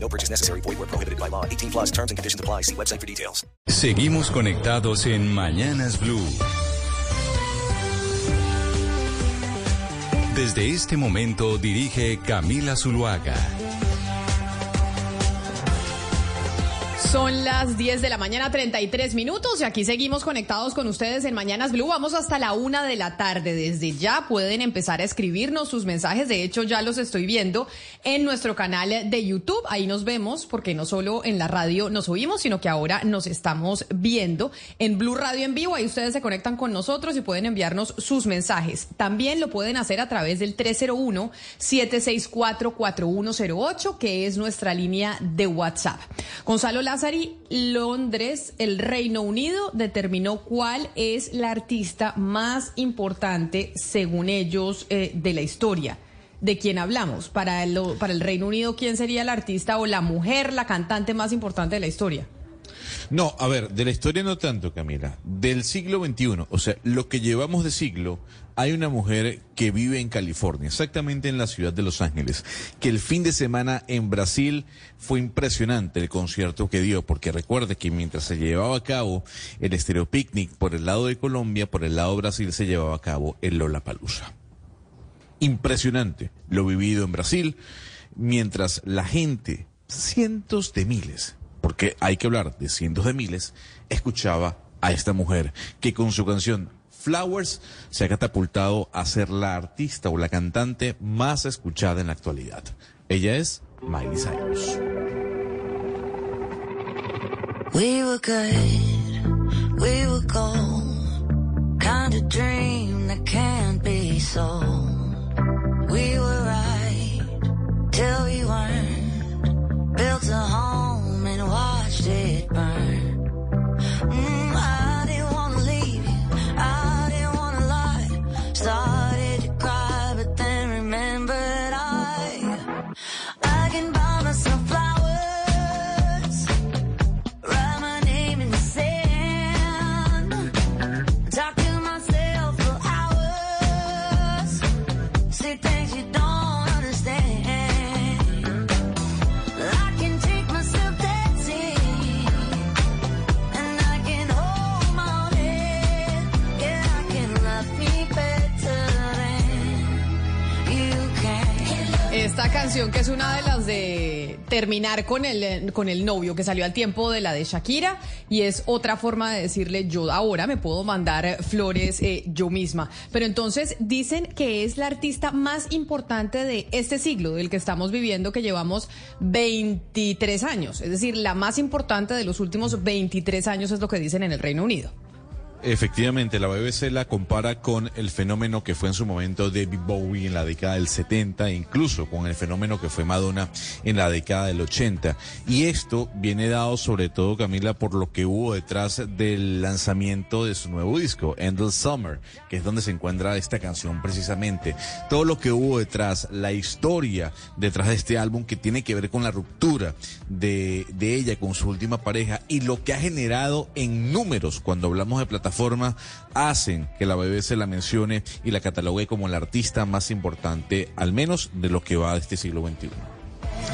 No purchase necessary. Void where prohibited by law. 18 plus terms and conditions apply. See website for details. Seguimos conectados en Mañanas Blue. Desde este momento dirige Camila Zuluaga. Son las 10 de la mañana, 33 minutos, y aquí seguimos conectados con ustedes en Mañanas Blue. Vamos hasta la una de la tarde. Desde ya pueden empezar a escribirnos sus mensajes. De hecho, ya los estoy viendo en nuestro canal de YouTube. Ahí nos vemos, porque no solo en la radio nos oímos, sino que ahora nos estamos viendo en Blue Radio en vivo. Ahí ustedes se conectan con nosotros y pueden enviarnos sus mensajes. También lo pueden hacer a través del 301-764-4108, que es nuestra línea de WhatsApp. Gonzalo Lázari, Londres, el Reino Unido, determinó cuál es la artista más importante, según ellos, eh, de la historia. ¿De quién hablamos? Para el, para el Reino Unido, ¿quién sería la artista o la mujer, la cantante más importante de la historia? No, a ver, de la historia no tanto, Camila. Del siglo XXI, o sea, lo que llevamos de siglo, hay una mujer que vive en California, exactamente en la ciudad de Los Ángeles, que el fin de semana en Brasil fue impresionante el concierto que dio, porque recuerde que mientras se llevaba a cabo el Estéreo Picnic por el lado de Colombia, por el lado de Brasil se llevaba a cabo el Lollapalooza. Impresionante lo vivido en Brasil, mientras la gente, cientos de miles, porque hay que hablar de cientos de miles, escuchaba a esta mujer que con su canción Flowers se ha catapultado a ser la artista o la cantante más escuchada en la actualidad. Ella es Miley Cyrus. We were good, we were gold, kind of dream that can't be sold. We were right till we weren't, built a home and watched it burn. Que es una de las de terminar con el, con el novio que salió al tiempo de la de Shakira y es otra forma de decirle yo ahora me puedo mandar flores eh, yo misma. Pero entonces dicen que es la artista más importante de este siglo, del que estamos viviendo, que llevamos 23 años. Es decir, la más importante de los últimos 23 años es lo que dicen en el Reino Unido. Efectivamente, la BBC la compara con el fenómeno que fue en su momento David Bowie en la década del 70, e incluso con el fenómeno que fue Madonna en la década del 80. Y esto viene dado sobre todo, Camila, por lo que hubo detrás del lanzamiento de su nuevo disco, Endless Summer, que es donde se encuentra esta canción precisamente. Todo lo que hubo detrás, la historia detrás de este álbum que tiene que ver con la ruptura de, de ella con su última pareja y lo que ha generado en números cuando hablamos de plataformas hacen que la BBC la mencione y la catalogue como la artista más importante, al menos de lo que va de este siglo XXI.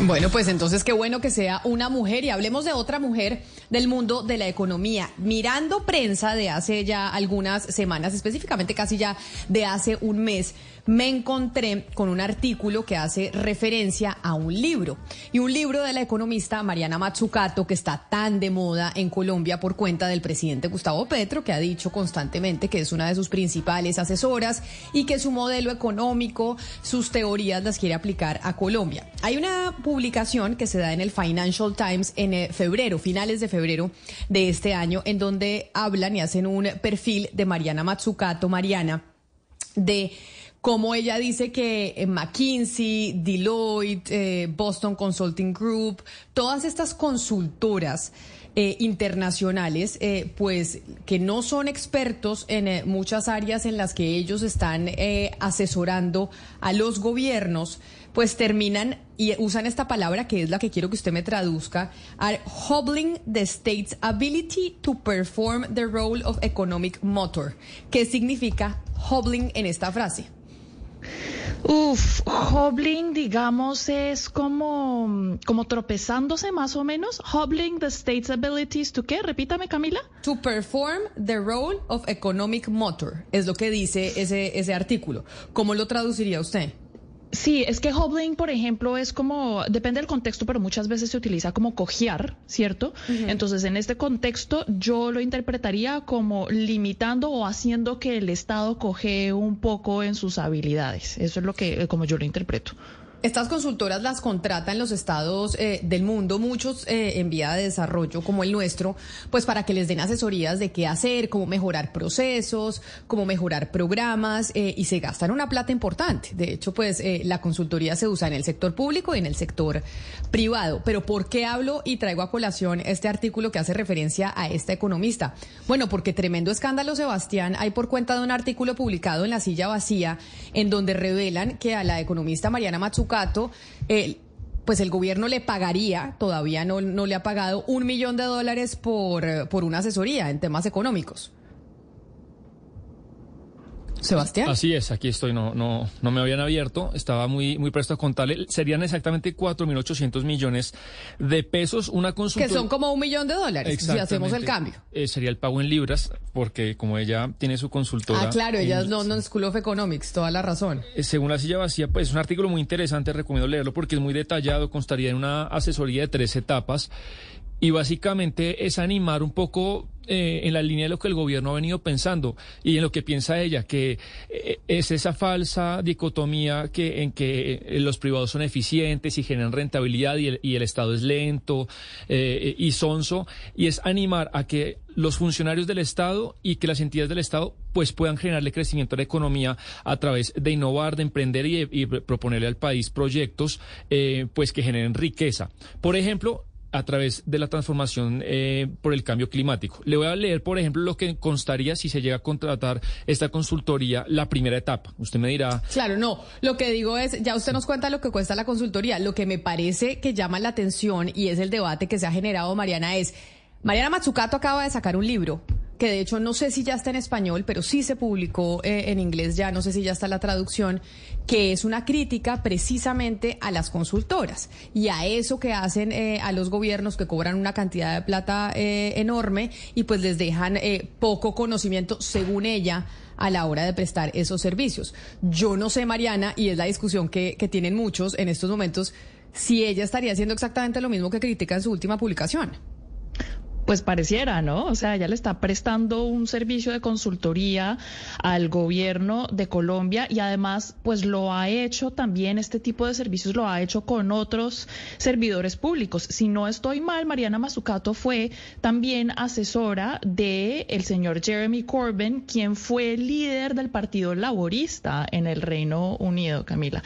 Bueno, pues entonces qué bueno que sea una mujer y hablemos de otra mujer del mundo de la economía. Mirando prensa de hace ya algunas semanas, específicamente casi ya de hace un mes, me encontré con un artículo que hace referencia a un libro. Y un libro de la economista Mariana Mazzucato, que está tan de moda en Colombia por cuenta del presidente Gustavo Petro, que ha dicho constantemente que es una de sus principales asesoras y que su modelo económico, sus teorías las quiere aplicar a Colombia. Hay una publicación que se da en el Financial Times en eh, febrero, finales de febrero de este año, en donde hablan y hacen un perfil de Mariana Mazzucato, Mariana, de como ella dice que eh, McKinsey, Deloitte, eh, Boston Consulting Group, todas estas consultoras eh, internacionales, pues que no son expertos en muchas áreas en las que ellos están asesorando a los gobiernos, pues terminan y usan esta palabra que es la que quiero que usted me traduzca, are hobbling the state's ability to perform the role of economic motor. ¿Qué significa hobbling en esta frase? Uf, hobbling, digamos, es como, como tropezándose más o menos. Hobbling the state's abilities to qué? Repítame, Camila. To perform the role of economic motor, es lo que dice ese, ese artículo. ¿Cómo lo traduciría usted? Sí, es que hobbling, por ejemplo, es como, depende del contexto, pero muchas veces se utiliza como cojear, ¿cierto? Entonces, en este contexto, yo lo interpretaría como limitando o haciendo que el Estado coge un poco en sus habilidades. Eso es lo que, como yo lo interpreto. Estas consultoras las contratan los estados eh, del mundo, muchos eh, en vía de desarrollo como el nuestro, pues para que les den asesorías de qué hacer, cómo mejorar procesos, cómo mejorar programas eh, y se gastan una plata importante. De hecho, pues eh, la consultoría se usa en el sector público y en el sector privado. Pero ¿por qué hablo y traigo a colación este artículo que hace referencia a esta economista? Bueno, porque tremendo escándalo, Sebastián, hay por cuenta de un artículo publicado en La Silla Vacía, en donde revelan que a la economista Mariana Matsukato, eh, pues el gobierno le pagaría, todavía no, no le ha pagado, un millón de dólares por, eh, por una asesoría en temas económicos. Sebastián. Así es, aquí estoy, no, no, no me habían abierto, estaba muy, muy presto a contarle. Serían exactamente 4.800 millones de pesos, una que consulta. son como un millón de dólares si hacemos el cambio. sería el pago en libras, porque como ella tiene su consultora. Ah, claro, ella es en- London School of Economics, toda la razón. Eh, Según la silla vacía, pues es un artículo muy interesante, recomiendo leerlo porque es muy detallado, constaría en una asesoría de tres etapas y básicamente es animar un poco eh, en la línea de lo que el gobierno ha venido pensando y en lo que piensa ella, que eh, es esa falsa dicotomía que en que eh, los privados son eficientes y generan rentabilidad y el, Estado es lento eh, y sonso, y es animar a que los funcionarios del Estado y que las entidades del Estado pues puedan generarle crecimiento a la economía a través de innovar, de emprender y, y proponerle al país proyectos pues que generen riqueza. Por ejemplo, a través de la transformación eh, por el cambio climático. Le voy a leer, por ejemplo, lo que constaría si se llega a contratar esta consultoría, la primera etapa. Usted me dirá, Claro, no. Lo que digo es, ya usted nos cuenta lo que cuesta la consultoría. Lo que me parece que llama la atención y es el debate que se ha generado, Mariana, es, Mariana Matsukato acaba de sacar un libro que de hecho no sé si ya está en español, pero sí se publicó eh, en inglés ya, no sé si ya está la traducción, que es una crítica precisamente a las consultoras y a eso que hacen eh, a los gobiernos que cobran una cantidad de plata eh, enorme y pues les dejan poco conocimiento, según ella, a la hora de prestar esos servicios. Yo no sé, Mariana, y es la discusión que, que tienen muchos en estos momentos, si ella estaría haciendo exactamente lo mismo que critica en su última publicación. Pues pareciera, ¿no? O sea, ella le está prestando un servicio de consultoría al gobierno de Colombia y además, pues lo ha hecho también, este tipo de servicios lo ha hecho con otros servidores públicos. Si no estoy mal, Mariana Mazzucato fue también asesora de el señor Jeremy Corbyn, quien fue líder del Partido Laborista en el Reino Unido, Camila.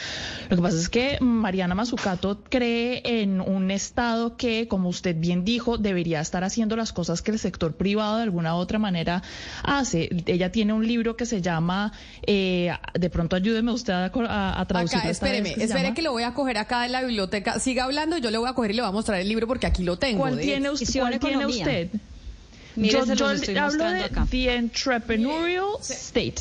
Lo que pasa es que Mariana Mazzucato cree en un Estado que, como usted bien dijo, debería estar haciendo las cosas que el sector privado de alguna u otra manera hace. Ella tiene un libro que se llama, eh, de pronto ayúdeme usted a, a, a traducirlo. Acá, espéreme, que espere llama- que lo voy a coger acá en la biblioteca. Siga hablando, yo le voy a coger y le voy a mostrar el libro porque aquí lo tengo. ¿Cuál de tiene usted? ¿Cuál tiene usted? Mire, yo estoy hablo de mostrando acá. The Entrepreneurial State.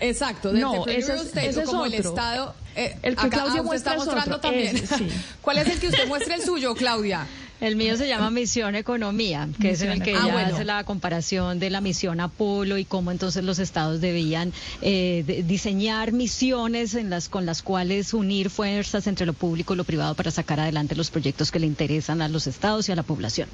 Exacto, de No, ese es- ese es como el. Estado. eh, El que acá, Claudia ah, usted está muestra es mostrando otro, también. ese, sí. ¿Cuál es el que usted muestra el suyo, Claudia? El mío se llama Misión Economía, que es en el que ella Ah, bueno. hace la comparación de la misión Apolo y cómo entonces los estados debían eh, de- diseñar misiones en las con las cuales unir fuerzas entre lo público y lo privado para sacar adelante los proyectos que le interesan a los estados y a la población.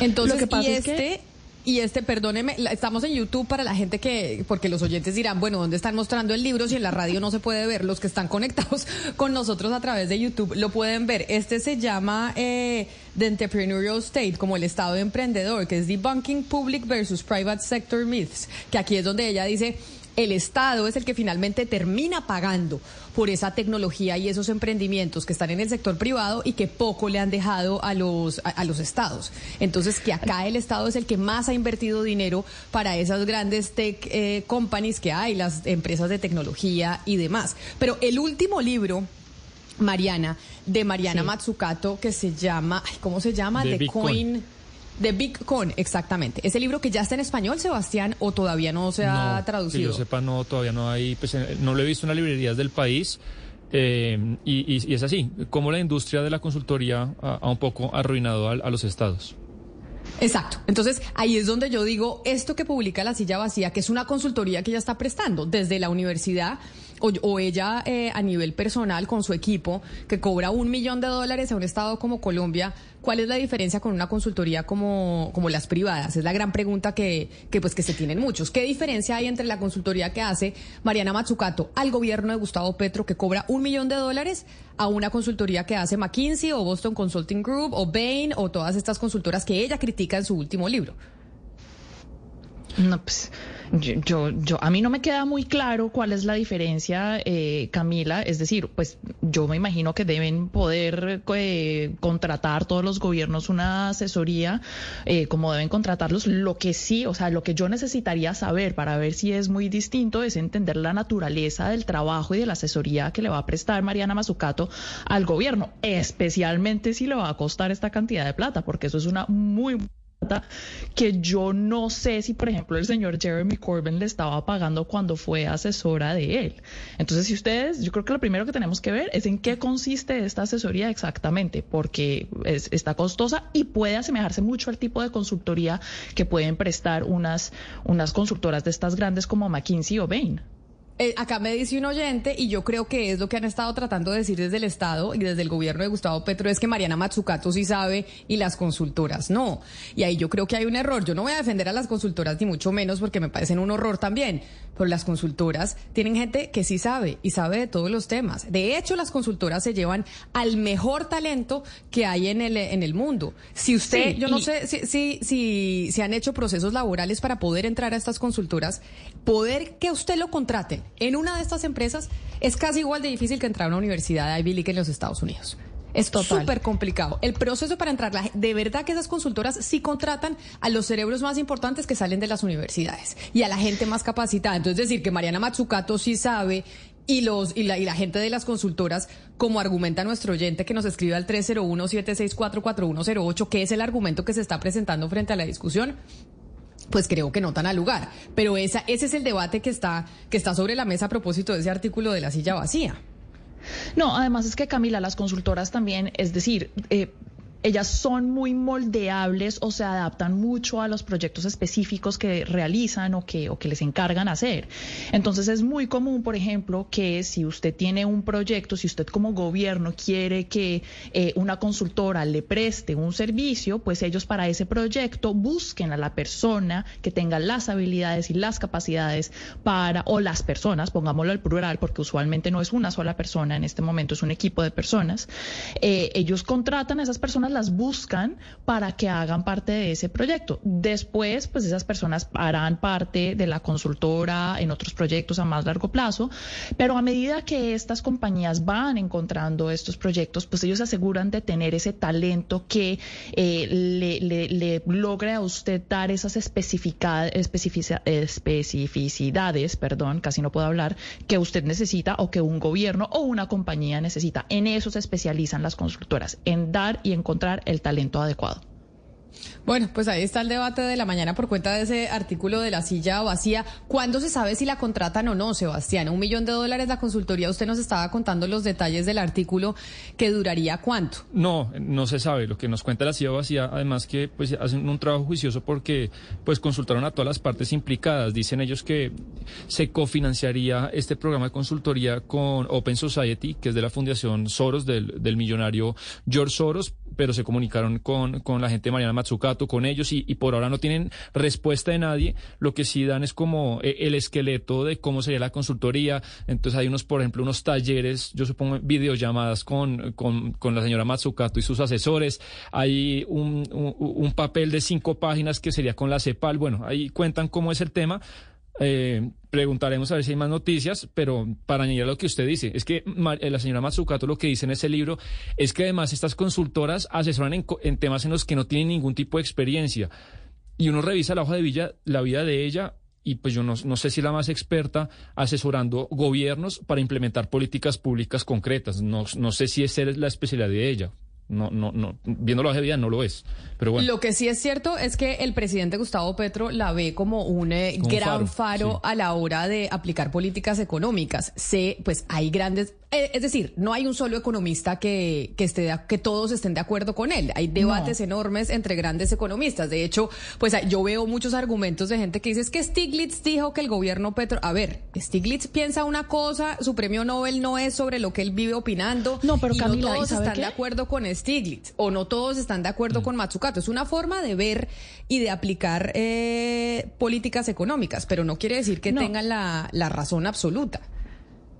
Entonces, Lo que pasa y es que- este, y este, perdóneme, la- estamos en YouTube para la gente que, porque los oyentes dirán, bueno, ¿dónde están mostrando el libro si en la radio no se puede ver? Los que están conectados con nosotros a través de YouTube lo pueden ver. Este se llama eh, The Entrepreneurial State, como el estado de emprendedor, que es Debunking Public versus Private Sector Myths, que aquí es donde ella dice... el Estado es el que finalmente termina pagando por esa tecnología y esos emprendimientos que están en el sector privado y que poco le han dejado a los, a los estados. Entonces, que acá el Estado es el que más ha invertido dinero para esas grandes tech eh, companies que hay, las empresas de tecnología y demás. Pero el último libro Mariana, de Mariana Sí. Matsukato, que se llama, ay, ¿cómo se llama? The The Big Coin. The Big Con, exactamente. Ese libro que ya está en español, Sebastián, o todavía no se ha No, Que traducido. yo sepa, no, todavía no hay, pues, eh, no lo he visto en las librerías del país. eh, y, y- y es así, como la industria de la consultoría ha, ha un poco arruinado a, a los estados. Exacto. Entonces, ahí es donde yo digo, esto que publica La Silla Vacía, que es una consultoría que ella está prestando desde la universidad, o, o ella eh, a nivel personal con su equipo, que cobra un millón de dólares a un estado como Colombia, ¿cuál es la diferencia con una consultoría como, como las privadas? Es la gran pregunta que, que, pues, que se tienen muchos. ¿Qué diferencia hay entre la consultoría que hace Mariana Matsukato al gobierno de Gustavo Petro, que cobra un millón de dólares, a una consultoría que hace McKinsey o Boston Consulting Group o Bain o todas estas consultoras que ella critica en su último libro? No, pues yo, yo, yo- a mí no me queda muy claro cuál es la diferencia, eh, Camila. Es decir, pues yo me imagino que deben poder eh, contratar todos los gobiernos una asesoría, eh, como deben contratarlos. Lo que sí, o sea, lo que yo necesitaría saber para ver si es muy distinto es entender la naturaleza del trabajo y de la asesoría que le va a prestar Mariana Mazzucato al gobierno, especialmente si le va a costar esta cantidad de plata, porque eso es una muy que yo no sé si, por ejemplo, el señor Jeremy Corbyn le estaba pagando cuando fue asesora de él. Entonces, si ustedes, yo creo que lo primero que tenemos que ver es en qué consiste esta asesoría exactamente, porque es, está costosa y puede asemejarse mucho al tipo de consultoría que pueden prestar unas, unas consultoras de estas grandes como McKinsey o Bain. Eh, acá me dice un oyente, y yo creo que es lo que han estado tratando de decir desde el Estado y desde el gobierno de Gustavo Petro, es que Mariana Matsukato sí sabe y las consultoras no. Y ahí yo creo que hay un error. Yo no voy a defender a las consultoras, ni mucho menos, porque me parecen un horror también. Pero las consultoras tienen gente que sí sabe y sabe de todos los temas. De hecho, las consultoras se llevan al mejor talento que hay en el, en el mundo. Si usted, Sí, yo no sé si, si, si se han hecho procesos laborales para poder entrar a estas consultoras, poder que usted lo contraten en una de estas empresas es casi igual de difícil que entrar a una universidad de Ivy League en los Estados Unidos. Es súper complicado. El proceso para entrar, de verdad que esas consultoras sí contratan a los cerebros más importantes que salen de las universidades y a la gente más capacitada. Entonces decir que Mariana Matsukato sí sabe y los y la, y la gente de las consultoras, como argumenta nuestro oyente que nos escribe al 301-764-4108, que es el argumento que se está presentando frente a la discusión, pues creo que no tan al lugar. Pero esa, ese es el debate que está, que está sobre la mesa a propósito de ese artículo de la silla vacía. No, además es que Camila, las consultoras también, es decir, eh, ellas son muy moldeables o se adaptan mucho a los proyectos específicos que realizan o que, o que les encargan hacer. Entonces es muy común, por ejemplo, que si usted tiene un proyecto, si usted como gobierno quiere que eh, una consultora le preste un servicio, pues ellos para ese proyecto busquen a la persona que tenga las habilidades y las capacidades para, o las personas, pongámoslo al plural, porque usualmente no es una sola persona, en este momento es un equipo de personas, eh, ellos contratan a esas personas, las buscan para que hagan parte de ese proyecto. Después, pues esas personas harán parte de la consultora en otros proyectos a más largo plazo, pero a medida que estas compañías van encontrando estos proyectos, pues ellos se aseguran de tener ese talento que eh, le, le- le logre a usted dar esas especificidades, perdón, casi no puedo hablar, que usted necesita o que un gobierno o una compañía necesita. En eso se especializan las consultoras, en dar y encontrar el talento adecuado. Bueno, pues ahí está el debate de la mañana por cuenta de ese artículo de la silla vacía. ¿Cuándo se sabe si la contratan o no, Sebastián? Un millón de dólares la consultoría. Usted nos estaba contando los detalles del artículo que duraría cuánto. No, no se sabe. Lo que nos cuenta la CIA vacía, además que pues hacen un trabajo juicioso porque pues consultaron a todas las partes implicadas. Dicen ellos que se cofinanciaría este programa de consultoría con Open Society, que es de la Fundación Soros, del, del millonario George Soros, pero se comunicaron con, con la gente de Mariana Matsukato, con ellos, y, y por ahora no tienen respuesta de nadie. Lo que sí dan es como eh, el esqueleto de cómo sería la consultoría. Entonces hay unos, por ejemplo, unos talleres, yo supongo videollamadas con, con, con la señora Matsukato y sus asesores. Hay un, un, un papel de cinco páginas que sería con la CEPAL. Bueno, ahí cuentan cómo es el tema Eh, preguntaremos a ver si hay más noticias, pero para añadir lo que usted dice, es que eh, la señora Matsukato lo que dice en ese libro es que además estas consultoras asesoran en, en temas en los que no tienen ningún tipo de experiencia. Y uno revisa la hoja de vida, la vida de ella y pues yo no, no sé si la más experta asesorando gobiernos para implementar políticas públicas concretas. No, no sé si esa es la especialidad de ella. No, no, no, viendo la hoja de vida no lo es. Pero bueno. Lo que sí es cierto es que el presidente Gustavo Petro la ve como un eh, Como un gran faro, faro, sí. a la hora de aplicar políticas económicas. Se, pues hay grandes, eh, es decir, no hay un solo economista que, que esté de- que todos estén de acuerdo con él. Hay debates enormes entre grandes economistas. De hecho, pues ah, yo veo muchos argumentos de gente que dice es que Stiglitz dijo que el gobierno Petro, a ver, Stiglitz piensa una cosa, su premio Nobel no es sobre lo que él vive opinando. No, pero y Camila, no ¿y todos están qué? de acuerdo con Stiglitz o no todos están de acuerdo con Matsukato. Es una forma de ver y de aplicar eh, políticas económicas, pero no quiere decir que No. tengan la, la razón absoluta.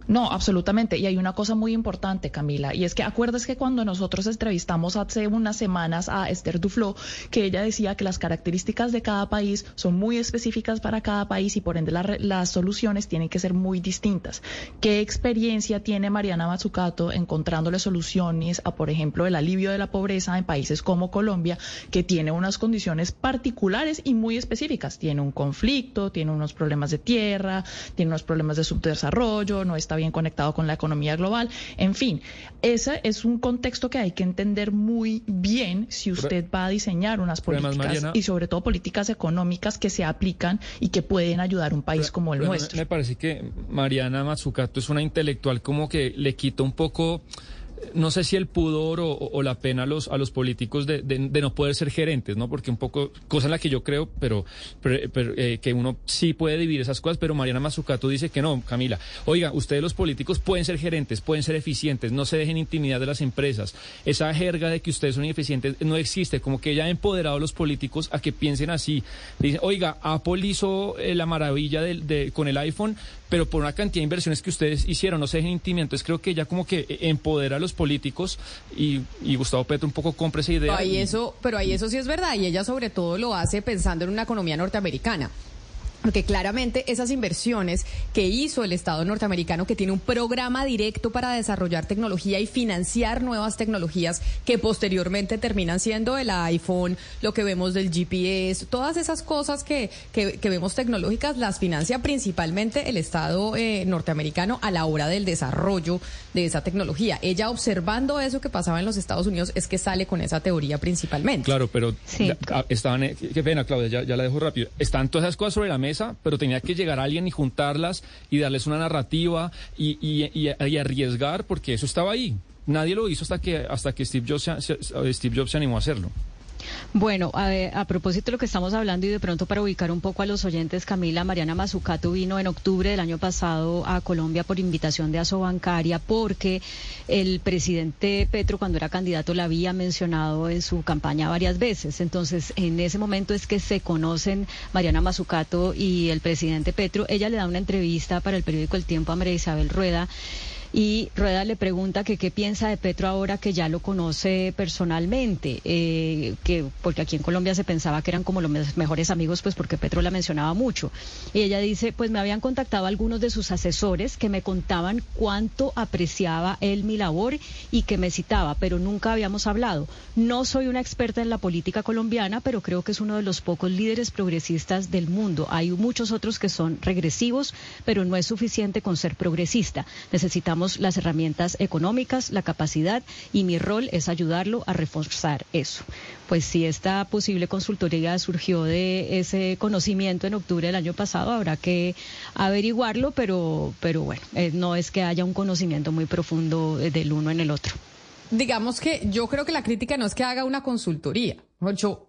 No, absolutamente. Y hay una cosa muy importante, Camila, y es que acuerdas que cuando nosotros entrevistamos hace unas semanas a Esther Duflo, que ella decía que las características de cada país son muy específicas para cada país y por ende la las soluciones tienen que ser muy distintas. ¿Qué experiencia tiene Mariana Mazzucato encontrándole soluciones a, por ejemplo, el alivio de la pobreza en países como Colombia, que tiene unas condiciones particulares y muy específicas? Tiene un conflicto, tiene unos problemas de tierra, tiene unos problemas de subdesarrollo, no está bien conectado con la economía global. En fin, ese es un contexto que hay que entender muy bien si usted va a diseñar unas además, políticas Mariana- y sobre todo políticas económicas que se aplican y que pueden ayudar a un país como el nuestro. Me parece que Mariana Matsukato es una intelectual como que le quita un poco, no sé si el pudor o, la pena a los, a los políticos de, no poder ser gerentes, ¿no? Porque un poco, cosa en la que yo creo, pero, eh, que uno sí puede dividir esas cosas, pero Mariana Matsukato dice que no, Camila. Oiga, ustedes los políticos pueden ser gerentes, pueden ser eficientes, no se dejen intimidar de las empresas. Esa jerga de que ustedes son ineficientes no existe, como que ella ha empoderado a los políticos a que piensen así. Dice, oiga, Apple hizo eh, la maravilla con el iPhone, pero por una cantidad de inversiones que ustedes hicieron, no se dejen intimidar. Entonces creo que ella como que empodera a los políticos y, y Gustavo Petro un poco compra esa idea. Ahí y- eso, pero ahí eso sí es verdad y ella sobre todo lo hace pensando en una economía norteamericana. Porque claramente esas inversiones que hizo el Estado norteamericano, que tiene un programa directo para desarrollar tecnología y financiar nuevas tecnologías que posteriormente terminan siendo el iPhone, lo que vemos del GPS, todas esas cosas que, que, que vemos tecnológicas las financia principalmente el Estado eh, norteamericano a la hora del desarrollo de esa tecnología. Ella observando eso que pasaba en los Estados Unidos es que sale con esa teoría principalmente. Claro, pero Sí. ah, estaban, eh, qué qué pena, Claudia, ya, ya la dejo rápido. Están todas esas cosas sobre la mesa, pero tenía que llegar alguien y juntarlas y darles una narrativa y, y- arriesgar, porque eso estaba ahí. Nadie lo hizo hasta que hasta que Steve Jobs Steve Jobs se animó a hacerlo. Bueno, a, a propósito de lo que estamos hablando y de pronto para ubicar un poco a los oyentes, Camila Mariana Mazzucato vino en octubre del año pasado a Colombia por invitación de Asobancaria porque el presidente Petro cuando era candidato la había mencionado en su campaña varias veces. Entonces, en ese momento es que se conocen Mariana Mazzucato y el presidente Petro. Ella le da una entrevista para el periódico El Tiempo a María Isabel Rueda y Rueda le pregunta que qué piensa de Petro ahora que ya lo conoce personalmente, eh, que porque aquí en Colombia se pensaba que eran como los me- mejores amigos, pues porque Petro la mencionaba mucho. Y ella dice, pues me habían contactado algunos de sus asesores que me contaban cuánto apreciaba él mi labor y que me citaba, pero nunca habíamos hablado. No soy una experta en la política colombiana, pero creo que es uno de los pocos líderes progresistas del mundo. Hay muchos otros que son regresivos, pero no es suficiente con ser progresista. Necesitamos las herramientas económicas, la capacidad y mi rol es ayudarlo a reforzar eso. Pues si esta posible consultoría surgió de ese conocimiento en octubre del año pasado, habrá que averiguarlo, pero, pero bueno, eh, no es que haya un conocimiento muy profundo eh, del uno en el otro. Digamos que yo creo que la crítica no es que haga una consultoría.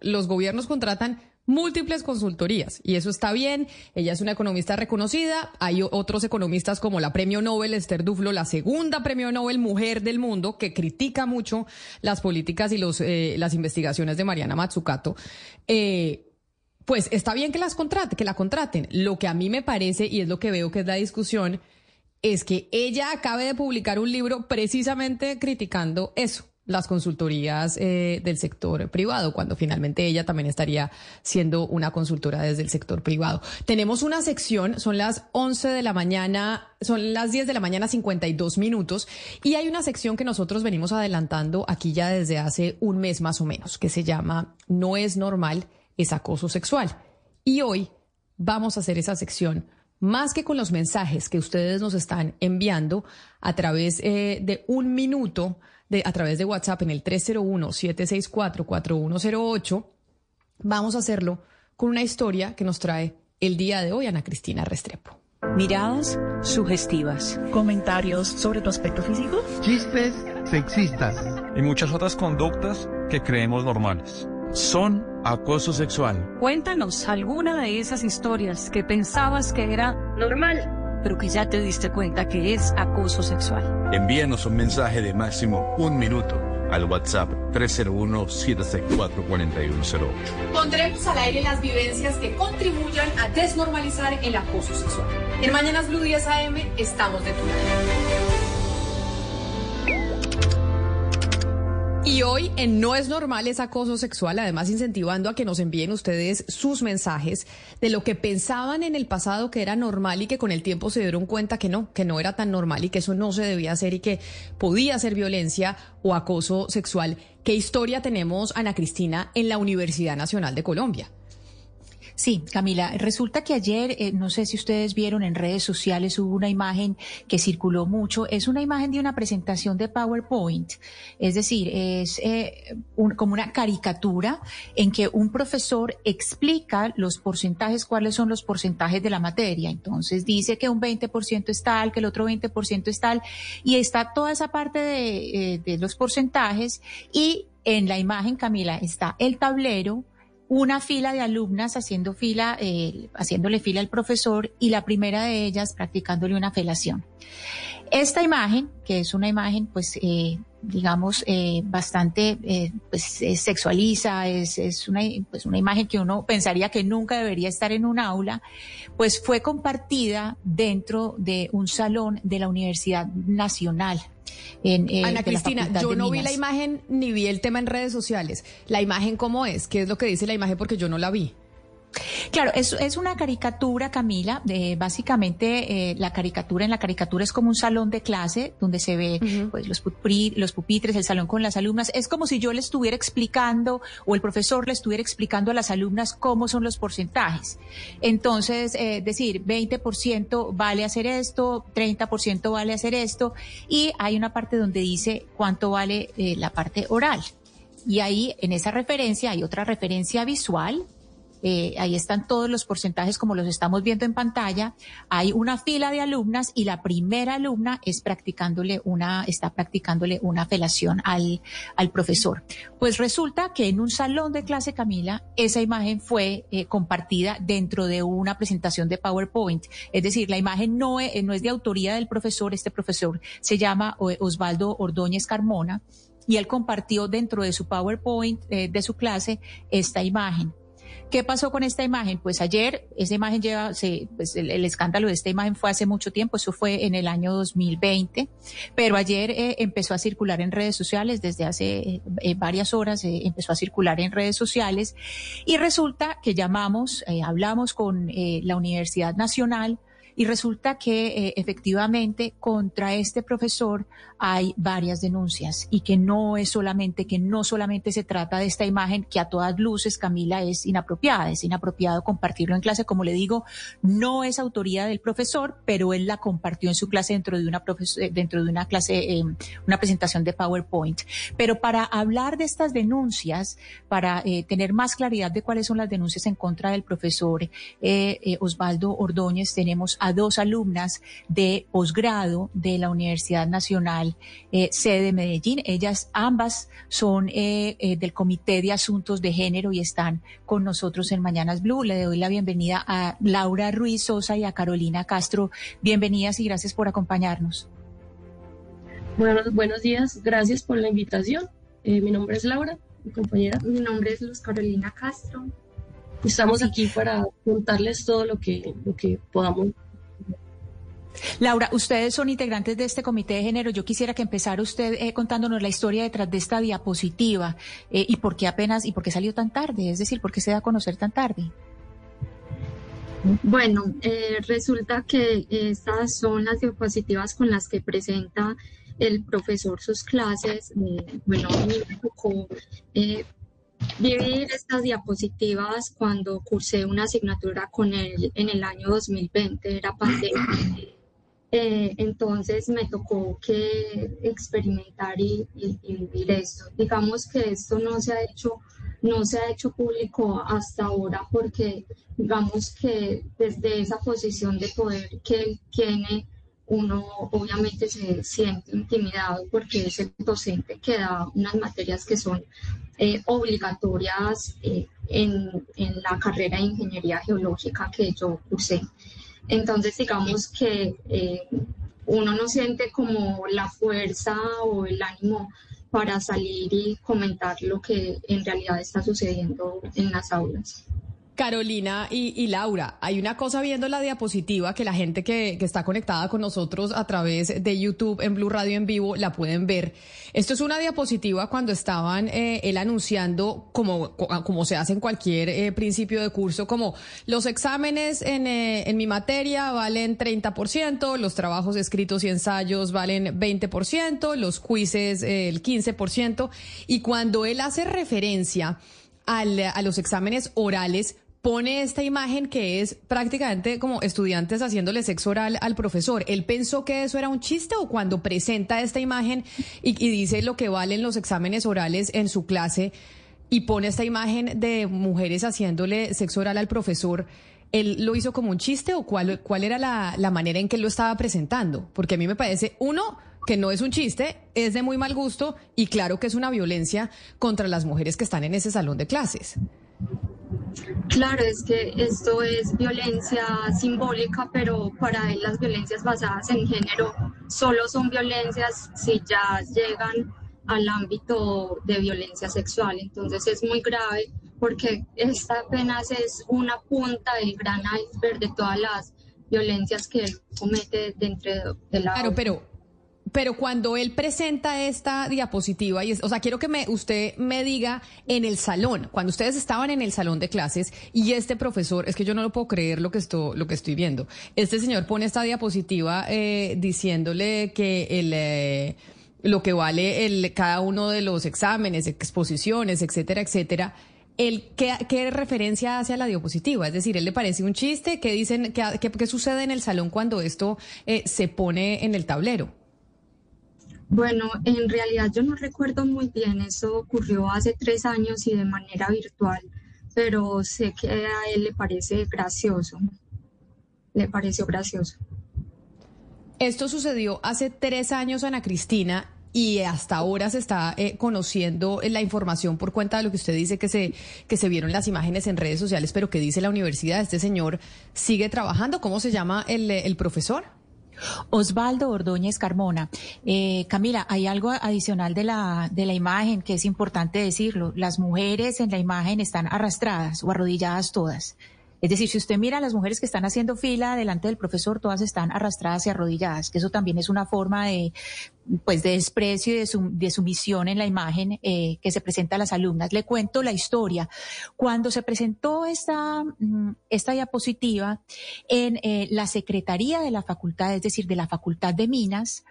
Los gobiernos contratan múltiples consultorías y eso está bien. Ella es una economista reconocida. Hay otros economistas como la premio Nobel Esther Duflo, la segunda premio Nobel mujer del mundo, que critica mucho las políticas y los, eh, las investigaciones de Mariana Mazzucato. Eh, pues está bien que las contrate, que la contraten. Lo que a mí me parece, y es lo que veo que es la discusión, es que ella acabe de publicar un libro precisamente criticando eso. Las consultorías eh, del sector privado, cuando finalmente ella también estaría siendo una consultora desde el sector privado. Tenemos una sección, son las 11 de la mañana, son las 10 de la mañana 52 minutos, y hay una sección que nosotros venimos adelantando aquí ya desde hace un mes más o menos, que se llama No es normal, es acoso sexual. Y hoy vamos a hacer esa sección más que con los mensajes que ustedes nos están enviando a través eh, de un minuto de, a través de WhatsApp en el 301-764-4108. Vamos a hacerlo con una historia que nos trae el día de hoy Ana Cristina Restrepo. Miradas sugestivas. Comentarios sobre tu aspecto físico. Chistes sexistas. Y muchas otras conductas que creemos normales. Son acoso sexual. Cuéntanos alguna de esas historias que pensabas que era normal pero que ya te diste cuenta que es acoso sexual. Envíanos un mensaje de máximo un minuto al WhatsApp 301-764-4108. Pondremos al aire las vivencias que contribuyan a desnormalizar el acoso sexual. En Mañanas Blue 10 AM estamos de tu lado. Y hoy en No es normal es acoso sexual, además incentivando a que nos envíen ustedes sus mensajes de lo que pensaban en el pasado que era normal y que con el tiempo se dieron cuenta que no, que no era tan normal y que eso no se debía hacer y que podía ser violencia o acoso sexual. ¿Qué historia tenemos, Ana Cristina, en la Universidad Nacional de Colombia? Sí, Camila, resulta que ayer, eh, no sé si ustedes vieron en redes sociales, hubo una imagen que circuló mucho. Es una imagen de una presentación de PowerPoint. Es decir, es eh, como una caricatura en que un profesor explica los porcentajes, cuáles son los porcentajes de la materia. Entonces dice que un 20% es tal, que el otro 20% es tal, y está toda esa parte eh, de los porcentajes y en la imagen, Camila, está el tablero, una fila de alumnas haciendo fila, eh, haciéndole fila al profesor y la primera de ellas practicándole una felación. Esta imagen, que es una imagen, pues, eh, digamos, eh, bastante, pues, sexualiza, es, es una, pues, una imagen que uno pensaría que nunca debería estar en un aula, pues fue compartida dentro de un salón de la Universidad Nacional eh, Ana Cristina, yo no vi la imagen ni vi el tema en redes sociales. ¿La imagen cómo es? ¿Qué es lo que dice la imagen? Porque yo no la vi. Claro, es, es una caricatura, Camila. básicamente, eh, la caricatura en la caricatura es como un salón de clase donde se ve pues, los, los pupitres, el salón con las alumnas. Es como si yo le estuviera explicando o el profesor le estuviera explicando a las alumnas cómo son los porcentajes. Entonces, eh, decir, 20% vale hacer esto, 30% vale hacer esto, y hay una parte donde dice cuánto vale eh, la parte oral. Y ahí, en esa referencia, hay otra referencia visual eh, ahí están todos los porcentajes como los estamos viendo en pantalla. Hay una fila de alumnas y la primera alumna es practicándole una, está practicándole una felación al, al profesor. Pues resulta que en un salón de clase, Camila, esa imagen fue eh, compartida dentro de una presentación de PowerPoint. Es decir, la imagen no es, no es de autoría del profesor. Este profesor se llama eh, Osvaldo Ordóñez Carmona y él compartió dentro de su PowerPoint de su clase esta imagen. ¿Qué pasó con esta imagen? Pues ayer, esa imagen lleva, pues el, escándalo de esta imagen fue hace mucho tiempo, eso fue en el año 2020, pero ayer eh, empezó a circular en redes sociales, desde hace eh, varias horas eh, empezó a circular en redes sociales y resulta que llamamos, hablamos con la Universidad Nacional, y resulta que eh, efectivamente contra este profesor hay varias denuncias y que no es solamente, que no solamente se trata de esta imagen que a todas luces, Camila, es inapropiada, es inapropiado compartirlo en clase. Como le digo, no es autoría del profesor, pero él la compartió en su clase dentro de una, eh, dentro de una clase, eh, una presentación de PowerPoint. Pero para hablar de estas denuncias, para tener más claridad de cuáles son las denuncias en contra del profesor Osvaldo Ordóñez, tenemos a dos alumnas de posgrado de la Universidad Nacional eh, sede Medellín. Ellas ambas son eh, eh, del Comité de Asuntos de Género y están con nosotros en Mañanas Blue. Le doy la bienvenida a Laura Ruiz Sosa y a Carolina Castro. Bienvenidas y gracias por acompañarnos. Bueno, buenos días, gracias por la invitación. mi nombre es Laura, mi compañera. Mi nombre es Luz Carolina Castro. Estamos aquí para contarles todo lo que, lo que podamos Laura, ustedes son integrantes de este comité de género. Yo quisiera que empezara usted eh, contándonos la historia detrás de esta diapositiva eh, y por qué apenas y por qué salió tan tarde, es decir, por qué se da a conocer tan tarde. Bueno, eh, resulta que estas son las diapositivas con las que presenta el profesor sus clases. Bueno, me tocó vivir estas diapositivas cuando cursé una asignatura con él en el año 2020, era pandemia. Eh, entonces me tocó que experimentar y, y, y, vivir esto. Digamos que esto no se ha hecho, no se ha hecho público hasta ahora porque digamos que desde esa posición de poder que él tiene, uno obviamente se siente intimidado porque es el docente que da unas materias que son eh, obligatorias eh, en, en la carrera de ingeniería geológica que yo cursé. Entonces, digamos que eh, uno no siente como la fuerza o el ánimo para salir y comentar lo que en realidad está sucediendo en las aulas. Carolina y, Laura, hay una cosa viendo la diapositiva que la gente que, está conectada con nosotros a través de YouTube en Blue Radio en vivo la pueden ver. Esto es una diapositiva cuando estaban eh, él anunciando, como, como se hace en cualquier eh, principio de curso, como los exámenes en, eh, mi materia valen 30%, los trabajos escritos y ensayos valen 20%, los quizzes el 15%, y cuando él hace referencia a los exámenes orales, pone esta imagen que es prácticamente como estudiantes haciéndole sexo oral al profesor. ¿Él pensó que eso era un chiste o cuando presenta esta imagen y, dice lo que valen los exámenes orales en su clase y pone esta imagen de mujeres haciéndole sexo oral al profesor? ¿Él lo hizo como un chiste o cuál, cuál era la, la manera en que él lo estaba presentando? Porque a mí me parece, uno, que no es un chiste, es de muy mal gusto y claro que es una violencia contra las mujeres que están en ese salón de clases. Claro, es que esto es violencia simbólica, pero para él las violencias basadas en género solo son violencias si ya llegan al ámbito de violencia sexual. Entonces es muy grave porque esta apenas es una punta del gran iceberg de todas las violencias que él comete dentro de la... pero cuando él presenta esta diapositiva, y es, o sea, quiero que me, usted me diga en el salón, cuando ustedes estaban en el salón de clases y este profesor, es que yo no lo puedo creer lo que, esto, lo que estoy viendo, este señor pone esta diapositiva eh, diciéndole que el... Eh, lo que vale el, cada uno de los exámenes, exposiciones, etcétera, etcétera. El, ¿qué, ¿Qué referencia hace a la diapositiva? Es decir, ¿él le parece un chiste? ¿Qué dicen? ¿Qué, qué, qué sucede en el salón cuando esto eh, se pone en el tablero? Bueno, en realidad yo no recuerdo muy bien, eso ocurrió hace tres años y de manera virtual, pero sé que a él le parece gracioso, le pareció gracioso. Esto sucedió hace tres años, Ana Cristina, y hasta ahora se está eh, conociendo la información por cuenta de lo que usted dice que se que se vieron las imágenes en redes sociales, pero que dice la universidad, este señor sigue trabajando. ¿Cómo se llama el, el profesor? Osvaldo Ordóñez Carmona. Eh, Camila, hay algo adicional de la, de la imagen que es importante decirlo. Las mujeres en la imagen están arrastradas o arrodilladas todas. Es decir, si usted mira a las mujeres que están haciendo fila delante del profesor, todas están arrastradas y arrodilladas, que eso también es una forma de, pues, de desprecio y de, su, de sumisión en la imagen eh, que se presenta a las alumnas. Le cuento la historia. Cuando se presentó esta, mm, esta diapositiva en eh, la Secretaría de la Facultad, es decir, de la Facultad de Minas,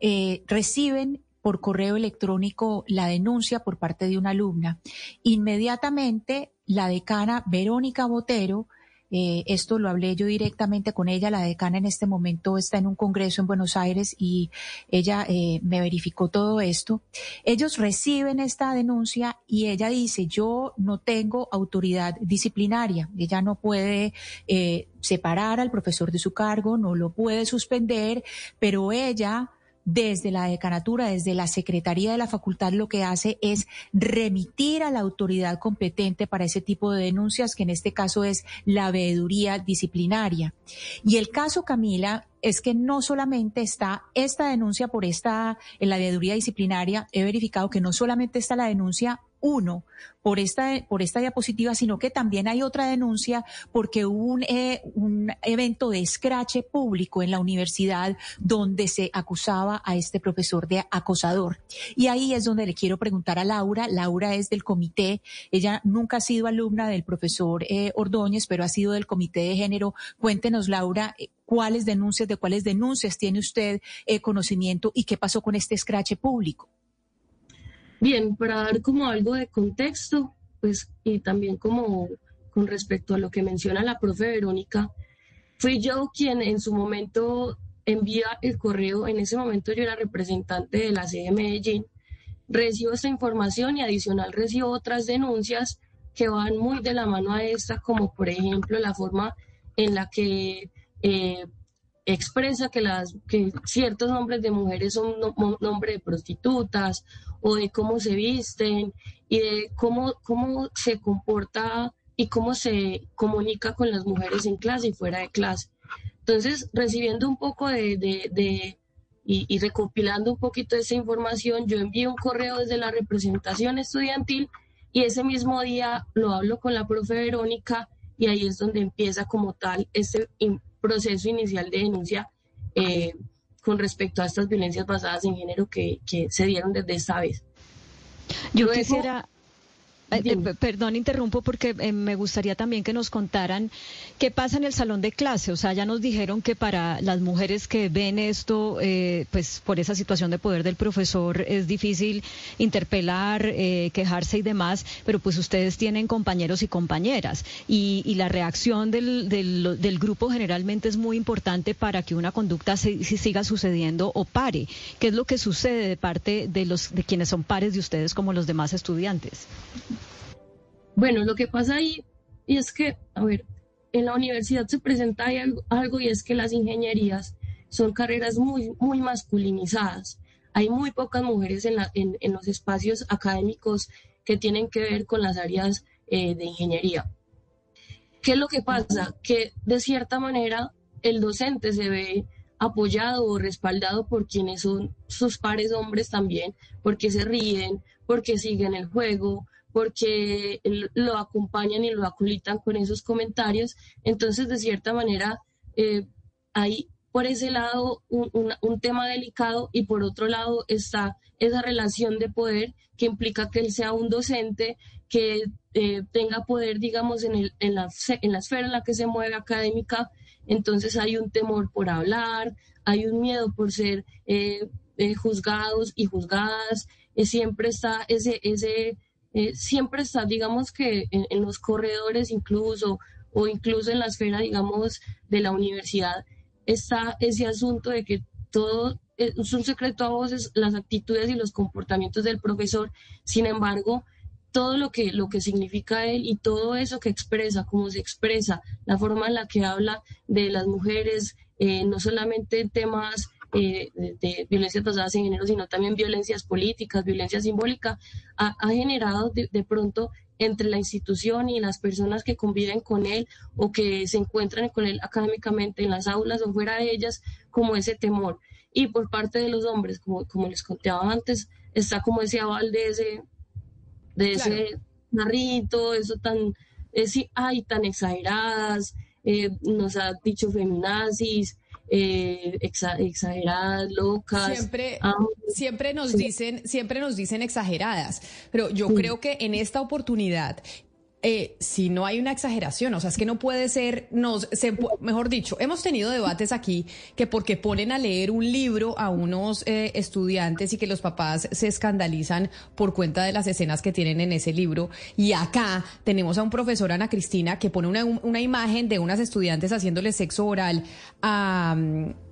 eh, reciben por correo electrónico la denuncia por parte de una alumna. Inmediatamente la decana Verónica Botero, eh, esto lo hablé yo directamente con ella, la decana en este momento está en un congreso en Buenos Aires y ella eh, me verificó todo esto. Ellos reciben esta denuncia y ella dice, yo no tengo autoridad disciplinaria, ella no puede eh, separar al profesor de su cargo, no lo puede suspender, pero ella desde la decanatura, desde la Secretaría de la Facultad, lo que hace es remitir a la autoridad competente para ese tipo de denuncias, que en este caso es la veeduría disciplinaria. Y el caso, Camila, es que no solamente está esta denuncia por esta, en la veeduría disciplinaria, he verificado que no solamente está la denuncia uno, por esta, por esta diapositiva, sino que también hay otra denuncia porque hubo un, eh, un evento de escrache público en la universidad donde se acusaba a este profesor de acosador. Y ahí es donde le quiero preguntar a Laura. Laura es del comité, ella nunca ha sido alumna del profesor eh, Ordóñez, pero ha sido del comité de género. Cuéntenos, Laura, eh, cuáles denuncias, de cuáles denuncias tiene usted eh, conocimiento y qué pasó con este escrache público. Bien, para dar como algo de contexto, pues, y también como con respecto a lo que menciona la profe Verónica, fui yo quien en su momento envía el correo, en ese momento yo era representante de la sede de Medellín, recibo esta información y adicional recibo otras denuncias que van muy de la mano a esta, como por ejemplo la forma en la que eh, expresa que, las, que ciertos nombres de mujeres son nombres de prostitutas o de cómo se visten y de cómo, cómo se comporta y cómo se comunica con las mujeres en clase y fuera de clase. Entonces, recibiendo un poco de, de, y, recopilando un poquito de esa información, yo envío un correo desde la representación estudiantil y ese mismo día lo hablo con la profe Verónica y ahí es donde empieza como tal este proceso inicial de denuncia eh, con respecto a estas violencias basadas en género que, que se dieron desde esta vez. Yo quisiera eh, eh, perdón, interrumpo porque eh, me gustaría también que nos contaran qué pasa en el salón de clase. O sea, ya nos dijeron que para las mujeres que ven esto, pues por esa situación de poder del profesor es difícil interpelar, quejarse y demás, pero pues ustedes tienen compañeros y compañeras y, la reacción del, del, grupo generalmente es muy importante para que una conducta se, siga sucediendo o pare. ¿Qué es lo que sucede de parte de los de quienes son pares de ustedes como los demás estudiantes? Bueno, lo que pasa ahí es que, a ver, en la universidad se presenta algo, y es que las ingenierías son carreras muy, muy masculinizadas. Hay muy pocas mujeres en, la, en, los espacios académicos que tienen que ver con las áreas eh, de ingeniería. ¿Qué es lo que pasa? Que de cierta manera el docente se ve apoyado o respaldado por quienes son sus pares hombres también, porque se ríen, porque siguen el juego, porque lo acompañan y lo aculitan con esos comentarios. Entonces, de cierta manera, eh, hay por ese lado un, tema delicado y por otro lado está esa relación de poder que implica que él sea un docente que eh, tenga poder, digamos, en, el, en, la, en la esfera en la que se mueve académica. Entonces hay un temor por hablar, hay un miedo por ser eh, juzgados y juzgadas. siempre está ese, ese eh, siempre está, digamos que en, los corredores incluso, o incluso en la esfera, digamos, de la universidad, está ese asunto de que todo es un secreto a voces, las actitudes y los comportamientos del profesor. Sin embargo, todo lo que, lo que significa él y todo eso que expresa, cómo se expresa, la forma en la que habla de las mujeres, eh, no solamente temas eh, de, violencias basadas en género, sino también violencias políticas, violencia simbólica, ha, generado de, pronto entre la institución y las personas que conviven con él o que se encuentran con él académicamente en las aulas o fuera de ellas, como ese temor. Y por parte de los hombres, como, como les contaba antes, está como ese aval de ese, de ese narrito, eso tan, es, ay, tan exageradas, eh, nos ha dicho feminazis, eh, exageradas, locas. Siempre, siempre nos dicen, siempre nos dicen exageradas, pero yo creo que en esta oportunidad eh, si no hay una exageración, o sea, es que no puede ser, nos, mejor dicho, hemos tenido debates aquí que porque ponen a leer un libro a unos eh, estudiantes y que los papás se escandalizan por cuenta de las escenas que tienen en ese libro. Y acá tenemos a un profesor, Ana Cristina, que pone una, una imagen de unas estudiantes haciéndole sexo oral a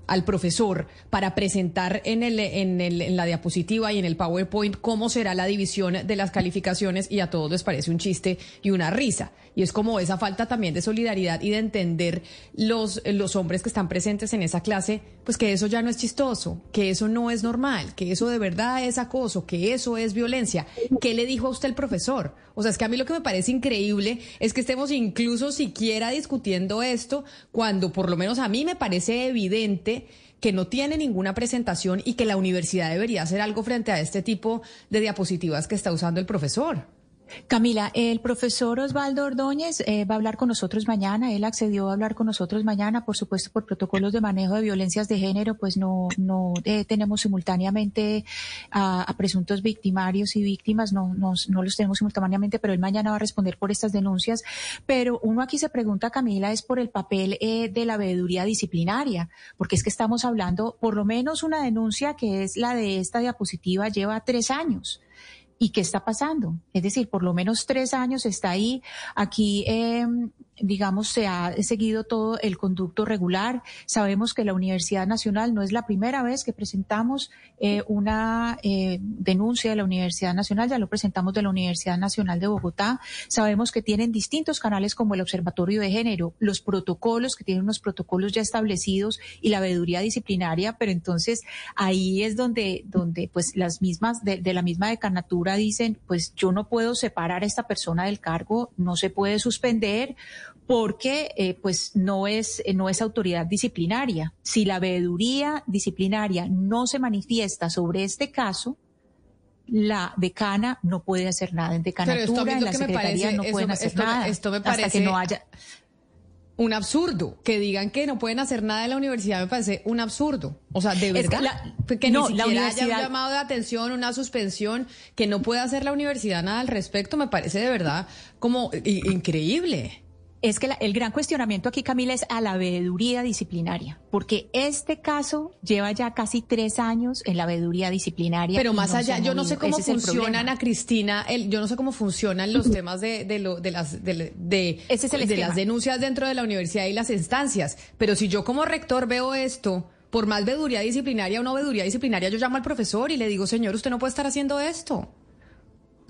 al profesor para presentar en, el, en, el, en la diapositiva y en el PowerPoint cómo será la división de las calificaciones y a todos les parece un chiste y una risa. Y es como esa falta también de solidaridad y de entender los, los hombres que están presentes en esa clase, pues que eso ya no es chistoso, que eso no es normal, que eso de verdad es acoso, que eso es violencia. ¿Qué le dijo a usted el profesor? O sea, es que a mí lo que me parece increíble es que estemos incluso siquiera discutiendo esto cuando por lo menos a mí me parece evidente que no tiene ninguna presentación y que la universidad debería hacer algo frente a este tipo de diapositivas que está usando el profesor. Camila, el profesor Osvaldo Ordóñez eh, va a hablar con nosotros mañana. Él accedió a hablar con nosotros mañana, por supuesto, por protocolos de manejo de violencias de género, pues no, no eh, tenemos simultáneamente a, presuntos victimarios y víctimas, no, no, no los tenemos simultáneamente, pero él mañana va a responder por estas denuncias. Pero uno aquí se pregunta, Camila, es por el papel eh, de la veeduría disciplinaria, porque es que estamos hablando, por lo menos una denuncia que es la de esta diapositiva, lleva tres años. ¿Y qué está pasando? Es decir, por lo menos tres años está ahí. Aquí, eh, digamos, se ha seguido todo el conducto regular. Sabemos que la Universidad Nacional no es la primera vez que presentamos eh, una eh, denuncia de la Universidad Nacional, ya lo presentamos de la Universidad Nacional de Bogotá. Sabemos que tienen distintos canales como el Observatorio de Género, los protocolos, que tienen unos protocolos ya establecidos y la veeduría disciplinaria, pero entonces ahí es donde, donde pues las mismas, de, de la misma decanatura dicen, pues yo no puedo separar a esta persona del cargo, no se puede suspender porque eh, pues no es, eh, no es autoridad disciplinaria. Si la veeduría disciplinaria no se manifiesta sobre este caso, la decana no puede hacer nada. En decanatura, en la secretaría no pueden hacer esto, nada. Esto me hasta parece que no haya... un absurdo. Que digan que no pueden hacer nada en la universidad me parece un absurdo. O sea, de Es que verdad. la- que no, ni la siquiera haya un llamado de atención, una suspensión, que no pueda hacer la universidad nada al respecto, me parece de verdad como increíble. Es que la- el gran cuestionamiento aquí, Camila, es a la veeduría disciplinaria, porque este caso lleva ya casi tres años en la veeduría disciplinaria. Pero más no allá, yo no sé cómo Ese funcionan. Ana Cristina, el, yo no sé cómo funcionan los temas de, de, lo- de las, de, de- Ese es el de las denuncias dentro de la universidad y las instancias. Pero si yo como rector veo esto, por más veeduría disciplinaria o no veeduría disciplinaria, yo llamo al profesor y le digo, señor, usted no puede estar haciendo esto.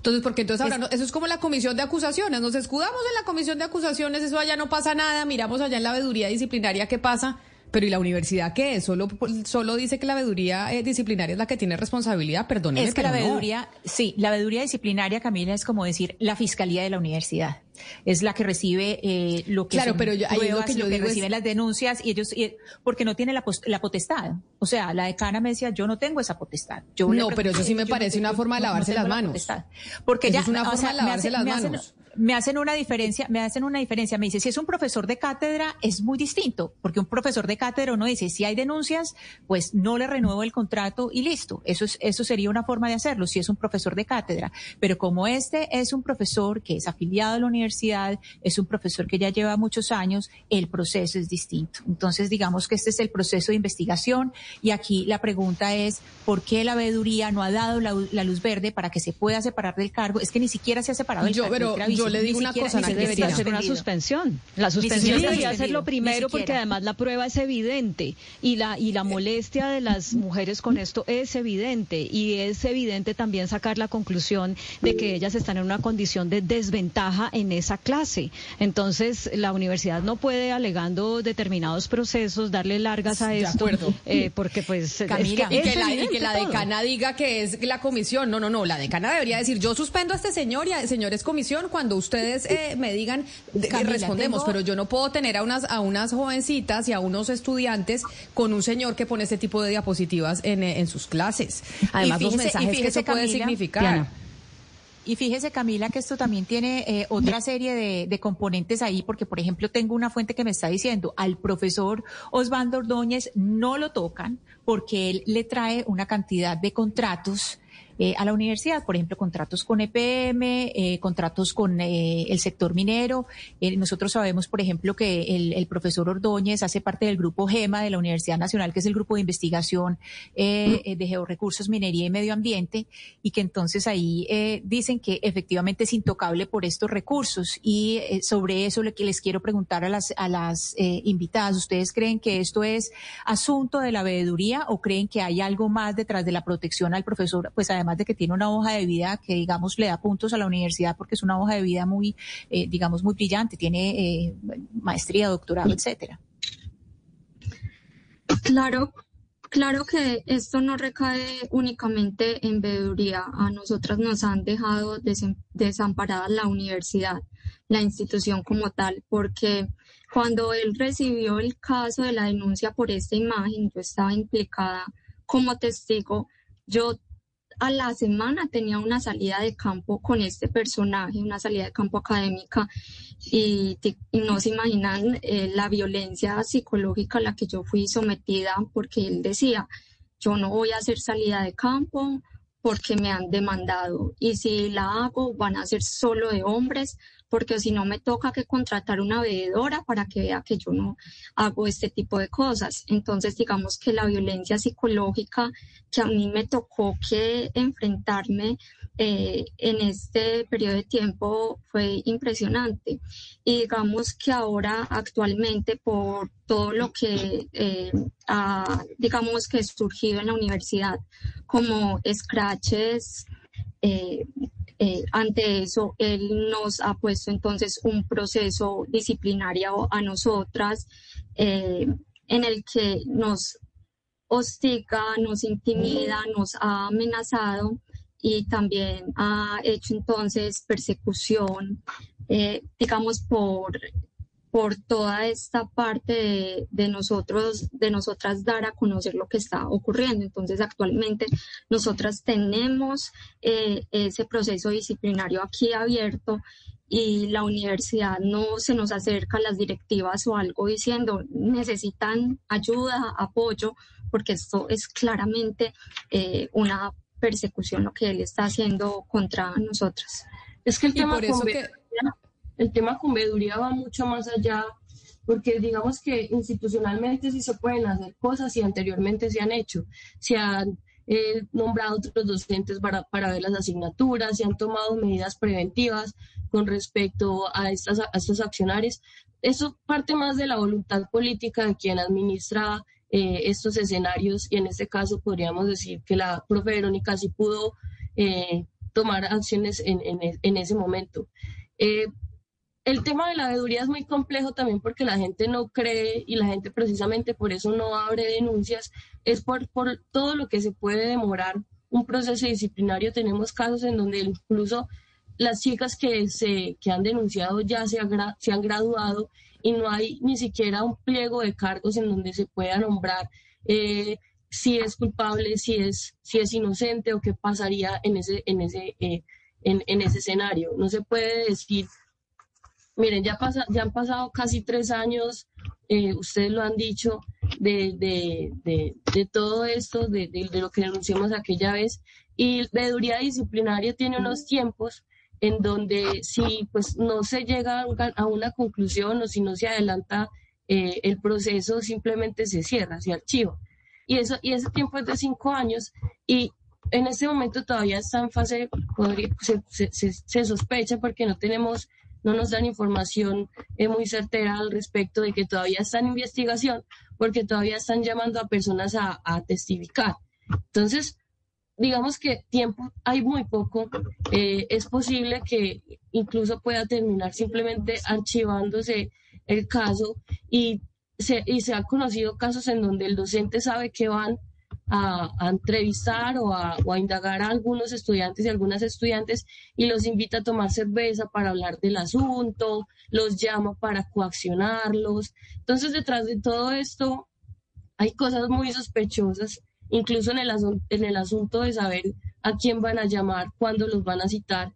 Entonces, porque entonces ahora no- eso es como la comisión de acusaciones, nos escudamos en la comisión de acusaciones, eso allá no pasa nada, miramos allá en la veeduría disciplinaria qué pasa, pero ¿y la universidad qué es? Solo, solo dice que la veeduría eh, disciplinaria es la que tiene responsabilidad, perdóneme, Es que la no. veeduría, sí, la veeduría disciplinaria, Camila, es como decir la fiscalía de la universidad. Es la que recibe eh, lo que Claro, son pero yo- es lo pruebas, que yo reciben las denuncias y ellos, y- porque no tiene la, la potestad. O sea, la decana me decía, yo no tengo esa potestad. Yo No, pero eso sí me no parece tengo- una forma de no lavarse las la manos. potestad. Porque es una o forma sea, de lavarse las hacen- manos. Me hacen una diferencia, me hacen una diferencia. Me dice, si es un profesor de cátedra, es muy distinto, porque un profesor de cátedra uno dice, si hay denuncias, pues no le renuevo el contrato y listo. Eso es, eso sería una forma de hacerlo, si es un profesor de cátedra. Pero como este es un profesor que es afiliado a la universidad, es un profesor que ya lleva muchos años, el proceso es distinto. Entonces, digamos que este es el proceso de investigación y aquí la pregunta es, ¿por qué la veeduría no ha dado la, la luz verde para que se pueda separar del cargo? Es que ni siquiera se ha separado del Yo, cargo. pero. Yo le Ni digo una siquiera- cosa, Ana, siquiera debería ser una suspensión. La suspensión debería ser lo primero porque además la prueba es evidente y la y la molestia de las mujeres con esto es evidente y es evidente también sacar la conclusión de que ellas están en una condición de desventaja en esa clase. Entonces la universidad no puede alegando determinados procesos darle largas a esto eh, porque pues es Camila, y, es que la, y que la decana diga que es la comisión. No, no, no. La decana debería decir, yo suspendo a este señor y a señores comisión cuando ustedes eh, me digan, Camila, respondemos. tengo- Pero yo no puedo tener a unas, a unas jovencitas y a unos estudiantes con un señor que pone este tipo de diapositivas en, eh, en sus clases. Además, los fíjese- y mensajes que eso puede significar. Diana. Y fíjese, Camila, que esto también tiene eh, otra serie de, de componentes ahí, porque, por ejemplo, tengo una fuente que me está diciendo, al profesor Osvaldo Ordóñez no lo tocan porque él le trae una cantidad de contratos eh, a la universidad, por ejemplo, contratos con EPM, eh, contratos con eh, el sector minero. Nosotros sabemos, por ejemplo, que el, el profesor Ordóñez hace parte del grupo GEMA de la Universidad Nacional, que es el grupo de investigación de georrecursos, minería y medio ambiente, y que entonces ahí dicen que efectivamente es intocable por estos recursos. Y sobre eso le, que les quiero preguntar a las, a las invitadas, ¿ustedes creen que esto es asunto de la veeduría o creen que hay algo más detrás de la protección al profesor? Pues además de que tiene una hoja de vida que, digamos, le da puntos a la universidad porque es una hoja de vida muy, eh, digamos, muy brillante, tiene eh, maestría, doctorado, etcétera. Claro, claro que esto no recae únicamente en veeduría. A nosotras nos han dejado desamparadas la universidad, la institución como tal, porque cuando él recibió el caso de la denuncia por esta imagen, yo estaba implicada como testigo. Yo a la semana tenía una salida de campo con este personaje, una salida de campo académica, y, y no se imaginan eh, la violencia psicológica a la que yo fui sometida porque él decía, yo no voy a hacer salida de campo porque me han demandado y si la hago van a ser solo de hombres porque si no me toca que contratar una veedora para que vea que yo no hago este tipo de cosas. Entonces, digamos que la violencia psicológica que a mí me tocó que enfrentarme eh, en este periodo de tiempo fue impresionante. Y digamos que ahora actualmente por todo lo que eh, ha, digamos que surgido en la universidad como scratches, eh, eh, ante eso, él nos ha puesto entonces un proceso disciplinario a nosotras eh, en el que nos hostiga, nos intimida, nos ha amenazado y también ha hecho entonces persecución, eh, digamos, por por toda esta parte de, nosotros, de nosotras dar a conocer lo que está ocurriendo. Entonces, actualmente nosotras tenemos eh, ese proceso disciplinario aquí abierto y la universidad no se nos acerca a las directivas o algo diciendo necesitan ayuda, apoyo, porque esto es claramente eh, una persecución lo que él está haciendo contra nosotras. Es que el tema por eso que el tema con veeduría va mucho más allá, porque digamos que institucionalmente sí se pueden hacer cosas y anteriormente se han hecho. Se han eh, nombrado otros docentes para, para, ver las asignaturas, se han tomado medidas preventivas con respecto a, estas, a estos accionarios. Eso parte más de la voluntad política de quien administra eh, estos escenarios y en este caso podríamos decir que la profe Verónica sí pudo eh, tomar acciones en, en, en ese momento. Eh, el tema de la veeduría es muy complejo también porque la gente no cree y la gente precisamente por eso no abre denuncias, es por, por todo lo que se puede demorar un proceso disciplinario. Tenemos casos en donde incluso las chicas que, se, que han denunciado ya se, se han graduado y no hay ni siquiera un pliego de cargos en donde se pueda nombrar eh, si es culpable, si es, si es inocente o qué pasaría en ese, en ese, eh, en, en ese escenario. No se puede decir Miren, ya, pasa, ya han pasado casi tres años, eh, ustedes lo han dicho, de, de, de, de todo esto, de, lo que denunciamos aquella vez. Y veeduría disciplinaria tiene unos tiempos en donde si pues no se llega a una conclusión o si no se adelanta eh, el proceso, simplemente se cierra, se archiva. Y, eso, y ese tiempo es de cinco años y en este momento todavía está en fase, se, se, se sospecha porque no tenemos no nos dan información eh, muy certera al respecto de que todavía está en investigación, porque todavía están llamando a personas a, testificar. Entonces, digamos que tiempo hay muy poco. Eh, es posible que incluso pueda terminar simplemente archivándose el caso y se, y se han conocido casos en donde el docente sabe que van a, entrevistar o a, indagar a algunos estudiantes y algunas estudiantes y los invita a tomar cerveza para hablar del asunto, los llama para coaccionarlos. Entonces, detrás de todo esto hay cosas muy sospechosas, incluso en el, en el asunto de saber a quién van a llamar, cuándo los van a citar.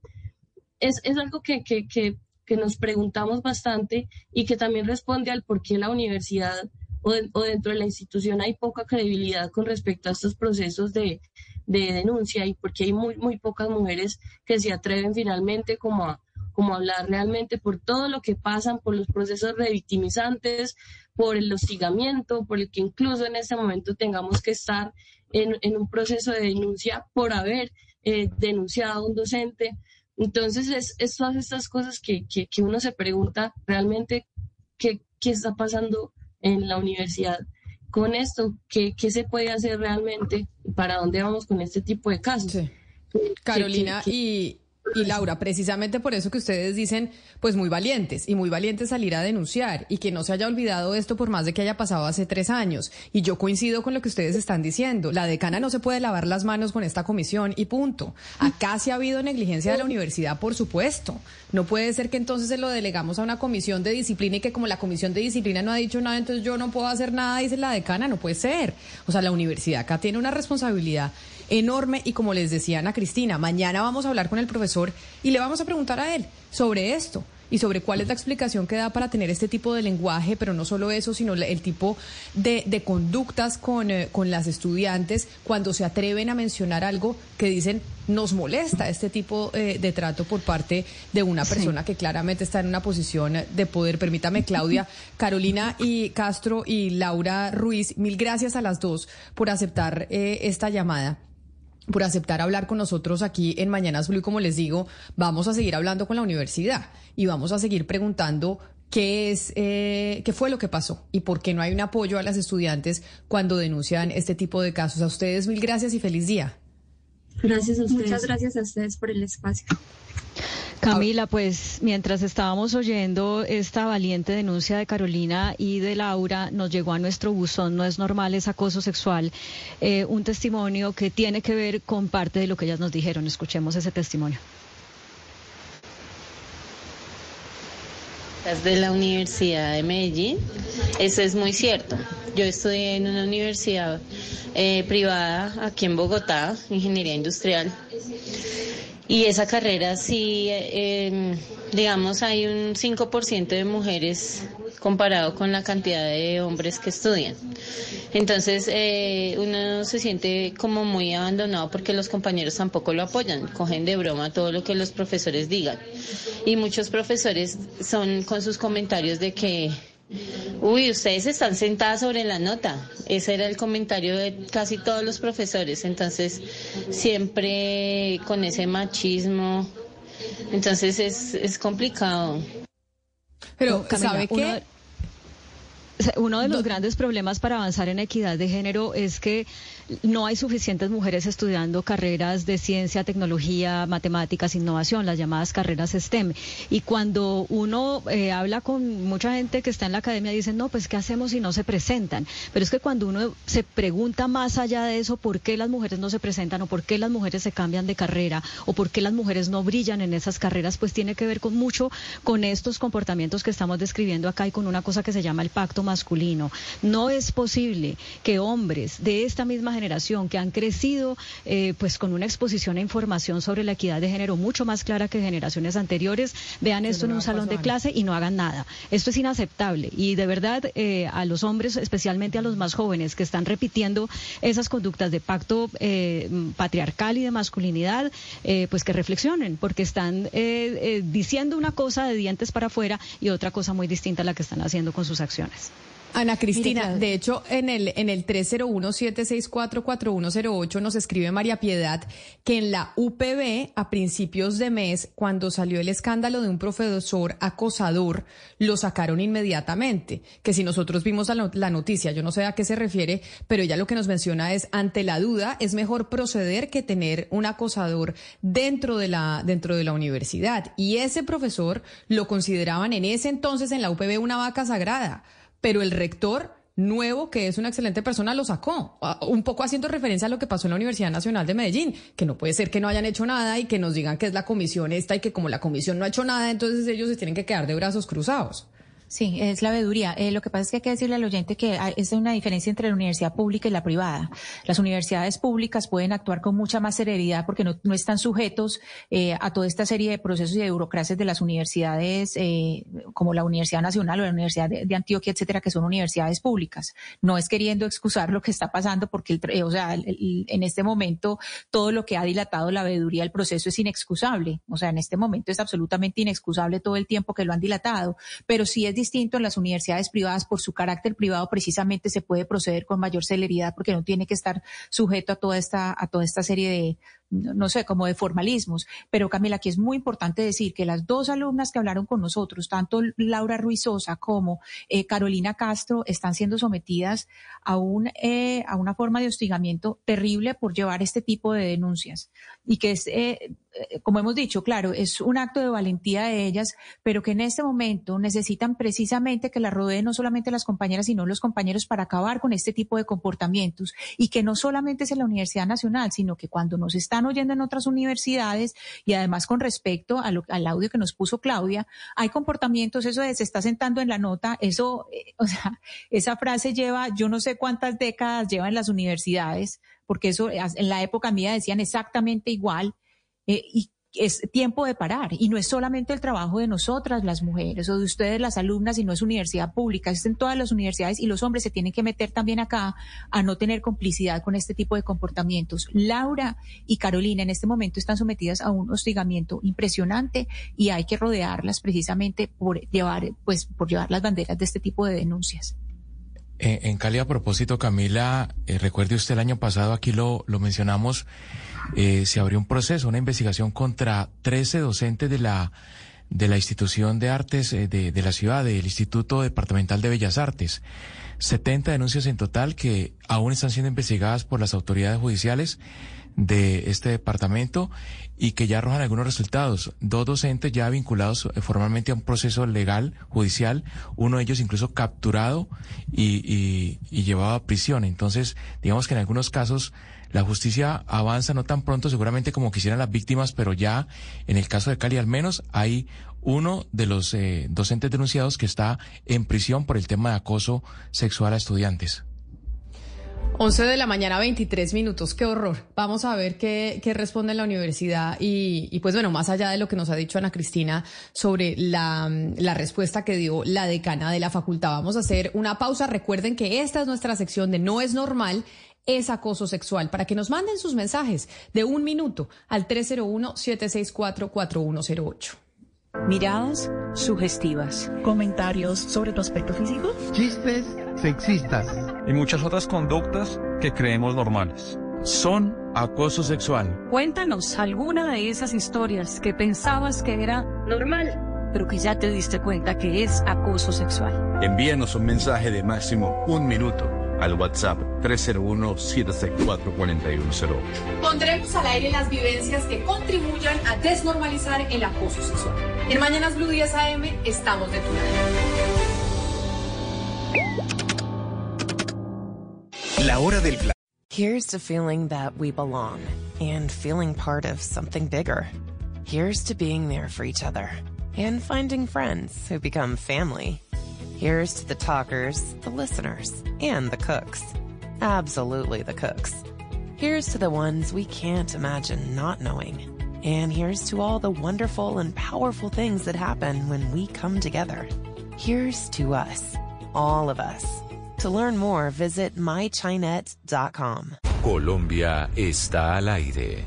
Es, algo que, que, que, que nos preguntamos bastante y que también responde al por qué la universidad o, dentro de la institución hay poca credibilidad con respecto a estos procesos de, denuncia y porque hay muy, muy pocas mujeres que se atreven finalmente como a, como hablar realmente por todo lo que pasan, por los procesos revictimizantes, por el hostigamiento, por el que incluso en este momento tengamos que estar en, un proceso de denuncia por haber eh, denunciado a un docente. Entonces, es, todas estas cosas que, uno se pregunta realmente qué, qué está pasando en la universidad con esto, ¿qué, qué se puede hacer realmente? ¿Para dónde vamos con este tipo de casos? Carolina, y y Laura, precisamente por eso que ustedes dicen, pues muy valientes y muy valientes salir a denunciar y que no se haya olvidado esto por más de que haya pasado hace tres años. Y yo coincido con lo que ustedes están diciendo. La decana no se puede lavar las manos con esta comisión y punto. Acá sí ha habido negligencia de la universidad, por supuesto. No puede ser que entonces se lo delegamos a una comisión de disciplina y que como la comisión de disciplina no ha dicho nada, entonces yo no puedo hacer nada, dice la decana. No puede ser. O sea, la universidad acá tiene una responsabilidad enorme. Y como les decía Ana Cristina, mañana vamos a hablar con el profesor y le vamos a preguntar a él sobre esto y sobre cuál es la explicación que da para tener este tipo de lenguaje, pero no solo eso, sino el tipo de, de conductas con, eh, con las estudiantes cuando se atreven a mencionar algo que dicen nos molesta este tipo eh, de trato por parte de una persona que claramente está en una posición de poder. Permítame, Claudia, Carolina y Castro y Laura Ruiz, mil gracias a las dos por aceptar eh, esta llamada por aceptar hablar con nosotros aquí en Mañanas Blue. Y como les digo, vamos a seguir hablando con la universidad y vamos a seguir preguntando qué es, eh, qué fue lo que pasó y por qué no hay un apoyo a las estudiantes cuando denuncian este tipo de casos. A ustedes mil gracias y feliz día. Gracias a ustedes. Muchas gracias a ustedes por el espacio. Camila, pues mientras estábamos oyendo esta valiente denuncia de Carolina y de Laura, nos llegó a nuestro buzón, no es normal, es acoso sexual, eh, un testimonio que tiene que ver con parte de lo que ellas nos dijeron. Escuchemos ese testimonio. de la Universidad de Medellín. Eso es muy cierto. Yo estudié en una universidad eh, privada aquí en Bogotá, Ingeniería Industrial. Y esa carrera sí, eh, digamos, hay un 5% de mujeres comparado con la cantidad de hombres que estudian. Entonces eh, uno se siente como muy abandonado porque los compañeros tampoco lo apoyan, cogen de broma todo lo que los profesores digan. Y muchos profesores son con sus comentarios de que Uy, ustedes están sentadas sobre la nota. Ese era el comentario de casi todos los profesores. Entonces, siempre con ese machismo. Entonces, es, es complicado. Pero, ¿sabe qué? Uno de los grandes problemas para avanzar en equidad de género es que no hay suficientes mujeres estudiando carreras de ciencia, tecnología, matemáticas, innovación, las llamadas carreras STEM. Y cuando uno eh, habla con mucha gente que está en la academia, dicen, no, pues ¿qué hacemos si no se presentan? Pero es que cuando uno se pregunta más allá de eso, ¿por qué las mujeres no se presentan o por qué las mujeres se cambian de carrera o por qué las mujeres no brillan en esas carreras? Pues tiene que ver con mucho con estos comportamientos que estamos describiendo acá y con una cosa que se llama el pacto masculino. No es posible que hombres de esta misma generación que han crecido eh, pues con una exposición a información sobre la equidad de género mucho más clara que generaciones anteriores, vean esto en un salón de clase y no hagan nada. Esto es inaceptable y de verdad eh, a los hombres, especialmente a los más jóvenes que están repitiendo esas conductas de pacto eh, patriarcal y de masculinidad, pues que reflexionen porque están diciendo una cosa de dientes para afuera y otra cosa muy distinta a la que están haciendo con sus acciones. Ana Cristina, de hecho, en el, en el 301-764-4108 nos escribe María Piedad que en la UPB, a principios de mes, cuando salió el escándalo de un profesor acosador, lo sacaron inmediatamente. Que si nosotros vimos la, la noticia, yo no sé a qué se refiere, pero ella lo que nos menciona es, ante la duda, es mejor proceder que tener un acosador dentro de la, dentro de la universidad. Y ese profesor lo consideraban en ese entonces en la UPB una vaca sagrada pero el rector nuevo, que es una excelente persona, lo sacó. Un poco haciendo referencia a lo que pasó en la Universidad Nacional de Medellín, que no puede ser que no hayan hecho nada y que nos digan que es la comisión esta y que como la comisión no ha hecho nada, entonces ellos se tienen que quedar de brazos cruzados. Sí, es la veeduría. Eh, lo que pasa es que hay que decirle al oyente que es una diferencia entre la universidad pública y la privada. Las universidades públicas pueden actuar con mucha más severidad porque no, están sujetos eh, a toda esta serie de procesos y de burocracias de las universidades eh, como la Universidad Nacional o la Universidad de, Antioquia, etcétera, que son universidades públicas. No es queriendo excusar lo que está pasando porque, el, o sea, en este momento todo lo que ha dilatado la veeduría del proceso es inexcusable. O sea, en este momento es absolutamente inexcusable todo el tiempo que lo han dilatado. Pero sí es distinto en las universidades privadas por su carácter privado precisamente se puede proceder con mayor celeridad porque no tiene que estar sujeto a toda esta a toda esta serie de no sé, como de formalismos. Pero Camila, aquí es muy importante decir que las dos alumnas que hablaron con nosotros, tanto Laura Ruizosa como eh, Carolina Castro, están siendo sometidas a, un, eh, a una forma de hostigamiento terrible por llevar este tipo de denuncias. Y que es, eh, como hemos dicho, claro, es un acto de valentía de ellas, pero que en este momento necesitan precisamente que la rodeen no solamente las compañeras, sino los compañeros para acabar con este tipo de comportamientos. Y que no solamente es en la Universidad Nacional, sino que cuando nos está están oyendo en otras universidades y además con respecto al audio que nos puso Claudia, hay comportamientos, eso de se está sentando en la nota, eso, eh, o sea, esa frase lleva, yo no sé cuántas décadas lleva en las universidades, porque eso en la época mía decían exactamente igual. Eh, y es tiempo de parar y no es solamente el trabajo de nosotras las mujeres o de ustedes las alumnas y no es universidad pública, es en todas las universidades y los hombres se tienen que meter también acá a no tener complicidad con este tipo de comportamientos. Laura y Carolina en este momento están sometidas a un hostigamiento impresionante y hay que rodearlas precisamente por llevar pues por llevar las banderas de este tipo de denuncias. En, Cali, a propósito, Camila, eh, recuerde usted el año pasado, aquí lo, lo mencionamos, eh, se abrió un proceso, una investigación contra 13 docentes de la, de la institución de artes eh, de, de la ciudad, del Instituto Departamental de Bellas Artes. 70 denuncias en total que aún están siendo investigadas por las autoridades judiciales de este departamento y que ya arrojan algunos resultados. Dos docentes ya vinculados eh, formalmente a un proceso legal, judicial, uno de ellos incluso capturado y, y, llevado a prisión. Entonces, digamos que en algunos casos la justicia avanza no tan pronto seguramente como quisieran las víctimas, pero ya en el caso de Cali al menos hay uno de los eh, docentes denunciados que está en prisión por el tema de acoso sexual a estudiantes. 11 de la mañana, 23 minutos. Qué horror. Vamos a ver qué, responde la universidad y, y, pues bueno, más allá de lo que nos ha dicho Ana Cristina sobre la respuesta que dio la decana de la facultad, vamos a hacer una pausa. Recuerden que esta es nuestra sección de No es normal es acoso sexual para que nos manden sus mensajes de un minuto al 301-764-4108. Miradas sugestivas. Comentarios sobre tu aspecto físico. Chistes sexistas. Y muchas otras conductas que creemos normales. Son acoso sexual. Cuéntanos alguna de esas historias que pensabas que era normal, pero que ya te diste cuenta que es acoso sexual. Envíanos un mensaje de máximo un minuto al WhatsApp 301-764-4108. Pondremos al aire las vivencias que contribuyan a desnormalizar el acoso sexual. En Mañanas Blue 10 AM estamos de tu lado. La hora del plan. Here's to feeling that we belong and feeling part of something bigger. Here's to being there for each other and finding friends who become family. Here's to the talkers, the listeners, and the cooks. Absolutely the cooks. Here's to the ones we can't imagine not knowing. And here's to all the wonderful and powerful things that happen when we come together. Here's to us, all of us. To learn more, visit mychinet.com. Colombia está al aire.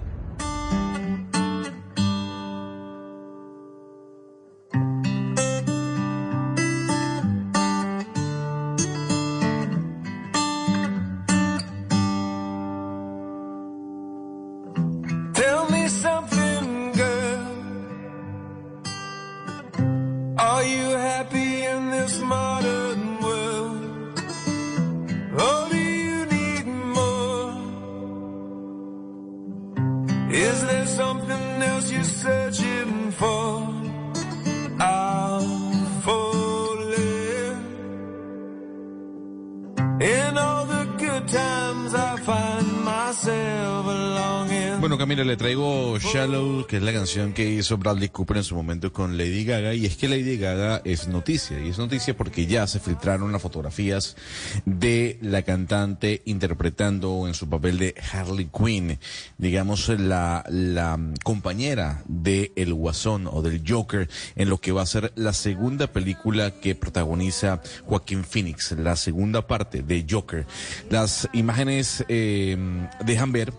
Le traigo Shallow, que es la canción que hizo Bradley Cooper en su momento con Lady Gaga. Y es que Lady Gaga es noticia. Y es noticia porque ya se filtraron las fotografías de la cantante interpretando en su papel de Harley Quinn, digamos, la, la compañera de El Guasón o del Joker en lo que va a ser la segunda película que protagoniza Joaquín Phoenix, la segunda parte de Joker. Las imágenes eh, dejan ver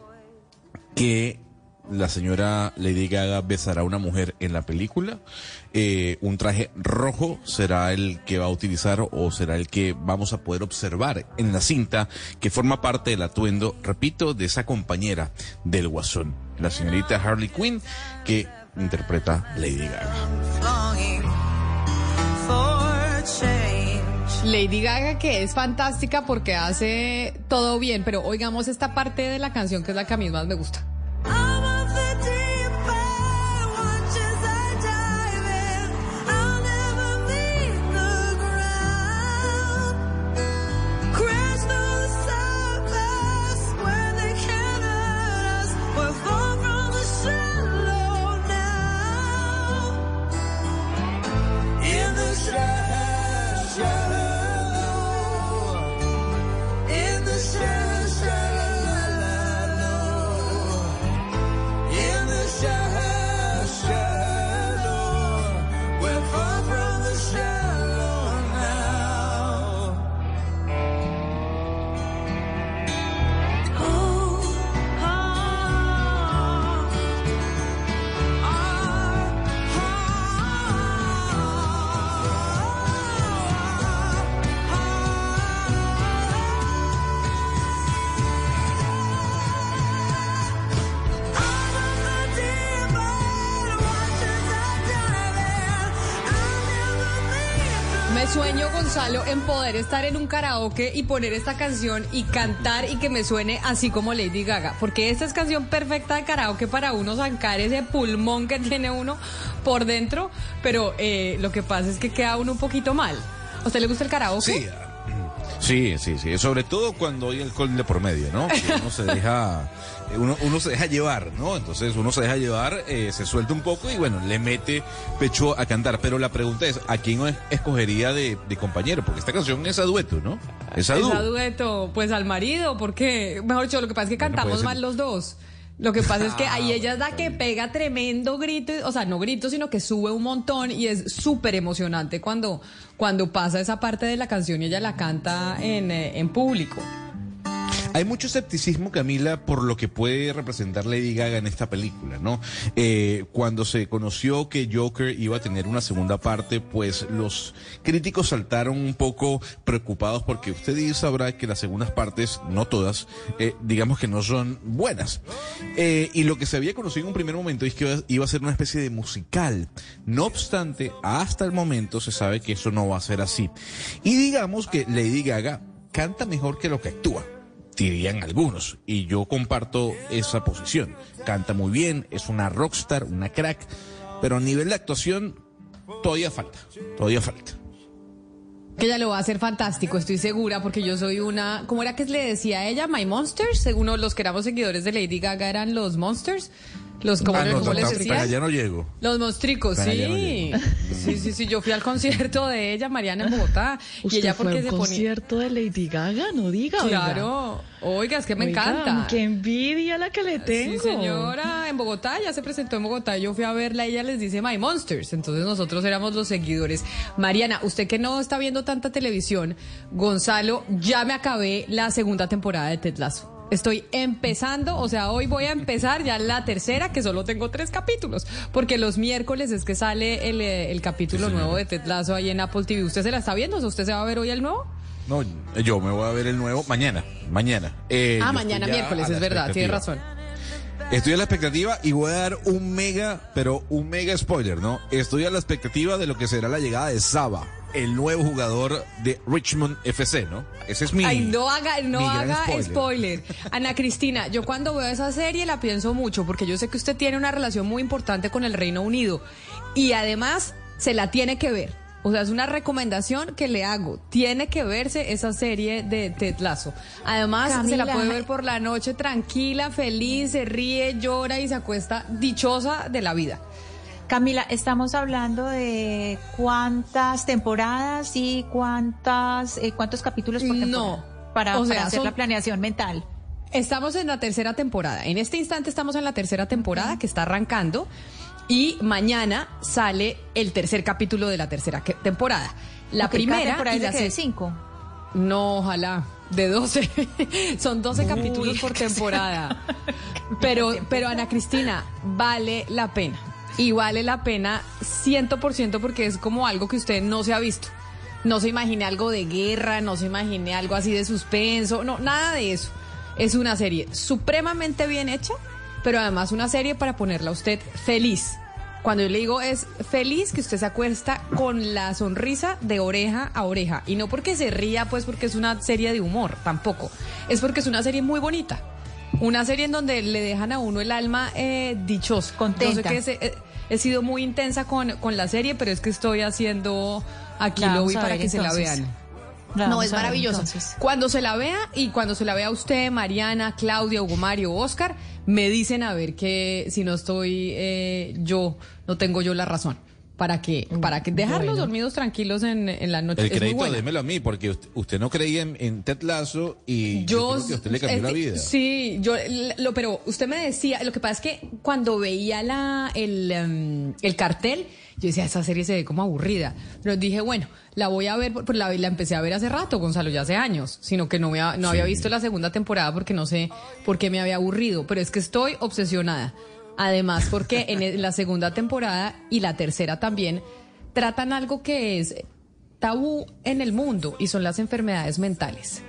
que la señora Lady Gaga besará a una mujer en la película. Eh, un traje rojo será el que va a utilizar o será el que vamos a poder observar en la cinta que forma parte del atuendo, repito, de esa compañera del guasón, la señorita Harley Quinn, que interpreta Lady Gaga. Lady Gaga que es fantástica porque hace todo bien, pero oigamos esta parte de la canción que es la que a mí más me gusta. deep. Poder estar en un karaoke y poner esta canción y cantar y que me suene así como Lady Gaga. Porque esta es canción perfecta de karaoke para uno zancar ese pulmón que tiene uno por dentro. Pero eh, lo que pasa es que queda uno un poquito mal. ¿A usted le gusta el karaoke? Sí. Sí, sí, sí. Sobre todo cuando hay alcohol de por medio, ¿no? Que uno se deja, uno, uno se deja llevar, ¿no? Entonces uno se deja llevar, eh, se suelta un poco y bueno, le mete pecho a cantar. Pero la pregunta es, ¿a quién es- escogería de, de compañero? Porque esta canción es a dueto, ¿no? Es a Es a dueto, pues al marido, porque, mejor dicho, lo que pasa es que cantamos mal los dos. Lo que pasa es que Ah, ahí ella es la que pega tremendo grito, o sea, no grito, sino que sube un montón y es súper emocionante cuando, cuando pasa esa parte de la canción y ella la canta en, eh, en público. Hay mucho escepticismo, Camila, por lo que puede representar Lady Gaga en esta película, ¿no? Eh, cuando se conoció que Joker iba a tener una segunda parte, pues los críticos saltaron un poco preocupados porque usted sabrá que las segundas partes, no todas, eh, digamos que no son buenas. Eh, y lo que se había conocido en un primer momento es que iba- a ser una especie de musical. No obstante, hasta el momento se sabe que eso no va a ser así. Y digamos que Lady Gaga canta mejor que lo que actúa dirían algunos, y yo comparto esa posición. Canta muy bien, es una rockstar, una crack, pero a nivel de actuación todavía falta, todavía falta. Que ella lo va a hacer fantástico, estoy segura, porque yo soy una, ¿cómo era que le decía a ella? My Monsters, según los que éramos seguidores de Lady Gaga eran los Monsters, los, ¿cómo, Ah, no, cómo les decía? allá no llego. Los monstricos, Para allá no sí. Sí, sí, sí. Yo fui al concierto de ella, Mariana, en Bogotá. y ¿Usted ella fue porque a un se ponía. concierto de Lady Gaga? No diga. Claro. Oiga, es que me Oiga, encanta. Qué envidia la que le tengo. Sí, señora, en Bogotá, ya se presentó en Bogotá, yo fui a verla, ella les dice My Monsters, entonces nosotros éramos los seguidores. Mariana, usted que no está viendo tanta televisión, Gonzalo, ya me acabé la segunda temporada de Ted Lasso. Estoy empezando, o sea, hoy voy a empezar ya la tercera, que solo tengo tres capítulos, porque los miércoles es que sale el, eh, el capítulo nuevo de Ted Lasso ahí en Apple TV. ¿Usted se la está viendo? O ¿usted se va a ver hoy el nuevo? No, yo me voy a ver el nuevo mañana, mañana. Eh, ah, mañana miércoles, es verdad, tiene razón. Estoy a la expectativa y voy a dar un mega, pero un mega spoiler, ¿no? Estoy a la expectativa de lo que será la llegada de Saba, el nuevo jugador de Richmond FC, ¿no? Ese es mi. Ay, no haga, no haga spoiler. spoiler. Ana Cristina, yo cuando veo esa serie la pienso mucho porque yo sé que usted tiene una relación muy importante con el Reino Unido y además se la tiene que ver. O sea, es una recomendación que le hago. Tiene que verse esa serie de Ted Lasso. Además, se la puede ver por la noche tranquila, feliz, se ríe, llora y se acuesta dichosa de la vida. Camila, estamos hablando de cuántas temporadas y cuántas eh, cuántos capítulos por temporada No. para, O sea, para hacer son- la planeación mental. Estamos en la tercera temporada. En este instante estamos en la tercera temporada que está arrancando y mañana sale el tercer capítulo de la tercera temporada. La primera temporada y es la de cinco. No, ojalá. De 12. Son 12 capítulos por temporada. Pero, pero Ana Cristina, vale la pena. Y vale la pena 100% porque es como algo que usted no se ha visto. No se imagine algo de guerra, no se imagine algo así de suspenso, no, nada de eso. Es una serie supremamente bien hecha, pero además una serie para ponerla a usted feliz. Cuando yo le digo es feliz que usted se acuesta con la sonrisa de oreja a oreja. Y no porque se ría, pues porque es una serie de humor, tampoco. Es porque es una serie muy bonita. Una serie en donde le dejan a uno el alma eh, dichoso. Contenta. Yo sé que se- eh, he sido muy intensa con, con la serie, pero es que estoy haciendo aquí La lo vamos vi a para ver que se la vean. La No, es ver maravilloso. entonces. Cuando se la vea y cuando se la vea usted, Mariana, Claudia, Hugo Mario, Oscar, me dicen a ver que si no estoy eh, yo, no tengo yo la razón. Para que, para que dejarlos Bueno. dormidos tranquilos en, en la noche. El es crédito démelo a mí, porque usted, usted no creía en, en Ted Lasso y yo, creo que a usted le cambió es la vida. Sí, yo lo, pero usted me decía, lo que pasa es que cuando veía la el, em, el cartel, yo decía, esa serie se ve como aburrida. Pero dije, bueno, la voy a ver, pues la, la empecé a ver hace rato, Gonzalo, ya hace años, sino que no, me ha- no había visto la segunda temporada porque no sé por qué me había aburrido, pero es que estoy obsesionada. Además, porque en la segunda temporada y la tercera también tratan algo que es tabú en el mundo y son las enfermedades mentales.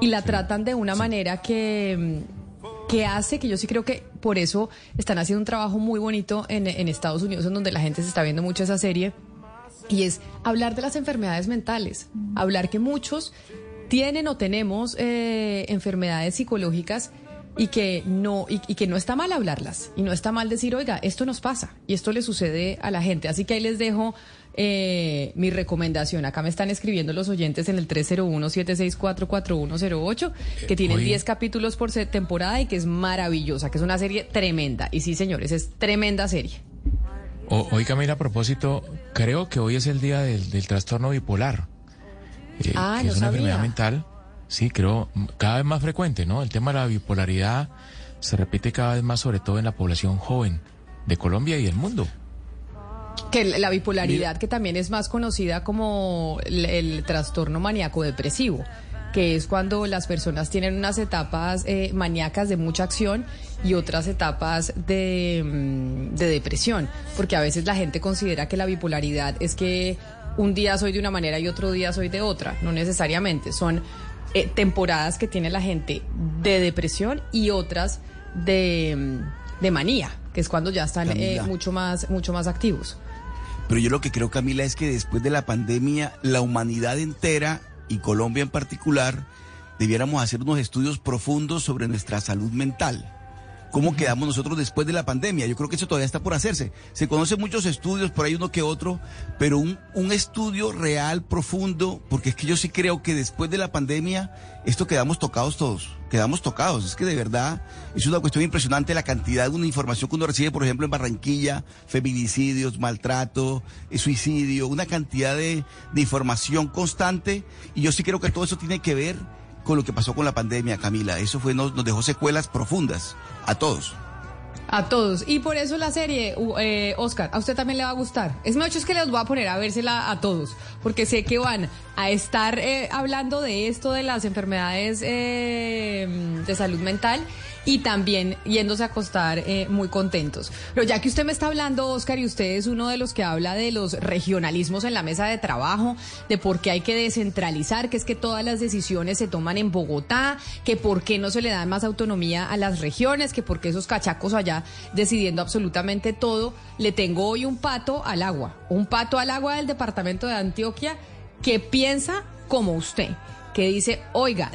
Y la tratan de una manera que, mm, que hace que yo sí creo que por eso están haciendo un trabajo muy bonito en, en Estados Unidos, en donde la gente se está viendo mucho esa serie, y es hablar de las enfermedades mentales, hablar que muchos tienen o tenemos eh, enfermedades psicológicas y que no y, y que no está mal hablarlas y no está mal decir oiga esto nos pasa y esto le sucede a la gente así que ahí les dejo eh, mi recomendación. Acá me están escribiendo los oyentes en el 301-764-4108 que tienen Oye. 10 capítulos por temporada y que es maravillosa que es una serie tremenda. Y sí señores es tremenda serie. O- hoy Camila, a propósito, creo que hoy es el día del, del trastorno bipolar, eh, Ah, que no es una sabía. enfermedad mental, sí, creo, cada vez más frecuente, ¿no? El tema de la bipolaridad se repite cada vez más, sobre todo en la población joven de Colombia y del mundo. Que la bipolaridad, que también es más conocida como el, el trastorno maníaco depresivo, que es cuando las personas tienen unas etapas eh, maníacas de mucha acción y otras etapas de, mm, de depresión, porque a veces la gente considera que la bipolaridad es que un día soy de una manera y otro día soy de otra, no necesariamente, son eh, temporadas que tiene la gente de depresión y otras de, mm, de manía, que es cuando ya están eh, mucho más mucho más activos. Pero yo lo que creo, Camila, es que después de la pandemia, la humanidad entera y Colombia en particular, debiéramos hacer unos estudios profundos sobre nuestra salud mental. ¿Cómo quedamos nosotros después de la pandemia? Yo creo que eso todavía está por hacerse. Se conocen muchos estudios, por ahí uno que otro, pero un, un estudio real, profundo, porque es que yo sí creo que después de la pandemia, esto quedamos tocados todos, quedamos tocados. Es que de verdad es una cuestión impresionante la cantidad de una información que uno recibe, por ejemplo, en Barranquilla, feminicidios, maltrato, eh, suicidio, una cantidad de, de información constante. Y yo sí creo que todo eso tiene que ver con lo que pasó con la pandemia, Camila. Eso fue, nos, nos dejó secuelas profundas a todos. A todos. Y por eso la serie, eh, Oscar, a usted también le va a gustar. Es mucho es que les voy a poner a vérsela a todos, porque sé que van a estar eh, hablando de esto, de las enfermedades eh, de salud mental y también yéndose a acostar eh, muy contentos. Pero ya que usted me está hablando, Oscar, y usted es uno de los que habla de los regionalismos en la mesa de trabajo, de por qué hay que descentralizar, que es que todas las decisiones se toman en Bogotá, que por qué no se le da más autonomía a las regiones, que por qué esos cachacos allá decidiendo absolutamente todo, le tengo hoy un pato al agua, un pato al agua del departamento de Antioquia que piensa como usted, que dice, oiga,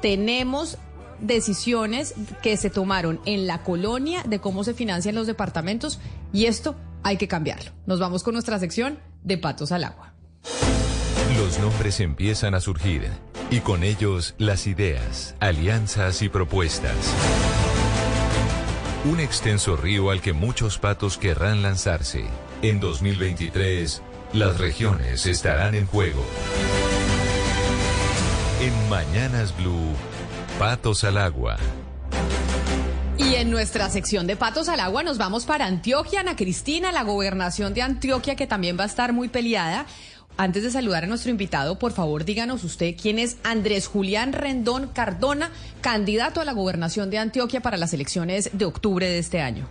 tenemos decisiones que se tomaron en la colonia de cómo se financian los departamentos y esto hay que cambiarlo. Nos vamos con nuestra sección de patos al agua. Los nombres empiezan a surgir y con ellos las ideas, alianzas y propuestas. Un extenso río al que muchos patos querrán lanzarse. En 2023, las regiones estarán en juego. En Mañanas Blue, Patos al Agua. Y en nuestra sección de Patos al Agua nos vamos para Antioquia, Ana Cristina, la gobernación de Antioquia, que también va a estar muy peleada. Antes de saludar a nuestro invitado, por favor, díganos usted quién es Andrés Julián Rendón Cardona, candidato a la gobernación de Antioquia para las elecciones de octubre de este año.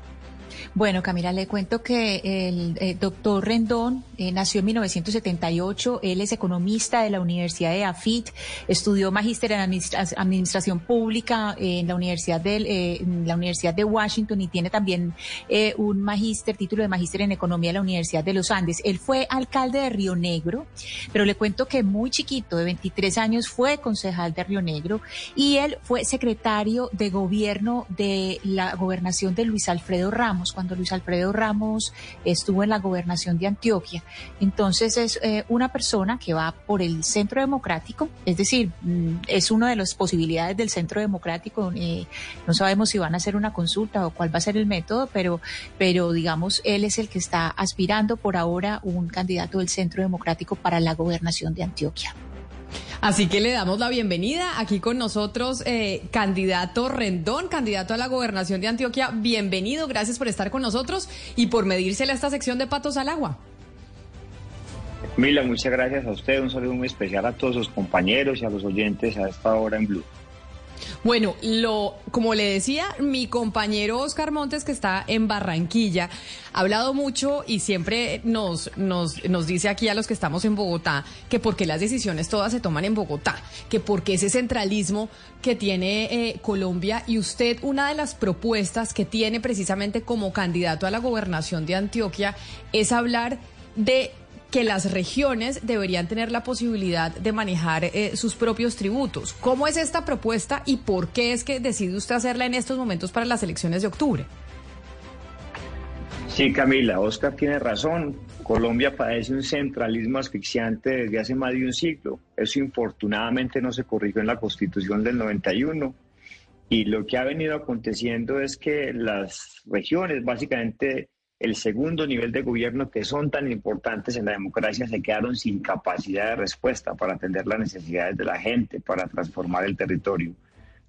Bueno, Camila, le cuento que el eh, doctor Rendón eh, nació en 1978. Él es economista de la Universidad de AFIT, estudió magíster en administra- administración pública eh, en la Universidad de en la Universidad de Washington y tiene también eh, un magíster, título de magíster en economía de la Universidad de los Andes. Él fue alcalde de Río Negro, pero le cuento que muy chiquito, de 23 años, fue concejal de Río Negro y él fue secretario de gobierno de la gobernación de Luis Alfredo Ramos, cuando Luis Alfredo Ramos estuvo en la gobernación de Antioquia. Entonces es eh, una persona que va por el centro democrático, es decir, mm, es una de las posibilidades del centro democrático. eh, no sabemos si van a hacer una consulta o cuál va a ser el método, pero, pero digamos, él es el que está aspirando por ahora un candidato del centro democrático para la gobernación de Antioquia. Así que le damos la bienvenida aquí con nosotros, eh, candidato Rendón, candidato a la gobernación de Antioquia. Bienvenido, gracias por estar con nosotros y por medírsele a esta sección de Patos al Agua. Mila, muchas gracias a usted. Un saludo muy especial a todos sus compañeros y a los oyentes a esta hora en Blue. Bueno, lo, como le decía, mi compañero Oscar Montes, que está en Barranquilla, ha hablado mucho y siempre nos, nos, nos dice aquí a los que estamos en Bogotá que por qué las decisiones todas se toman en Bogotá, que por qué ese centralismo que tiene eh, Colombia y usted una de las propuestas que tiene precisamente como candidato a la gobernación de Antioquia es hablar de que las regiones deberían tener la posibilidad de manejar eh, sus propios tributos. ¿Cómo es esta propuesta y por qué es que decide usted hacerla en estos momentos para las elecciones de octubre? Sí, Camila, Oscar tiene razón. Colombia padece un centralismo asfixiante desde hace más de un siglo. Eso infortunadamente no se corrigió en la Constitución del 91. Y lo que ha venido aconteciendo es que las regiones, básicamente el segundo nivel de gobierno, que son tan importantes en la democracia, se quedaron sin capacidad de respuesta para atender las necesidades de la gente, para transformar el territorio.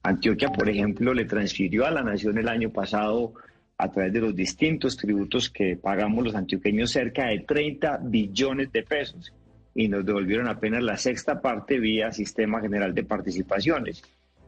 Antioquia, por ejemplo, le transfirió a la nación el año pasado a través de los distintos tributos que pagamos los antioqueños cerca de 30 billones de pesos y nos devolvieron apenas la sexta parte vía Sistema General de Participaciones.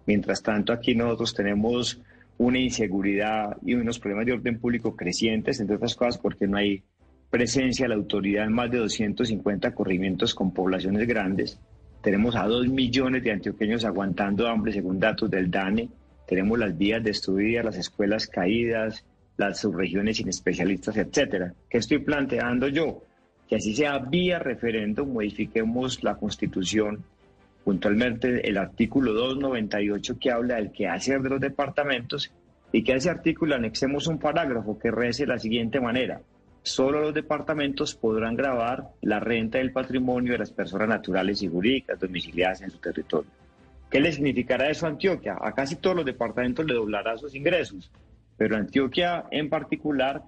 Mientras tanto, aquí nosotros tenemos una inseguridad y unos problemas de orden público crecientes, entre otras cosas porque no hay presencia de la autoridad en más de 250 corrimientos con poblaciones grandes. Tenemos a dos millones de antioqueños aguantando hambre según datos del DANE. Tenemos las vías de estudio, las escuelas caídas, las subregiones sin especialistas, etcétera. ¿Qué estoy planteando yo? Que así sea vía referéndum, modifiquemos la constitución, puntualmente el artículo 298 que habla del quehacer de los departamentos y que a ese artículo anexemos un parágrafo que rece de la siguiente manera. Solo los departamentos podrán grabar la renta del patrimonio de las personas naturales y jurídicas domiciliadas en su territorio. ¿Qué le significará eso a Antioquia? A casi todos los departamentos le doblará sus ingresos pero Antioquia en particular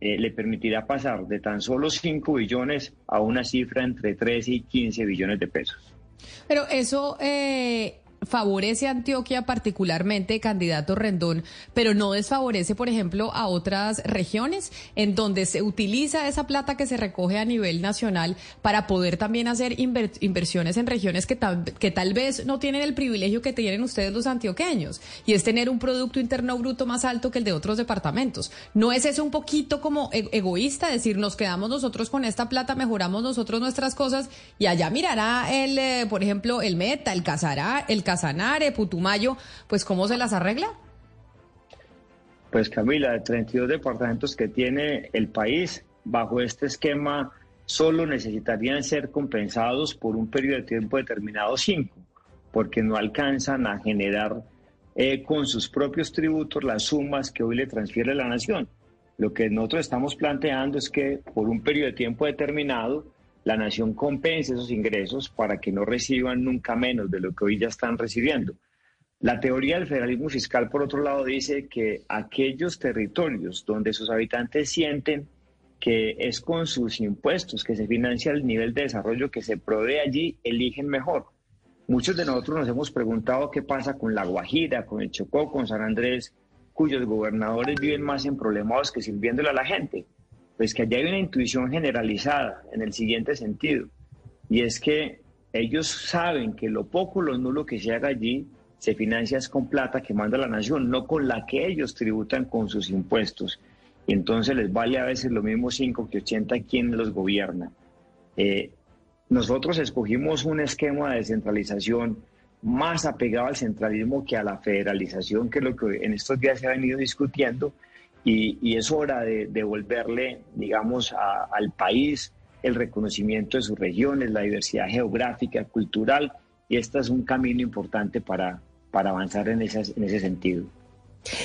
eh, le permitirá pasar de tan solo 5 billones a una cifra entre 13 y 15 billones de pesos. Pero eso eh, favorece a Antioquia particularmente, candidato Rendón, pero no desfavorece, por ejemplo, a otras regiones en donde se utiliza esa plata que se recoge a nivel nacional para poder también hacer inversiones en regiones que, que tal vez no tienen el privilegio que tienen ustedes los antioqueños, y es tener un Producto Interno Bruto más alto que el de otros departamentos. ¿No es eso un poquito como e-, egoísta, decir, nos quedamos nosotros con esta plata, mejoramos nosotros nuestras cosas, y allá mirará el, eh, por ejemplo, el Meta, el Casará, el Casanare, Putumayo, pues ¿cómo se las arregla? Pues Camila, de 32 departamentos que tiene el país, bajo este esquema solo necesitarían ser compensados por un periodo de tiempo determinado cinco, porque no alcanzan a generar eh, con sus propios tributos las sumas que hoy le transfiere la nación. Lo que nosotros estamos planteando es que por un periodo de tiempo determinado la nación compense esos ingresos para que no reciban nunca menos de lo que hoy ya están recibiendo. La teoría del federalismo fiscal, por otro lado, dice que aquellos territorios donde sus habitantes sienten que es con sus impuestos que se financia el nivel de desarrollo que se provee allí, eligen mejor. Muchos de nosotros nos hemos preguntado qué pasa con La Guajira, con el Chocó, con San Andrés, cuyos gobernadores viven más en problemas que sirviéndole a la gente pues que allá hay una intuición generalizada en el siguiente sentido, y es que ellos saben que lo poco, lo nulo que se haga allí se financia con plata que manda la nación, no con la que ellos tributan con sus impuestos. Y entonces les vale a veces lo mismo 5 que 80 quien los gobierna. Eh, nosotros escogimos un esquema de descentralización más apegado al centralismo que a la federalización, que es lo que en estos días se ha venido discutiendo, y, es hora de devolverle, digamos, al país el reconocimiento de sus regiones, la diversidad geográfica, cultural, y este es un camino importante para, para avanzar en, en ese sentido.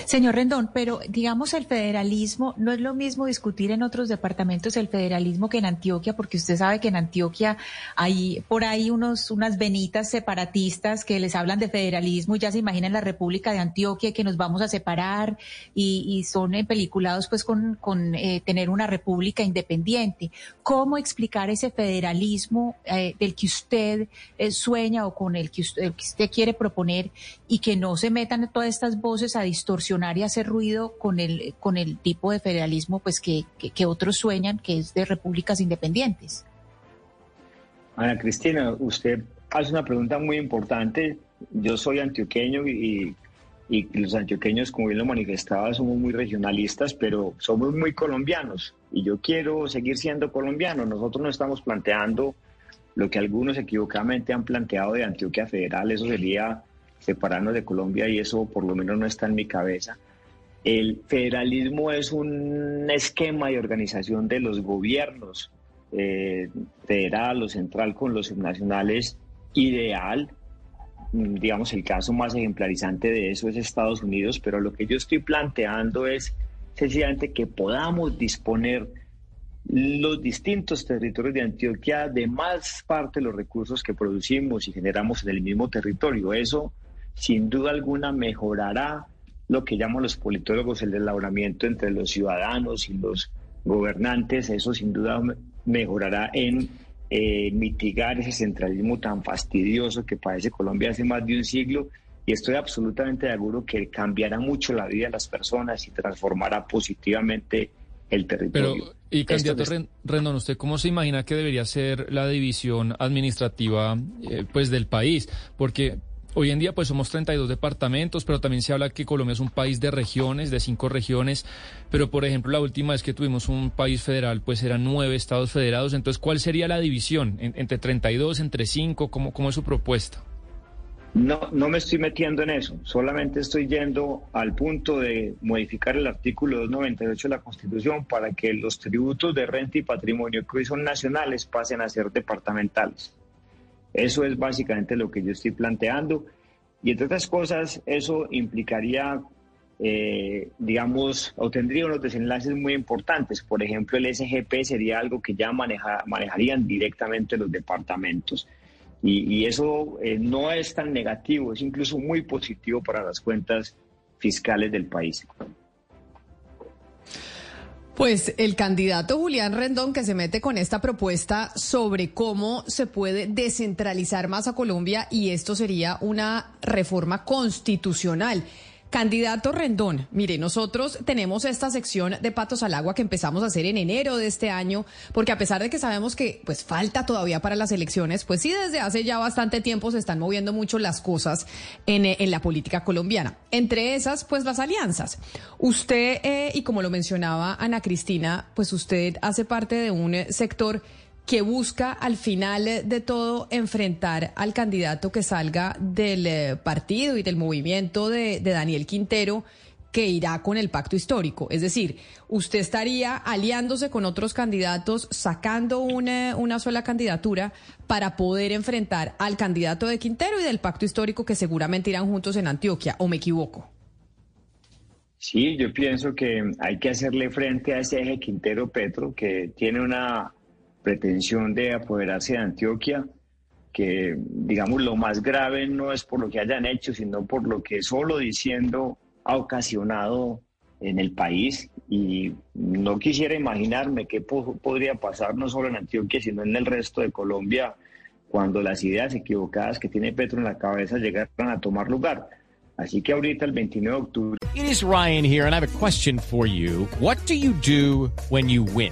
Señor Rendón, pero digamos el federalismo, no es lo mismo discutir en otros departamentos el federalismo que en Antioquia, porque usted sabe que en Antioquia hay por ahí unos, unas venitas separatistas que les hablan de federalismo y ya se imaginan la República de Antioquia que nos vamos a separar y, son peliculados pues con, con eh, tener una república independiente. ¿Cómo explicar ese federalismo eh, del que usted eh, sueña o con el que usted, el que usted quiere proponer y que no se metan todas estas voces a distorsionar y hacer ruido con el, con el tipo de federalismo pues que, que, otros sueñan, que es de repúblicas independientes. Ana Cristina, usted hace una pregunta muy importante. Yo soy antioqueño y, y los antioqueños, como bien lo manifestaba, somos muy regionalistas, pero somos muy colombianos y yo quiero seguir siendo colombiano. Nosotros no estamos planteando lo que algunos equivocadamente han planteado de Antioquia Federal, eso sería separarnos de Colombia y eso por lo menos no está en mi cabeza. El federalismo es un esquema de organización de los gobiernos eh, federal o central con los subnacionales ideal. Mm, digamos, el caso más ejemplarizante de eso es Estados Unidos, pero lo que yo estoy planteando es sencillamente que podamos disponer los distintos territorios de Antioquia de más parte de los recursos que producimos y generamos en el mismo territorio. Eso, sin duda alguna, mejorará lo que llaman los politólogos el elaboramiento entre los ciudadanos y los gobernantes. Eso, sin duda, mejorará en eh, mitigar ese centralismo tan fastidioso que padece Colombia hace más de un siglo. Y estoy absolutamente seguro que cambiará mucho la vida de las personas y transformará positivamente el territorio. Pero, y candidato Rendón, ¿usted cómo se imagina que debería ser la división administrativa eh, pues del país? Porque Hoy en día pues somos 32 departamentos, pero también se habla que Colombia es un país de regiones, de cinco regiones, pero por ejemplo la última vez que tuvimos un país federal pues eran nueve estados federados, entonces ¿cuál sería la división? ¿Entre 32, entre 5? ¿Cómo, cómo es su propuesta? No, no me estoy metiendo en eso, solamente estoy yendo al punto de modificar el artículo 298 de la Constitución para que los tributos de renta y patrimonio que hoy son nacionales pasen a ser departamentales. Eso es básicamente lo que yo estoy planteando. Y entre otras cosas, eso implicaría, eh, digamos, o tendría unos desenlaces muy importantes. Por ejemplo, el SGP sería algo que ya manejarían directamente los departamentos. Y, eso eh, no es tan negativo, es incluso muy positivo para las cuentas fiscales del país. Pues el candidato Julián Rendón que se mete con esta propuesta sobre cómo se puede descentralizar más a Colombia y esto sería una reforma constitucional. Candidato Rendón, mire, nosotros tenemos esta sección de Patos al Agua que empezamos a hacer en enero de este año, porque a pesar de que sabemos que pues falta todavía para las elecciones, pues sí, desde hace ya bastante tiempo se están moviendo mucho las cosas en, en la política colombiana. Entre esas, pues las alianzas. Usted, eh, y como lo mencionaba Ana Cristina, pues usted hace parte de un sector que busca al final de todo enfrentar al candidato que salga del eh, partido y del movimiento de, Daniel Quintero que irá con el pacto histórico. Es decir, usted estaría aliándose con otros candidatos, sacando una, una sola candidatura para poder enfrentar al candidato de Quintero y del pacto histórico que seguramente irán juntos en Antioquia, ¿o me equivoco? Sí, yo pienso que hay que hacerle frente a ese eje Quintero Petro, que tiene una pretensión de apoderarse de Antioquia, que digamos lo más grave no es por lo que hayan hecho, sino por lo que solo diciendo ha ocasionado en el país y no quisiera imaginarme qué podría pasar no solo en Antioquia, sino en el resto de Colombia cuando las ideas equivocadas que tiene Petro en la cabeza llegaran a tomar lugar. Así que ahorita el 29 de octubre. It is Ryan here and I have a question for you. What do you do when you win?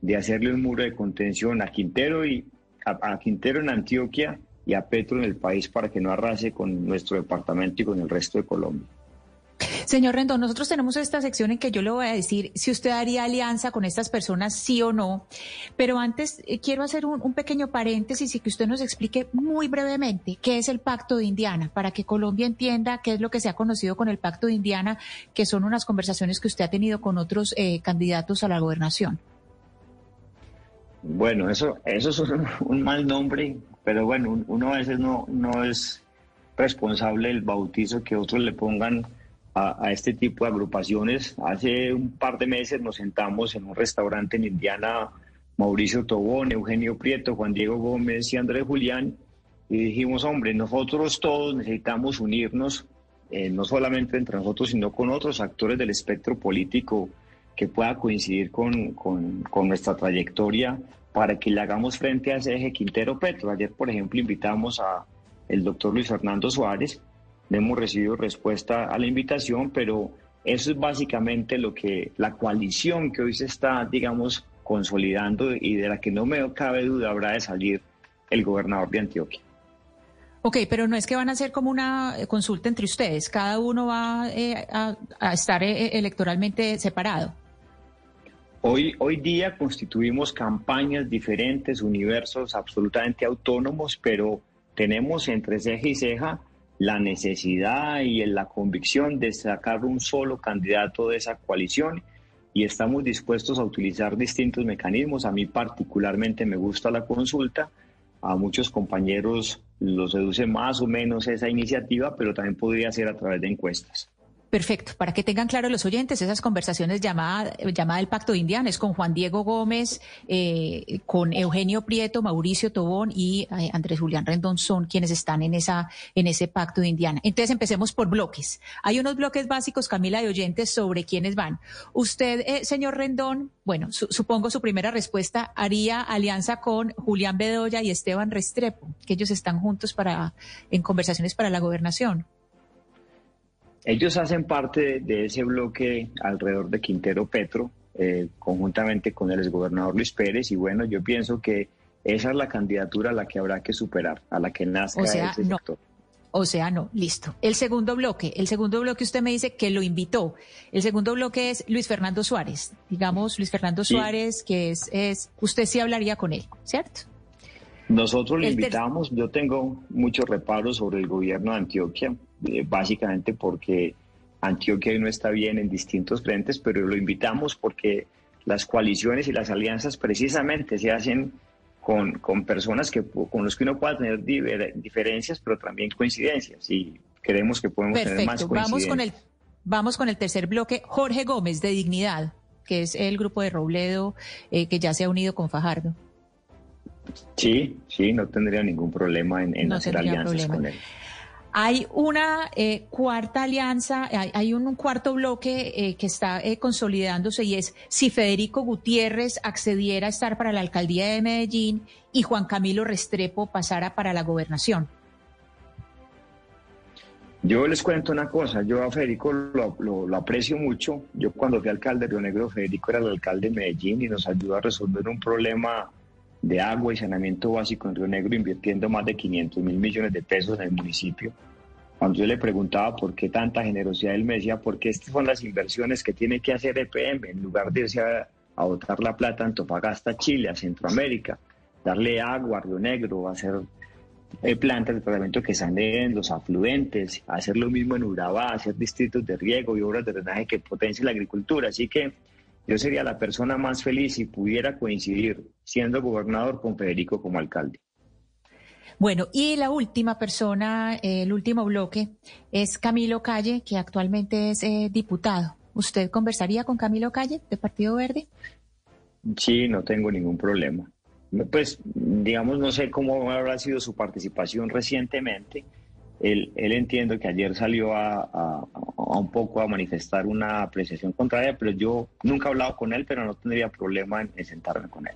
de hacerle un muro de contención a Quintero y a, Quintero en Antioquia y a Petro en el país para que no arrase con nuestro departamento y con el resto de Colombia. Señor Rendón, nosotros tenemos esta sección en que yo le voy a decir si usted haría alianza con estas personas, sí o no. Pero antes eh, quiero hacer un, un, pequeño paréntesis y que usted nos explique muy brevemente qué es el Pacto de Indiana, para que Colombia entienda qué es lo que se ha conocido con el Pacto de Indiana, que son unas conversaciones que usted ha tenido con otros eh, candidatos a la gobernación. Bueno, eso, eso es un, mal nombre, pero bueno, uno a veces no, no es responsable del bautizo que otros le pongan a, este tipo de agrupaciones. Hace un par de meses nos sentamos en un restaurante en Indiana, Mauricio Tobón, Eugenio Prieto, Juan Diego Gómez y Andrés Julián, y dijimos, hombre, nosotros todos necesitamos unirnos, eh, no solamente entre nosotros, sino con otros actores del espectro político que pueda coincidir con, con, nuestra trayectoria para que le hagamos frente a ese eje Quintero Petro. Ayer, por ejemplo, invitamos a el doctor Luis Fernando Suárez, no hemos recibido respuesta a la invitación, pero eso es básicamente lo que la coalición que hoy se está, digamos, consolidando y de la que no me cabe duda habrá de salir el gobernador de Antioquia. Ok, pero no es que van a hacer como una eh, consulta entre ustedes, cada uno va eh, a, a, estar eh, electoralmente separado. Hoy, hoy día constituimos campañas diferentes, universos absolutamente autónomos, pero tenemos entre ceja y ceja la necesidad y la convicción de sacar un solo candidato de esa coalición y estamos dispuestos a utilizar distintos mecanismos. A mí particularmente me gusta la consulta, a muchos compañeros los seduce más o menos esa iniciativa, pero también podría ser a través de encuestas. Perfecto. Para que tengan claro los oyentes, esas conversaciones llamadas llamada el Pacto de Indiana es con Juan Diego Gómez, eh, con Eugenio Prieto, Mauricio Tobón y eh, Andrés Julián Rendón son quienes están en esa en ese Pacto de Indiana. Entonces empecemos por bloques. Hay unos bloques básicos, Camila, de oyentes sobre quiénes van. Usted, eh, señor Rendón, bueno, su, supongo su primera respuesta haría alianza con Julián Bedoya y Esteban Restrepo, que ellos están juntos para en conversaciones para la gobernación. Ellos hacen parte de ese bloque alrededor de Quintero Petro, eh, conjuntamente con el exgobernador Luis Pérez, y bueno, yo pienso que esa es la candidatura a la que habrá que superar, a la que nazca o sea, ese no. sector. O sea, no, listo. El segundo bloque, el segundo bloque usted me dice que lo invitó. El segundo bloque es Luis Fernando Suárez. Digamos, Luis Fernando Sí. Suárez, que es, es, usted sí hablaría con él, ¿cierto? Nosotros le El invitamos, yo tengo muchos reparos sobre el gobierno de Antioquia, eh, básicamente porque Antioquia no está bien en distintos frentes, pero lo invitamos porque las coaliciones y las alianzas precisamente se hacen con, con personas que, con los que uno pueda tener diver- diferencias, pero también coincidencias, y creemos que podemos tener más Perfecto. Vamos coincidencias. con el, vamos con el tercer bloque. Jorge Gómez, de Dignidad, que es el grupo de Robledo, eh, que ya se ha unido con Fajardo. Sí, sí, no tendría ningún problema en, en No hacer alianzas problema. con él. Hay una eh, cuarta alianza, hay, un cuarto bloque eh, que está eh, consolidándose y es si Federico Gutiérrez accediera a estar para la alcaldía de Medellín y Juan Camilo Restrepo pasara para la gobernación. Yo les cuento una cosa, yo a Federico lo, lo- lo aprecio mucho. Yo cuando fui alcalde de Río Negro, Federico era el alcalde de Medellín y nos ayudó a resolver un problema de agua y saneamiento básico en Río Negro, invirtiendo más de 500 mil millones de pesos en el municipio. Cuando yo le preguntaba por qué tanta generosidad, él me decía, porque estas son las inversiones que tiene que hacer EPM, en lugar de irse a, a botar la plata a Antofagasta, Chile, a Centroamérica, darle agua a Río Negro, hacer eh, plantas de tratamiento que saneen los afluentes, hacer lo mismo en Urabá, hacer distritos de riego y obras de drenaje que potencien la agricultura. Así que yo sería la persona más feliz si pudiera coincidir siendo gobernador con Federico como alcalde. Bueno, y la última persona, eh, el último bloque, es Camilo Calle, que actualmente es eh, diputado. ¿Usted conversaría con Camilo Calle, de Partido Verde? Sí, no tengo ningún problema. Pues, digamos, no sé cómo habrá sido su participación recientemente. Él, él entiendo que ayer salió a, a- a un poco a manifestar una apreciación contraria, pero yo nunca he hablado con él, pero no tendría problema en, en sentarme con él.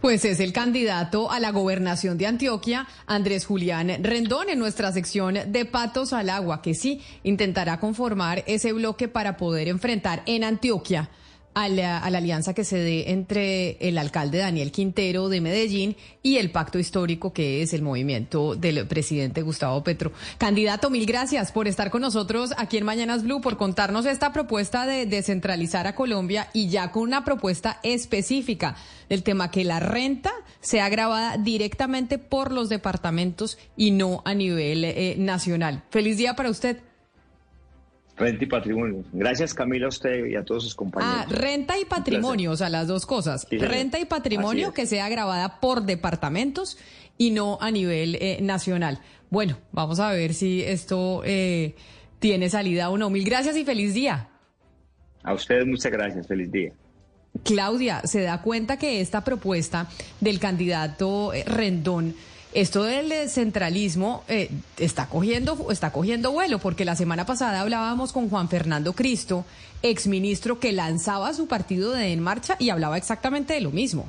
Pues es el candidato a la gobernación de Antioquia, Andrés Julián Rendón, en nuestra sección de Patos al Agua, que sí intentará conformar ese bloque para poder enfrentar en Antioquia a la, a la alianza que se dé entre el alcalde Daniel Quintero de Medellín y el pacto histórico que es el movimiento del presidente Gustavo Petro. Candidato, mil gracias por estar con nosotros aquí en Mañanas Blue, por contarnos esta propuesta de descentralizar a Colombia y ya con una propuesta específica del tema que la renta sea grabada directamente por los departamentos y no a nivel eh, nacional. Feliz día para usted. Renta y patrimonio. Gracias, Camila, a usted y a todos sus compañeros. Ah, renta y patrimonio, o sea, las dos cosas. Sí, renta y patrimonio es. que sea grabada por departamentos y no a nivel eh, nacional. Bueno, vamos a ver si esto eh, tiene salida o no. Mil gracias y feliz día. A ustedes muchas gracias. Feliz día. Claudia, se da cuenta que esta propuesta del candidato eh, Rendón, esto del centralismo eh, está cogiendo está cogiendo vuelo, porque la semana pasada hablábamos con Juan Fernando Cristo, exministro que lanzaba su partido de En Marcha y hablaba exactamente de lo mismo.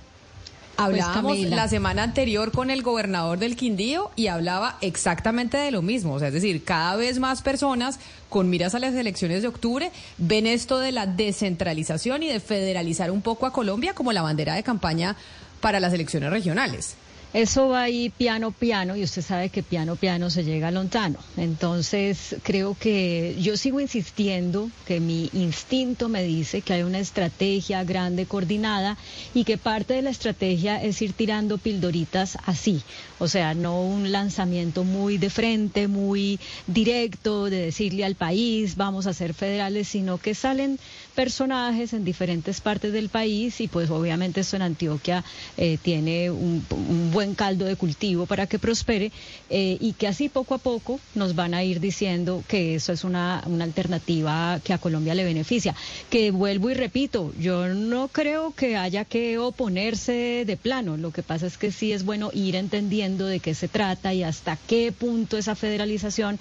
Hablábamos Camila. la semana anterior con el gobernador del Quindío y hablaba exactamente de lo mismo. O sea, es decir, cada vez más personas con miras a las elecciones de octubre ven esto de la descentralización y de federalizar un poco a Colombia como la bandera de campaña para las elecciones regionales. Eso va ahí piano piano y usted sabe que piano piano se llega lontano. Entonces creo que yo sigo insistiendo que mi instinto me dice que hay una estrategia grande coordinada y que parte de la estrategia es ir tirando pildoritas así. O sea, no un lanzamiento muy de frente, muy directo de decirle al país vamos a ser federales, sino que salen personajes en diferentes partes del país y pues obviamente esto en Antioquia eh, tiene un, un buen caldo de cultivo para que prospere eh, y que así poco a poco nos van a ir diciendo que eso es una, una alternativa que a Colombia le beneficia. Que vuelvo y repito, yo no creo que haya que oponerse de plano, lo que pasa es que sí es bueno ir entendiendo de qué se trata y hasta qué punto esa federalización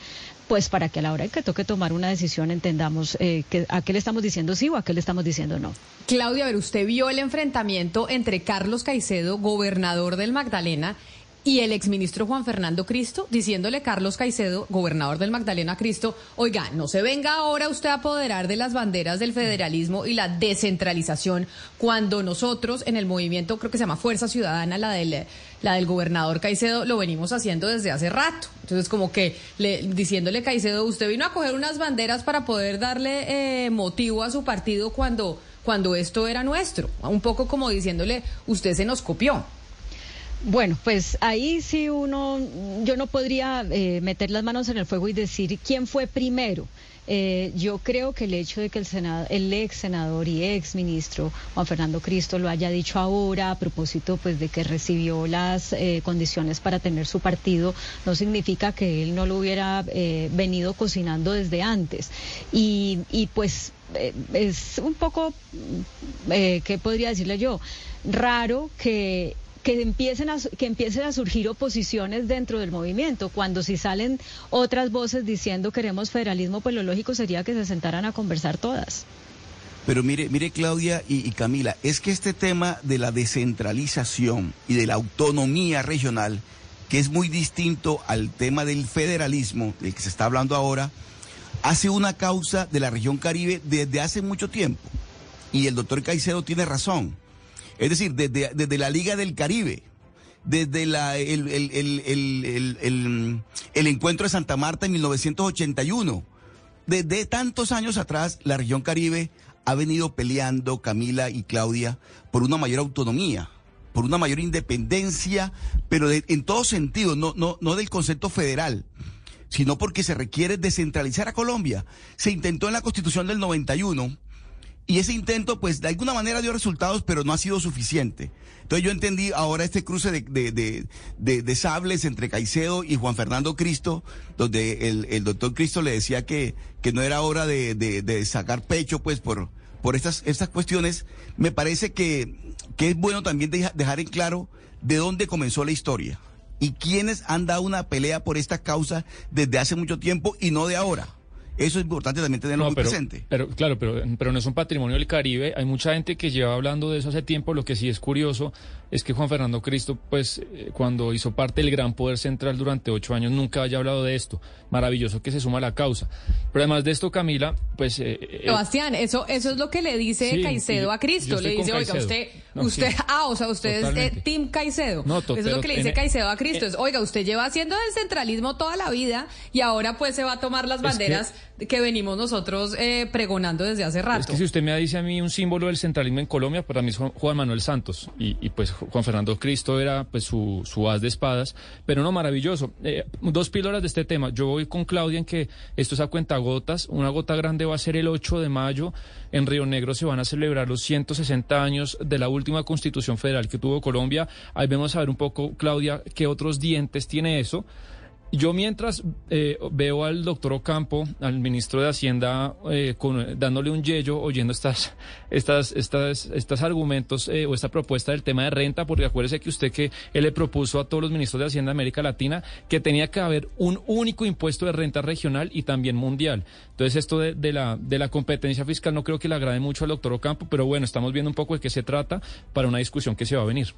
pues para que a la hora que toque tomar una decisión entendamos eh, que, a qué le estamos diciendo sí o a qué le estamos diciendo no. Claudia, a ver, usted vio el enfrentamiento entre Carlos Caicedo, gobernador del Magdalena, y el exministro Juan Fernando Cristo, diciéndole Carlos Caicedo, gobernador del Magdalena Cristo, oiga, no se venga ahora usted a apoderar de las banderas del federalismo y la descentralización, cuando nosotros en el movimiento, creo que se llama Fuerza Ciudadana, la del, la del gobernador Caicedo, lo venimos haciendo desde hace rato. Entonces, como que le, diciéndole Caicedo, usted vino a coger unas banderas para poder darle eh, motivo a su partido cuando, cuando esto era nuestro. Un poco como diciéndole, usted se nos copió. Bueno, pues ahí sí uno, yo no podría eh, meter las manos en el fuego y decir quién fue primero. Eh, yo creo que el hecho de que el, senado, el ex senador y ex ministro Juan Fernando Cristo lo haya dicho ahora a propósito pues de que recibió las eh, condiciones para tener su partido no significa que él no lo hubiera eh, venido cocinando desde antes y, y pues eh, es un poco eh, qué podría decirle yo raro que que empiecen a, que empiecen a surgir oposiciones dentro del movimiento, cuando si salen otras voces diciendo queremos federalismo, pues lo lógico sería que se sentaran a conversar todas. Pero mire, mire Claudia y, y, Camila, es que este tema de la descentralización y de la autonomía regional, que es muy distinto al tema del federalismo, del que se está hablando ahora, hace una causa de la región Caribe desde hace mucho tiempo. Y el doctor Caicedo tiene razón. Es decir, desde, desde la Liga del Caribe, desde el, el, el, el, encuentro de Santa Marta en 1981. Desde tantos años atrás, la región Caribe ha venido peleando, Camila y Claudia, por una mayor autonomía, por una mayor independencia, pero de, en todo sentido, no, no, no del concepto federal, sino porque se requiere descentralizar a Colombia. Se intentó en la Constitución del 91 y ese intento, pues, de alguna manera dio resultados, pero no ha sido suficiente. Entonces yo entendí ahora este cruce de, de, de, de, sables entre Caicedo y Juan Fernando Cristo, donde el, el doctor Cristo le decía que, que no era hora de, sacar pecho, pues, por, por estas, estas cuestiones. Me parece que, que es bueno también dejar en claro de dónde comenzó la historia y quiénes han dado una pelea por esta causa desde hace mucho tiempo y no de ahora. Eso es importante también tenerlo no, muy pero, presente. Pero claro, pero, pero no es un patrimonio del Caribe. Hay mucha gente que lleva hablando de eso hace tiempo. Lo que sí es curioso es que Juan Fernando Cristo, pues, eh, cuando hizo parte del Gran Poder Central durante ocho años, nunca haya hablado de esto. Maravilloso que se suma a la causa. Pero además de esto, Camila, pues... Eh, Sebastián, eso, eso es lo que le dice sí, Caicedo a Cristo. Le dice, oiga, usted, no, usted, sí, ah, o sea, usted totalmente. es Team Caicedo. No, eso es lo que le dice en, Caicedo a Cristo. es, oiga, usted lleva haciendo el centralismo toda la vida y ahora pues se va a tomar las banderas que, que, venimos nosotros eh, pregonando desde hace rato. Es que si usted me dice a mí un símbolo del centralismo en Colombia, para mí es Juan Manuel Santos. Y, pues Juan Fernando Cristo era pues su, su as de espadas. Pero no, maravilloso. Eh, dos píldoras de este tema. Yo voy con Claudia en que esto es a cuenta gotas. Una gota grande va a ser el 8 de mayo. En Río Negro se van a celebrar los 160 años de la última constitución federal que tuvo Colombia. Ahí vamos a ver un poco, Claudia, qué otros dientes tiene eso. Yo mientras eh, veo al doctor Ocampo, al ministro de Hacienda, eh, con, dándole un yello, oyendo estas, estas, estas, estos argumentos eh, o esta propuesta del tema de renta, porque acuérdese que usted que él le propuso a todos los ministros de Hacienda de América Latina que tenía que haber un único impuesto de renta regional y también mundial. Entonces esto de, de la, de la competencia fiscal no creo que le agrade mucho al doctor Ocampo, pero bueno, estamos viendo un poco de qué se trata para una discusión que se va a venir.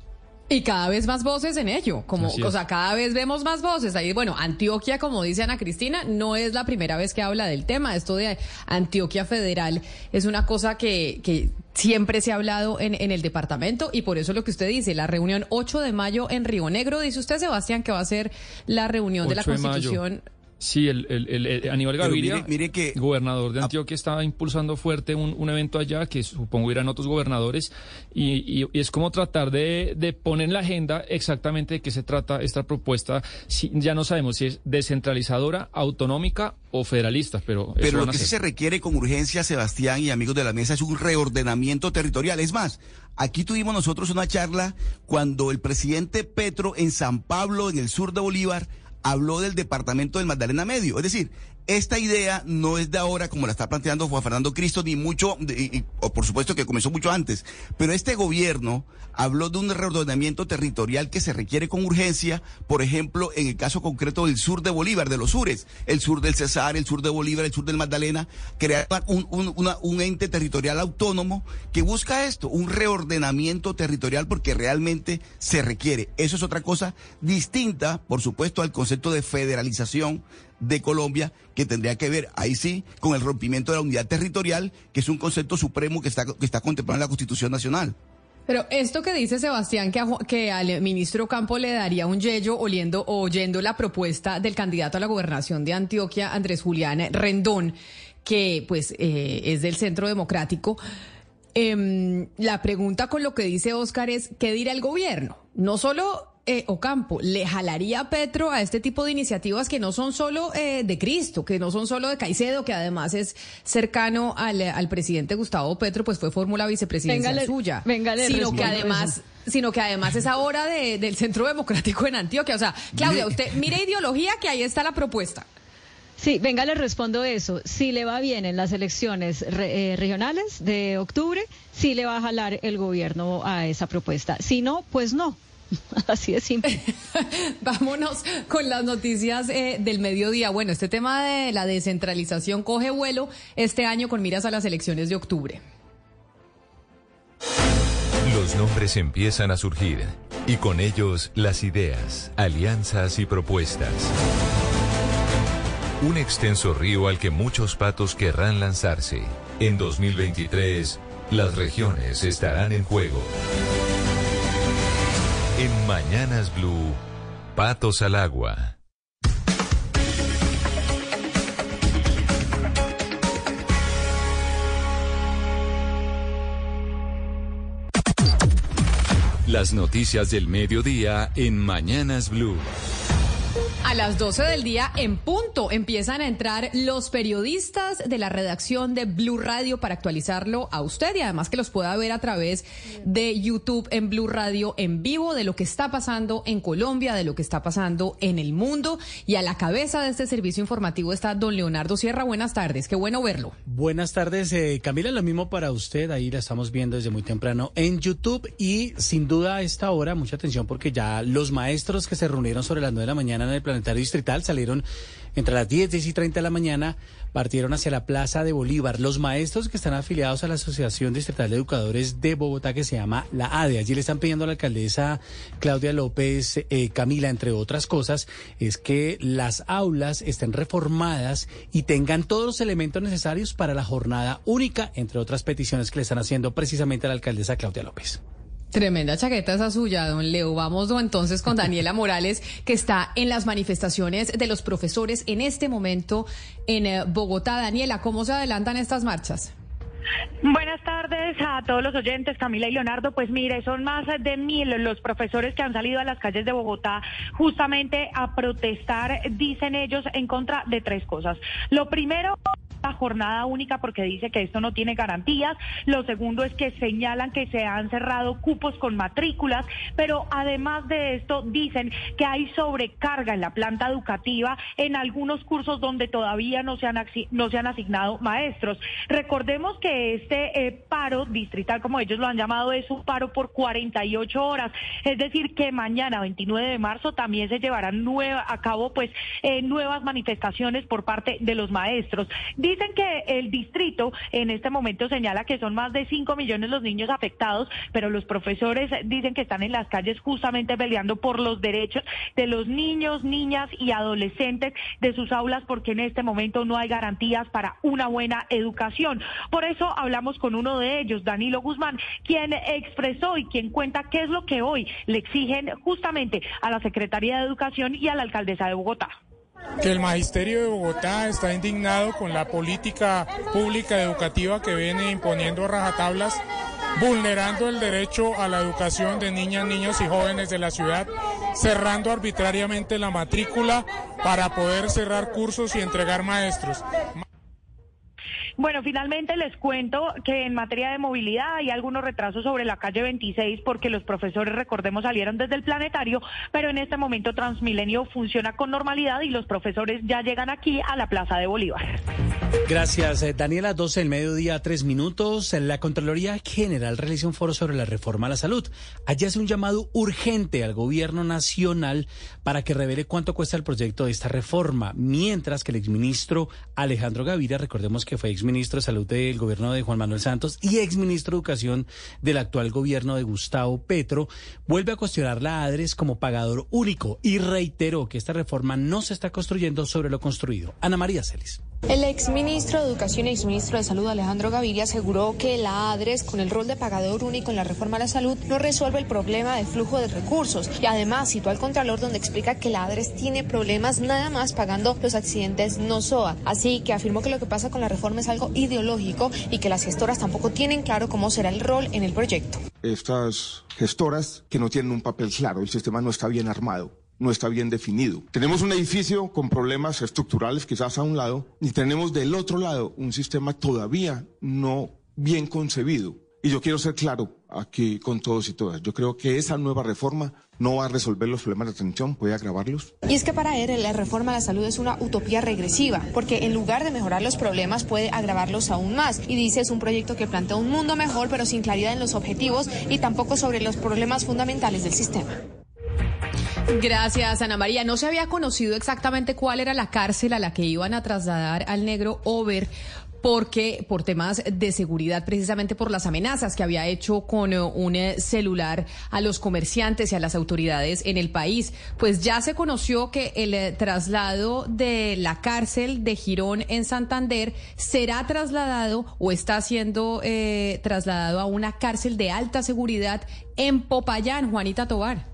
Y cada vez más voces en ello, como, o sea, cada vez vemos más voces. Ahí, bueno, Antioquia, como dice Ana Cristina, no es la primera vez que habla del tema. Esto de Antioquia Federal es una cosa que, que siempre se ha hablado en, en, el departamento y por eso lo que usted dice, la reunión 8 de mayo en Río Negro, dice usted, Sebastián, que va a ser la reunión de la Constitución. Sí, el, el, Aníbal Gaviria, mire, que, gobernador de Antioquia, estaba impulsando fuerte un, un, evento allá que supongo irán otros gobernadores y, y, es como tratar de, de, poner en la agenda exactamente de qué se trata esta propuesta. Si, ya no sabemos si es descentralizadora, autonómica o federalista, pero... Pero lo que sí se requiere con urgencia, Sebastián y amigos de la mesa, es un reordenamiento territorial. Es más, aquí tuvimos nosotros una charla cuando el presidente Petro en San Pablo, en el sur de Bolívar, habló del departamento del Magdalena Medio. Es decir, esta idea no es de ahora como la está planteando Juan Fernando Cristo, ni mucho, o por supuesto que comenzó mucho antes, pero este gobierno habló de un reordenamiento territorial que se requiere con urgencia, por ejemplo, en el caso concreto del sur de Bolívar, de los sures, el sur del Cesar, el sur de Bolívar, el sur del Magdalena, crear un ente territorial autónomo que busca esto, un reordenamiento territorial porque realmente se requiere. Eso es otra cosa distinta, por supuesto, al concepto de federalización de Colombia que tendría que ver, ahí sí, con el rompimiento de la unidad territorial, que es un concepto supremo que está, que está contemplado en la Constitución Nacional. Pero esto que dice Sebastián, que, que al ministro Campo le daría un yello oliendo oyendo la propuesta del candidato a la gobernación de Antioquia, Andrés Julián Rendón, que pues eh, es del Centro Democrático. Em, la pregunta con lo que dice Oscar es, ¿qué dirá el gobierno? No solo eh, Ocampo, ¿le jalaría a Petro a este tipo de iniciativas que no son solo eh, de Cristo, que no son solo de Caicedo, que además es cercano al, al presidente Gustavo Petro, pues fue fórmula vicepresidencial suya, sino que además sino que además es ahora de, del Centro Democrático en Antioquia. O sea, Claudia, usted mire ideología que ahí está la propuesta. Sí, venga, le respondo eso. Si le va bien en las elecciones eh, regionales de octubre, sí le va a jalar el gobierno a esa propuesta. Si no, pues no. Así de simple. Vámonos con las noticias eh, del mediodía. Bueno, este tema de la descentralización coge vuelo este año con miras a las elecciones de octubre. Los nombres empiezan a surgir y con ellos las ideas, alianzas y propuestas. Un extenso río al que muchos patos querrán lanzarse. En 2023, las regiones estarán en juego. En Mañanas Blue, Patos al Agua. Las noticias del mediodía en Mañanas Blue. A las 12 del día en punto empiezan a entrar los periodistas de la redacción de Blue Radio para actualizarlo a usted y además que los pueda ver a través de YouTube en Blue Radio en vivo de lo que está pasando en Colombia, de lo que está pasando en el mundo y a la cabeza de este servicio informativo está don Leonardo Sierra. Buenas tardes, qué bueno verlo. Buenas tardes, eh, Camila, lo mismo para usted, ahí la estamos viendo desde muy temprano en YouTube y sin duda a esta hora, mucha atención porque ya los maestros que se reunieron sobre las 9 de la mañana en el distrital salieron entre las 10, 10 y 30 de la mañana, partieron hacia la Plaza de Bolívar. Los maestros que están afiliados a la Asociación Distrital de Educadores de Bogotá, que se llama la ADE, allí le están pidiendo a la alcaldesa Claudia López eh, Camila, entre otras cosas, es que las aulas estén reformadas y tengan todos los elementos necesarios para la jornada única, entre otras peticiones que le están haciendo precisamente a la alcaldesa Claudia López. Tremenda chaqueta esa suya, don Leo. Vamos entonces con Daniela Morales, que está en las manifestaciones de los profesores en este momento en eh, Bogotá. Daniela, ¿cómo se adelantan estas marchas? Buenas tardes a todos los oyentes, Camila y Leonardo. Pues mire, son más de mil los profesores que han salido a las calles de Bogotá justamente a protestar, dicen ellos, en contra de tres cosas. Lo primero jornada única porque dice que esto no tiene garantías. Lo segundo es que señalan que se han cerrado cupos con matrículas, pero además de esto dicen que hay sobrecarga en la planta educativa en algunos cursos donde todavía no se han, no se han asignado maestros. Recordemos que este eh, paro distrital, como ellos lo han llamado, es un paro por 48 horas, es decir, que mañana, 29 de marzo, también se llevarán nueva, a cabo pues eh, nuevas manifestaciones por parte de los maestros Dicen que el distrito en este momento señala que son más de 5 millones los niños afectados, pero los profesores dicen que están en las calles justamente peleando por los derechos de los niños, niñas y adolescentes de sus aulas porque en este momento no hay garantías para una buena educación. Por eso hablamos con uno de ellos, Danilo Guzmán, quien expresó y quien cuenta qué es lo que hoy le exigen justamente a la Secretaría de Educación y a la alcaldesa de Bogotá que el Magisterio de Bogotá está indignado con la política pública educativa que viene imponiendo rajatablas, vulnerando el derecho a la educación de niñas, niños y jóvenes de la ciudad, cerrando arbitrariamente la matrícula para poder cerrar cursos y entregar maestros. Bueno, finalmente les cuento que en materia de movilidad hay algunos retrasos sobre la calle 26 porque los profesores, recordemos, salieron desde el planetario, pero en este momento Transmilenio funciona con normalidad y los profesores ya llegan aquí a la Plaza de Bolívar. Gracias, eh, Daniela. 12 del mediodía, tres minutos. La Contraloría General realiza un foro sobre la reforma a la salud. Allí hace un llamado urgente al gobierno nacional para que revele cuánto cuesta el proyecto de esta reforma, mientras que el exministro Alejandro Gaviria, recordemos que fue ex ministro de Salud del gobierno de Juan Manuel Santos y exministro de Educación del actual gobierno de Gustavo Petro, vuelve a cuestionar la ADRES como pagador único y reiteró que esta reforma no se está construyendo sobre lo construido. Ana María Celis. El exministro de Educación y exministro de Salud, Alejandro Gaviria, aseguró que la ADRES, con el rol de pagador único en la reforma a la salud, no resuelve el problema de flujo de recursos. Y además citó al Contralor donde explica que la ADRES tiene problemas nada más pagando los accidentes no SOA. Así que afirmó que lo que pasa con la reforma es algo ideológico y que las gestoras tampoco tienen claro cómo será el rol en el proyecto. Estas gestoras que no tienen un papel claro, el sistema no está bien armado no está bien definido. Tenemos un edificio con problemas estructurales quizás a un lado y tenemos del otro lado un sistema todavía no bien concebido. Y yo quiero ser claro aquí con todos y todas. Yo creo que esa nueva reforma no va a resolver los problemas de atención, puede agravarlos. Y es que para él la reforma a la salud es una utopía regresiva, porque en lugar de mejorar los problemas puede agravarlos aún más. Y dice es un proyecto que plantea un mundo mejor, pero sin claridad en los objetivos y tampoco sobre los problemas fundamentales del sistema. Gracias, Ana María. No se había conocido exactamente cuál era la cárcel a la que iban a trasladar al negro Over porque por temas de seguridad, precisamente por las amenazas que había hecho con eh, un eh, celular a los comerciantes y a las autoridades en el país. Pues ya se conoció que el eh, traslado de la cárcel de Girón en Santander será trasladado o está siendo trasladado a una cárcel de alta seguridad en Popayán, Juanita Tobar.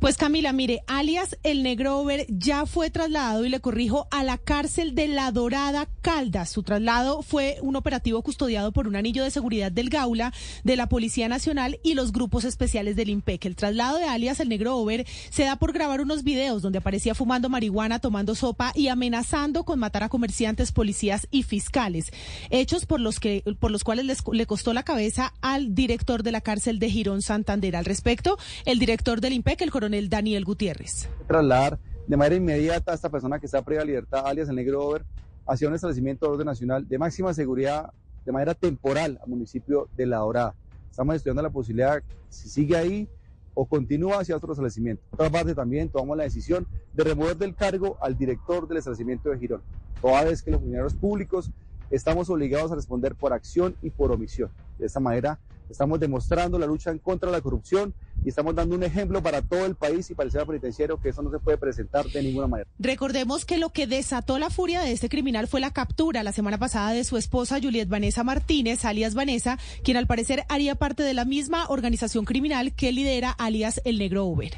Pues Camila, mire, alias el negro Over ya fue trasladado y le corrijo a la cárcel de La Dorada Caldas. Su traslado fue un operativo custodiado por un anillo de seguridad del Gaula, de la Policía Nacional y los grupos especiales del IMPEC. El traslado de alias el negro Over se da por grabar unos videos donde aparecía fumando marihuana, tomando sopa y amenazando con matar a comerciantes, policías y fiscales. Hechos por los que por los cuales le costó la cabeza al director de la cárcel de Girón Santander. Al respecto, el director del IMPEC, el coronel Daniel Gutiérrez. Trasladar de manera inmediata a esta persona que está previa libertad, alias el negro Over, hacia un establecimiento de orden nacional de máxima seguridad de manera temporal al municipio de La Dorada. Estamos estudiando la posibilidad, si sigue ahí o continúa hacia otro establecimiento. Otra parte, también tomamos la decisión de remover del cargo al director del establecimiento de Girón, toda vez que los funcionarios públicos estamos obligados a responder por acción y por omisión. De esta manera, estamos demostrando la lucha en contra de la corrupción y estamos dando un ejemplo para todo el país y para el sistema penitenciario que eso no se puede presentar de ninguna manera. Recordemos que lo que desató la furia de este criminal fue la captura la semana pasada de su esposa Juliet Vanessa Martínez, alias Vanessa, quien al parecer haría parte de la misma organización criminal que lidera alias el Negro Uber.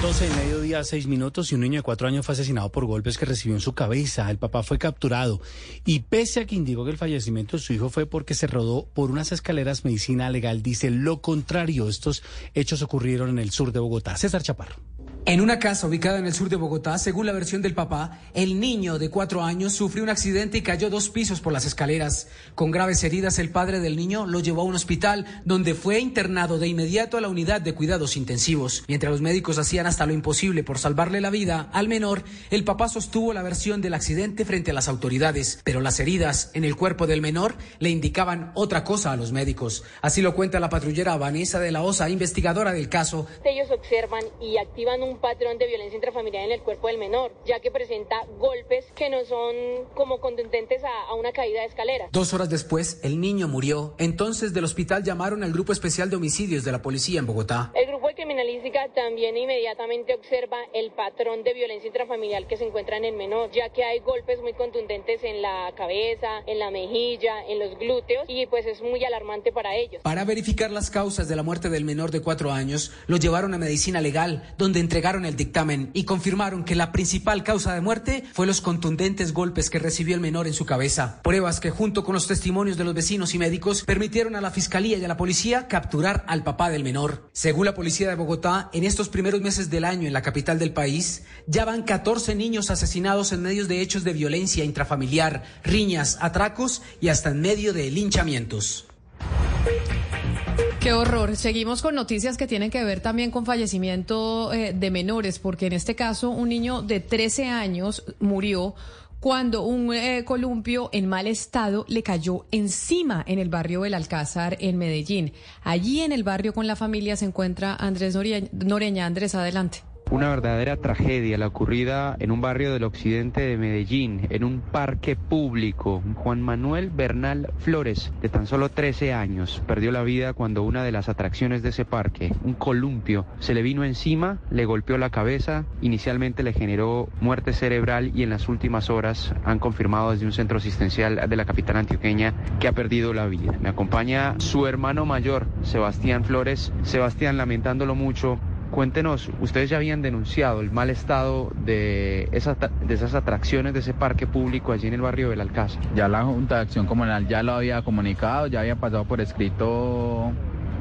12 y mediodía, 6 minutos y un niño de 4 años fue asesinado por golpes que recibió en su cabeza. El papá fue capturado y pese a que indicó que el fallecimiento de su hijo fue porque se rodó por unas escaleras, medicina legal dice lo contrario. Estos hechos ocurrieron en el sur de Bogotá. César Chaparro. En una casa ubicada en el sur de Bogotá, según la versión del papá, el niño de cuatro años sufrió un accidente y cayó dos pisos por las escaleras. Con graves heridas, el padre del niño lo llevó a un hospital donde fue internado de inmediato a la unidad de cuidados intensivos. Mientras los médicos hacían hasta lo imposible por salvarle la vida al menor, el papá sostuvo la versión del accidente frente a las autoridades, pero las heridas en el cuerpo del menor le indicaban otra cosa a los médicos. Así lo cuenta la patrullera Vanessa de la Osa, investigadora del caso. Ellos observan y activan un un patrón de violencia intrafamiliar en el cuerpo del menor, ya que presenta golpes que no son como contundentes a, a una caída de escalera. Dos horas después, el niño murió. Entonces del hospital llamaron al Grupo Especial de Homicidios de la Policía en Bogotá. El grupo de criminalística también inmediatamente observa el patrón de violencia intrafamiliar que se encuentra en el menor, ya que hay golpes muy contundentes en la cabeza, en la mejilla, en los glúteos y pues es muy alarmante para ellos. Para verificar las causas de la muerte del menor de cuatro años, lo llevaron a medicina legal, donde entregaron el dictamen y confirmaron que la principal causa de muerte fue los contundentes golpes que recibió el menor en su cabeza. Pruebas que junto con los testimonios de los vecinos y médicos permitieron a la fiscalía y a la policía capturar al papá del menor. Según la policía de Bogotá, en estos primeros meses del año en la capital del país, ya van 14 niños asesinados en medios de hechos de violencia intrafamiliar, riñas, atracos y hasta en medio de linchamientos. Qué horror. Seguimos con noticias que tienen que ver también con fallecimiento eh, de menores, porque en este caso un niño de 13 años murió cuando un eh, columpio en mal estado le cayó encima en el barrio del Alcázar en Medellín. Allí en el barrio con la familia se encuentra Andrés Noreña. Andrés, adelante. Una verdadera tragedia, la ocurrida en un barrio del occidente de Medellín, en un parque público. Juan Manuel Bernal Flores, de tan solo 13 años, perdió la vida cuando una de las atracciones de ese parque, un columpio, se le vino encima, le golpeó la cabeza, inicialmente le generó muerte cerebral y en las últimas horas han confirmado desde un centro asistencial de la capital antioqueña que ha perdido la vida. Me acompaña su hermano mayor, Sebastián Flores. Sebastián, lamentándolo mucho, Cuéntenos, ustedes ya habían denunciado el mal estado de, esas, de esas atracciones de ese parque público allí en el barrio del Alcázar. Ya la Junta de Acción Comunal ya lo había comunicado, ya había pasado por escrito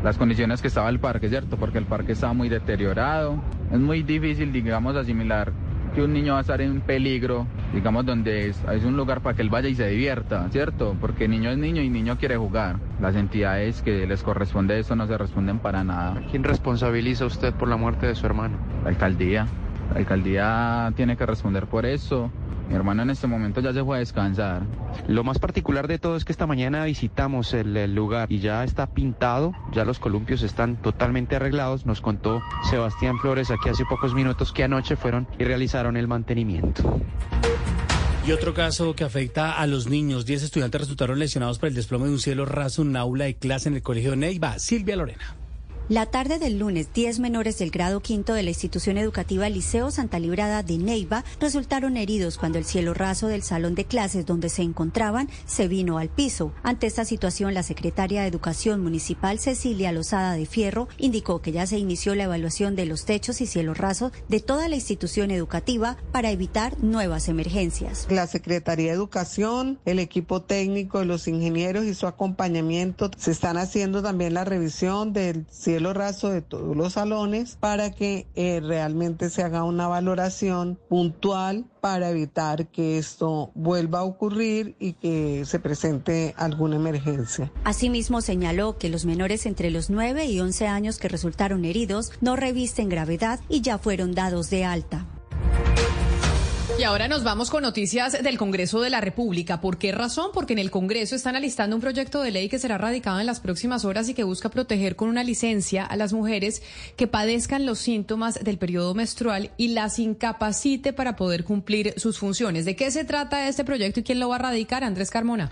las condiciones que estaba el parque, ¿cierto? Porque el parque estaba muy deteriorado. Es muy difícil, digamos, asimilar que un niño va a estar en peligro, digamos, donde es, es, un lugar para que él vaya y se divierta, ¿cierto? Porque niño es niño y niño quiere jugar. Las entidades que les corresponde eso no se responden para nada. ¿Quién responsabiliza usted por la muerte de su hermano? La alcaldía. La alcaldía tiene que responder por eso. Mi hermano en este momento ya se fue a descansar. Lo más particular de todo es que esta mañana visitamos el, el, lugar y ya está pintado, ya los columpios están totalmente arreglados. Nos contó Sebastián Flores aquí hace pocos minutos que anoche fueron y realizaron el mantenimiento. Y otro caso que afecta a los niños. Diez estudiantes resultaron lesionados por el desplome de un cielo raso en un aula de clase en el colegio Neiva. Silvia Lorena. La tarde del lunes, 10 menores del grado quinto de la institución educativa Liceo Santa Librada de Neiva resultaron heridos cuando el cielo raso del salón de clases donde se encontraban se vino al piso. Ante esta situación, la secretaria de Educación Municipal Cecilia Lozada de Fierro indicó que ya se inició la evaluación de los techos y cielos rasos de toda la institución educativa para evitar nuevas emergencias. La Secretaría de Educación, el equipo técnico, los ingenieros y su acompañamiento se están haciendo también la revisión del cielo raso de todos los salones para que eh, realmente se haga una valoración puntual para evitar que esto vuelva a ocurrir y que se presente alguna emergencia. Asimismo, señaló que los menores entre los 9 y 11 años que resultaron heridos no revisten gravedad y ya fueron dados de alta. Y ahora nos vamos con noticias del Congreso de la República. ¿Por qué razón? Porque en el Congreso están alistando un proyecto de ley que será radicado en las próximas horas y que busca proteger con una licencia a las mujeres que padezcan los síntomas del periodo menstrual y las incapacite para poder cumplir sus funciones. ¿De qué se trata este proyecto y quién lo va a radicar? Andrés Carmona.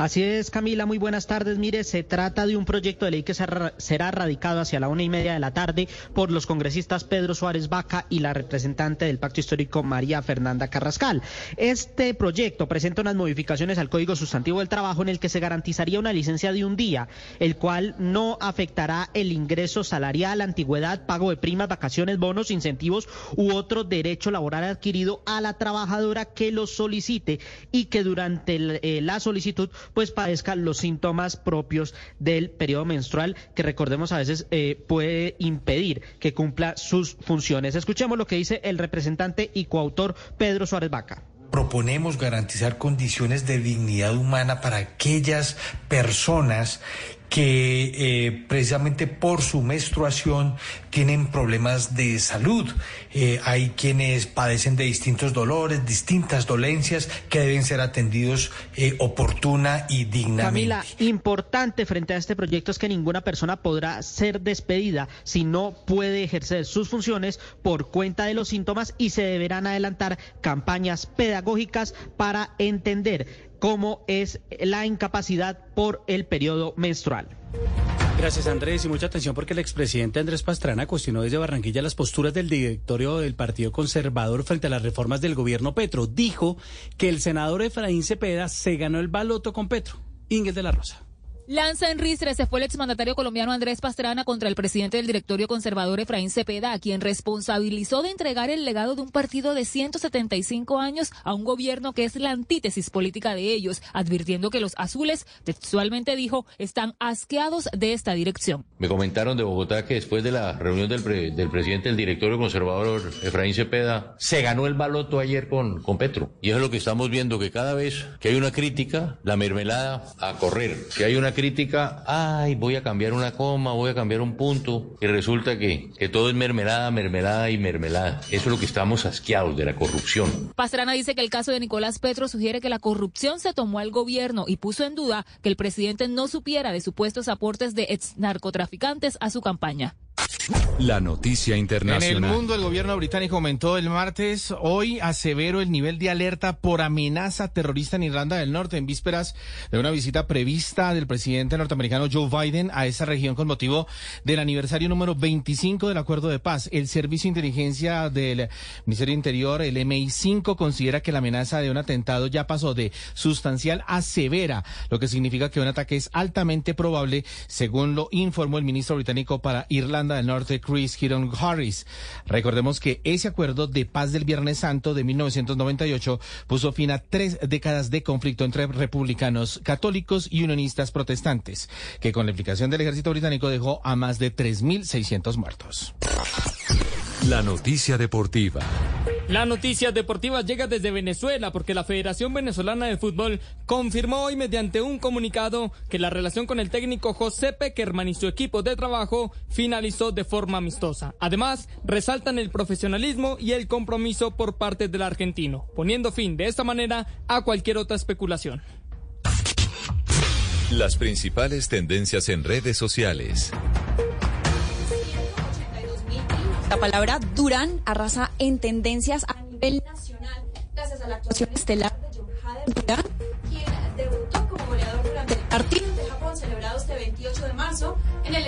Así es, Camila, muy buenas tardes. Mire, se trata de un proyecto de ley que será radicado hacia la una y media de la tarde por los congresistas Pedro Suárez Vaca y la representante del Pacto Histórico María Fernanda Carrascal. Este proyecto presenta unas modificaciones al Código Sustantivo del Trabajo en el que se garantizaría una licencia de un día, el cual no afectará el ingreso salarial, antigüedad, pago de primas, vacaciones, bonos, incentivos u otro derecho laboral adquirido a la trabajadora que lo solicite y que durante eh, la solicitud pues padezca los síntomas propios del periodo menstrual que recordemos a veces eh, puede impedir que cumpla sus funciones. Escuchemos lo que dice el representante y coautor Pedro Suárez Vaca proponemos garantizar condiciones de dignidad humana para aquellas personas que eh, precisamente por su menstruación tienen problemas de salud. Eh, hay quienes padecen de distintos dolores, distintas dolencias que deben ser atendidos eh, oportuna y dignamente. Camila, importante frente a este proyecto es que ninguna persona podrá ser despedida si no puede ejercer sus funciones por cuenta de los síntomas y se deberán adelantar campañas pedagógicas para entender cómo es la incapacidad por el periodo menstrual. Gracias Andrés y mucha atención porque el expresidente Andrés Pastrana cuestionó desde Barranquilla las posturas del directorio del Partido Conservador frente a las reformas del gobierno Petro. Dijo que el senador Efraín Cepeda se ganó el baloto con Petro. Ingrid de la Rosa. Lanza en ristre se fue el exmandatario colombiano Andrés Pastrana contra el presidente del directorio conservador Efraín Cepeda, quien responsabilizó de entregar el legado de un partido de 175 años a un gobierno que es la antítesis política de ellos, advirtiendo que los azules, textualmente dijo, están asqueados de esta dirección. Me comentaron de Bogotá que después de la reunión del, del presidente del directorio conservador Efraín Cepeda, se ganó el baloto ayer con, con Petro. Y eso es lo que estamos viendo, que cada vez que hay una crítica, la mermelada a correr, que hay una crítica, ay, voy a cambiar una coma, voy a cambiar un punto, y resulta que, que todo es mermelada, mermelada y mermelada. Eso es lo que estamos asqueados de la corrupción. Pastrana dice que el caso de Nicolás Petro sugiere que la corrupción se tomó al gobierno y puso en duda que el presidente no supiera de supuestos aportes de ex narcotraficantes a su campaña. La noticia internacional. En el mundo, el gobierno británico aumentó el martes, hoy asevero el nivel de alerta por amenaza terrorista en Irlanda del Norte, en vísperas de una visita prevista del presidente norteamericano Joe Biden a esa región con motivo del aniversario número 25 del acuerdo de paz. El Servicio de Inteligencia del Ministerio Interior, el MI5, considera que la amenaza de un atentado ya pasó de sustancial a severa, lo que significa que un ataque es altamente probable, según lo informó el ministro británico para Irlanda del Norte, Chris Hiron Harris. Recordemos que ese acuerdo de paz del Viernes Santo de 1998 puso fin a tres décadas de conflicto entre republicanos católicos y unionistas protestantes, que con la implicación del ejército británico dejó a más de 3.600 muertos. La noticia deportiva. La noticia deportiva llega desde Venezuela porque la Federación Venezolana de Fútbol confirmó hoy mediante un comunicado que la relación con el técnico José Peckerman y su equipo de trabajo finalizó de forma amistosa. Además, resaltan el profesionalismo y el compromiso por parte del argentino, poniendo fin de esta manera a cualquier otra especulación. Las principales tendencias en redes sociales. La palabra Durán arrasa en tendencias a nivel nacional gracias a la actuación estelar de John Hader Durán, quien debutó como goleador durante el partido de Japón celebrado este 28 de marzo en el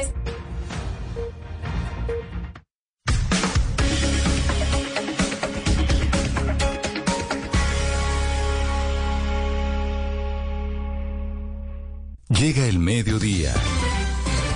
Llega el mediodía.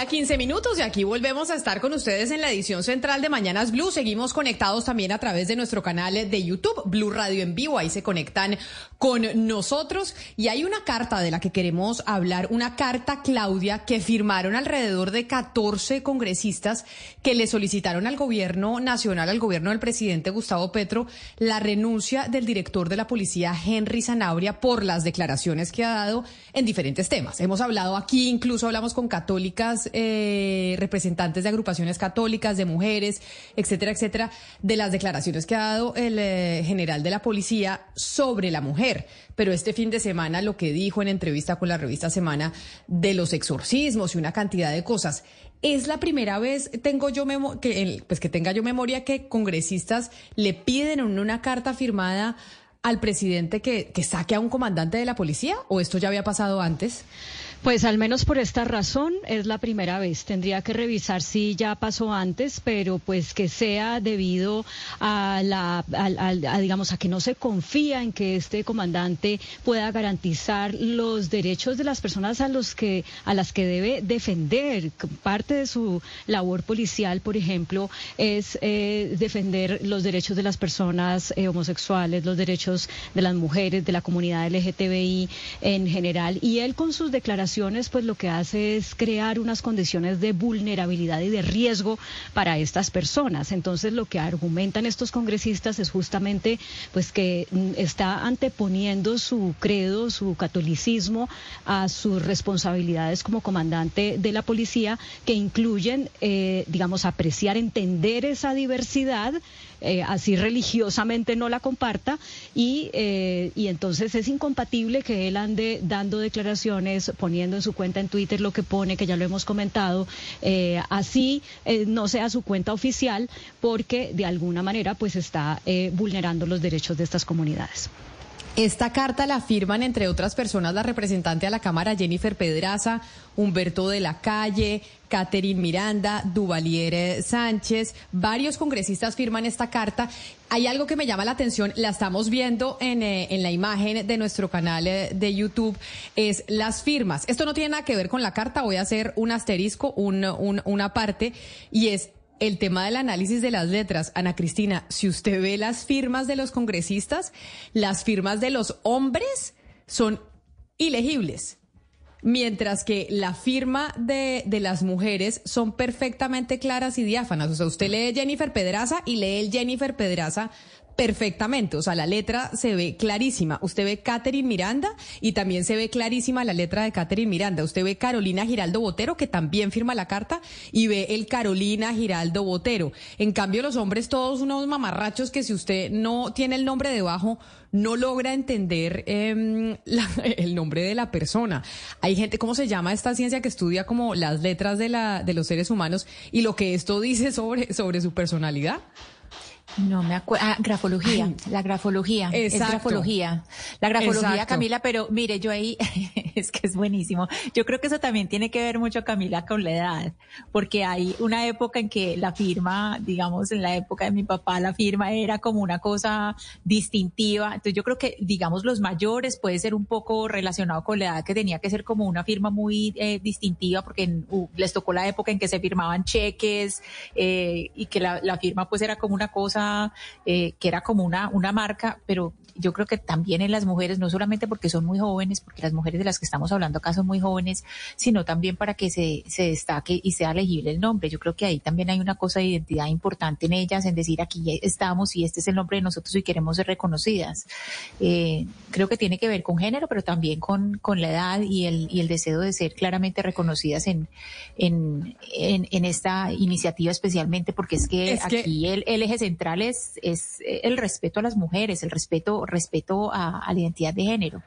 12 del día, 15 minutos, y aquí volvemos a estar con ustedes en la edición central de Mañanas Blue. Seguimos conectados también a través de nuestro canal de YouTube, Blue Radio en vivo. Ahí se conectan con nosotros. Y hay una carta de la que queremos hablar, una carta, Claudia, que firmaron alrededor de 14 congresistas que le solicitaron al gobierno nacional, al gobierno del presidente Gustavo Petro, la renuncia del director de la policía, Henry Zanabria, por las declaraciones que ha dado en diferentes temas. Hemos hablado aquí, incluso hablamos con católicas, eh, representantes de agrupaciones católicas, de mujeres, etcétera, etcétera, de las declaraciones que ha dado el eh, general de la policía sobre la mujer. Pero este fin de semana lo que dijo en entrevista con la revista Semana de los exorcismos y una cantidad de cosas. Es la primera vez tengo yo que pues que tenga yo memoria que congresistas le piden en una carta firmada al presidente que, que saque a un comandante de la policía o esto ya había pasado antes. Pues al menos por esta razón es la primera vez. Tendría que revisar si ya pasó antes, pero pues que sea debido a la, a, digamos, a que no se confía en que este comandante pueda garantizar los derechos de las personas a los que, a las que debe defender. Parte de su labor policial, por ejemplo, es eh, defender los derechos de las personas eh, homosexuales, los derechos de las mujeres, de la comunidad LGTBI en general. Y él con sus declaraciones pues lo que hace es crear unas condiciones de vulnerabilidad y de riesgo para estas personas. Entonces lo que argumentan estos congresistas es justamente pues que mm, está anteponiendo su credo, su catolicismo a sus responsabilidades como comandante de la policía que incluyen, eh, digamos, apreciar, entender esa diversidad eh, así religiosamente no la comparta y, eh, y entonces es incompatible que él ande dando declaraciones, poniendo en su cuenta en Twitter lo que pone, que ya lo hemos comentado, eh, así no sea su cuenta oficial, porque de alguna manera pues está vulnerando los derechos de estas comunidades. Esta carta la firman, entre otras personas, la representante a la Cámara Jennifer Pedraza, Humberto de la Calle, Catherine Miranda, Duvalier Sánchez. Varios congresistas firman esta carta. Hay algo que me llama la atención, la estamos viendo en, eh, en la imagen de nuestro canal eh, de YouTube, es las firmas. Esto no tiene nada que ver con la carta, voy a hacer un asterisco, un, una parte, y es el tema del análisis de las letras. Ana Cristina, si usted ve las firmas de los congresistas, las firmas de los hombres son ilegibles. Mientras que la firma de, de las mujeres son perfectamente claras y diáfanas. O sea, usted lee Jennifer Pedraza y lee el Jennifer Pedraza perfectamente, o sea, la letra se ve clarísima. Usted ve Catherine Miranda y también se ve clarísima la letra de Catherine Miranda. Usted ve Carolina Giraldo Botero, que también firma la carta, y ve el Carolina Giraldo Botero. En cambio, los hombres todos unos mamarrachos que si usted no tiene el nombre debajo, no logra entender em, el nombre de la persona. Hay gente, ¿cómo se llama esta ciencia que estudia como las letras de, la, de los seres humanos y lo que esto dice sobre, sobre su personalidad? No me acuerdo. Ah, grafología. La grafología. Es grafología. La grafología, Camila, pero mire, yo ahí, es que es buenísimo. Yo creo que eso también tiene que ver mucho, Camila, con la edad, porque hay una época en que la firma, digamos, en la época de mi papá, la firma era como una cosa distintiva. Entonces yo creo que, digamos, los mayores puede ser un poco relacionado con la edad que tenía que ser como una firma muy eh, distintiva, porque les tocó la época en que se firmaban cheques eh, y que la, la firma pues era como una cosa eh, que era como una, una marca, pero yo creo que también en las mujeres, no solamente porque son muy jóvenes, porque las mujeres de las que estamos hablando acá son muy jóvenes, sino también para que se, se destaque y sea legible el nombre. Yo creo que ahí también hay una cosa de identidad importante en ellas, en decir aquí estamos y este es el nombre de nosotros y queremos ser reconocidas. Eh, creo que tiene que ver con género, pero también con, con la edad y el, y el deseo de ser claramente reconocidas en, en, en, esta iniciativa especialmente, porque es que aquí El, el eje central es, es el respeto a las mujeres, el respeto respeto a, la identidad de género.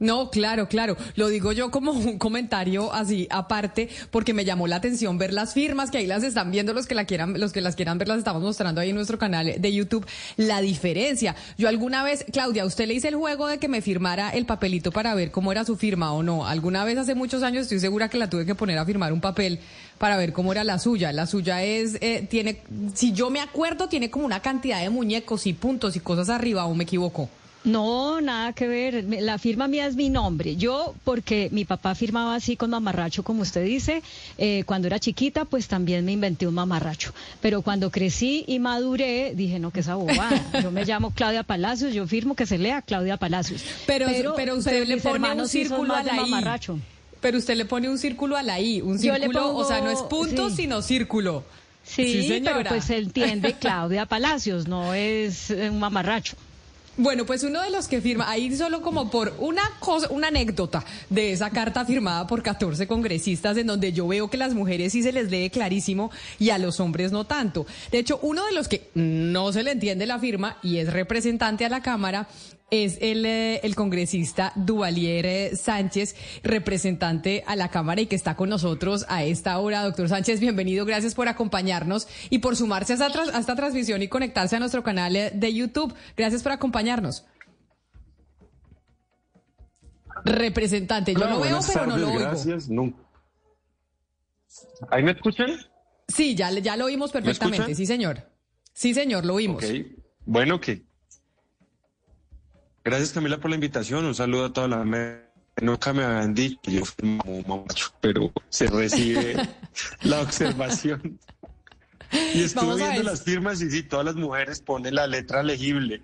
No, claro, claro. Lo digo yo como un comentario así aparte, porque me llamó la atención ver las firmas que ahí las están viendo los que la quieran, los que las quieran ver las estamos mostrando ahí en nuestro canal de YouTube. La diferencia. Yo alguna vez, Claudia, usted le hice el juego de que me firmara el papelito para ver cómo era su firma o no. Alguna vez hace muchos años estoy segura que la tuve que poner a firmar un papel para ver cómo era la suya. La suya es, eh, tiene, si yo me acuerdo, tiene como una cantidad de muñecos y puntos y cosas arriba, o me equivoco. No, nada que ver. La firma mía es mi nombre. Yo, porque mi papá firmaba así con mamarracho, como usted dice, eh, cuando era chiquita, pues también me inventé un mamarracho. Pero cuando crecí y maduré, dije, no, que esa bobada. Yo me llamo Claudia Palacios, yo firmo que se lea Claudia Palacios. Pero, pero, usted le pone un círculo a la I. Pero usted le pone un círculo a la I, un círculo, o sea, no es punto, sino círculo. Sí, sí pero pues se entiende Claudia Palacios, no es un mamarracho. Bueno, pues uno de los que firma, ahí solo como por una cosa, una anécdota de esa carta firmada por 14 congresistas en donde yo veo que las mujeres sí se les lee clarísimo y a los hombres no tanto. De hecho, uno de los que no se le entiende la firma y es representante a la Cámara es el, eh, el congresista Duvalier eh, Sánchez, representante a la Cámara y que está con nosotros a esta hora. Doctor Sánchez, bienvenido, gracias por acompañarnos y por sumarse a esta, a esta transmisión y conectarse a nuestro canal eh, de YouTube. Gracias por acompañarnos. Representante, yo lo veo, pero no lo oigo. Gracias, ¿Ahí me escuchan? Sí, ya, ya lo oímos perfectamente, sí, señor. Sí, señor, lo oímos. Bueno, que Gracias Camila por la invitación. Un saludo a toda la Nunca me habían dicho que yo fui macho, pero se recibe la observación. Y estuve viendo las firmas y sí, todas las mujeres ponen la letra legible.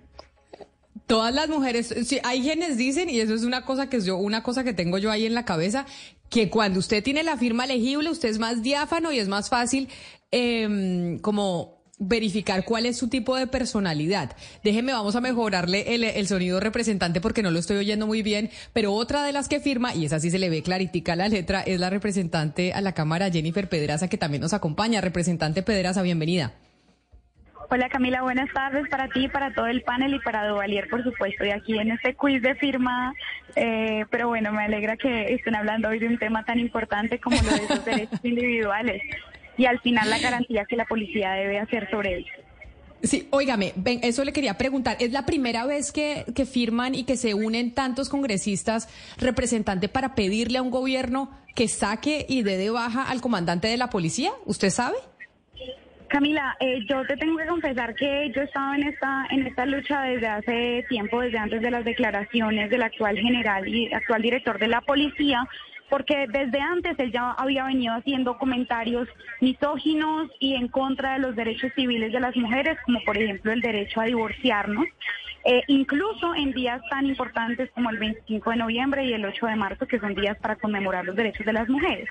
Todas las mujeres, sí, hay quienes dicen, y eso es una cosa que yo, una cosa que tengo yo ahí en la cabeza, que cuando usted tiene la firma legible, usted es más diáfano y es más fácil eh, como verificar cuál es su tipo de personalidad. Déjeme, vamos a mejorarle el, sonido representante porque no lo estoy oyendo muy bien, pero otra de las que firma, y esa sí se le ve claritica la letra, es la representante a la Cámara, Jennifer Pedraza, que también nos acompaña. Representante Pedraza, bienvenida. Hola Camila, buenas tardes para ti, para todo el panel y para Duvalier, por supuesto, y aquí en este quiz de firma, eh, pero bueno, me alegra que estén hablando hoy de un tema tan importante como lo de los derechos individuales y al final la garantía que la policía debe hacer sobre ellos. Sí, óigame, ven, eso le quería preguntar. ¿Es la primera vez que, que firman y que se unen tantos congresistas representantes para pedirle a un gobierno que saque y dé de baja al comandante de la policía? ¿Usted sabe? Camila, eh, yo te tengo que confesar que yo he estado en esta en esta lucha desde hace tiempo, desde antes de las declaraciones del actual general y actual director de la policía, porque desde antes él ya había venido haciendo comentarios misóginos y en contra de los derechos civiles de las mujeres, como por ejemplo el derecho a divorciarnos, eh, incluso en días tan importantes como el 25 de noviembre y el 8 de marzo, que son días para conmemorar los derechos de las mujeres.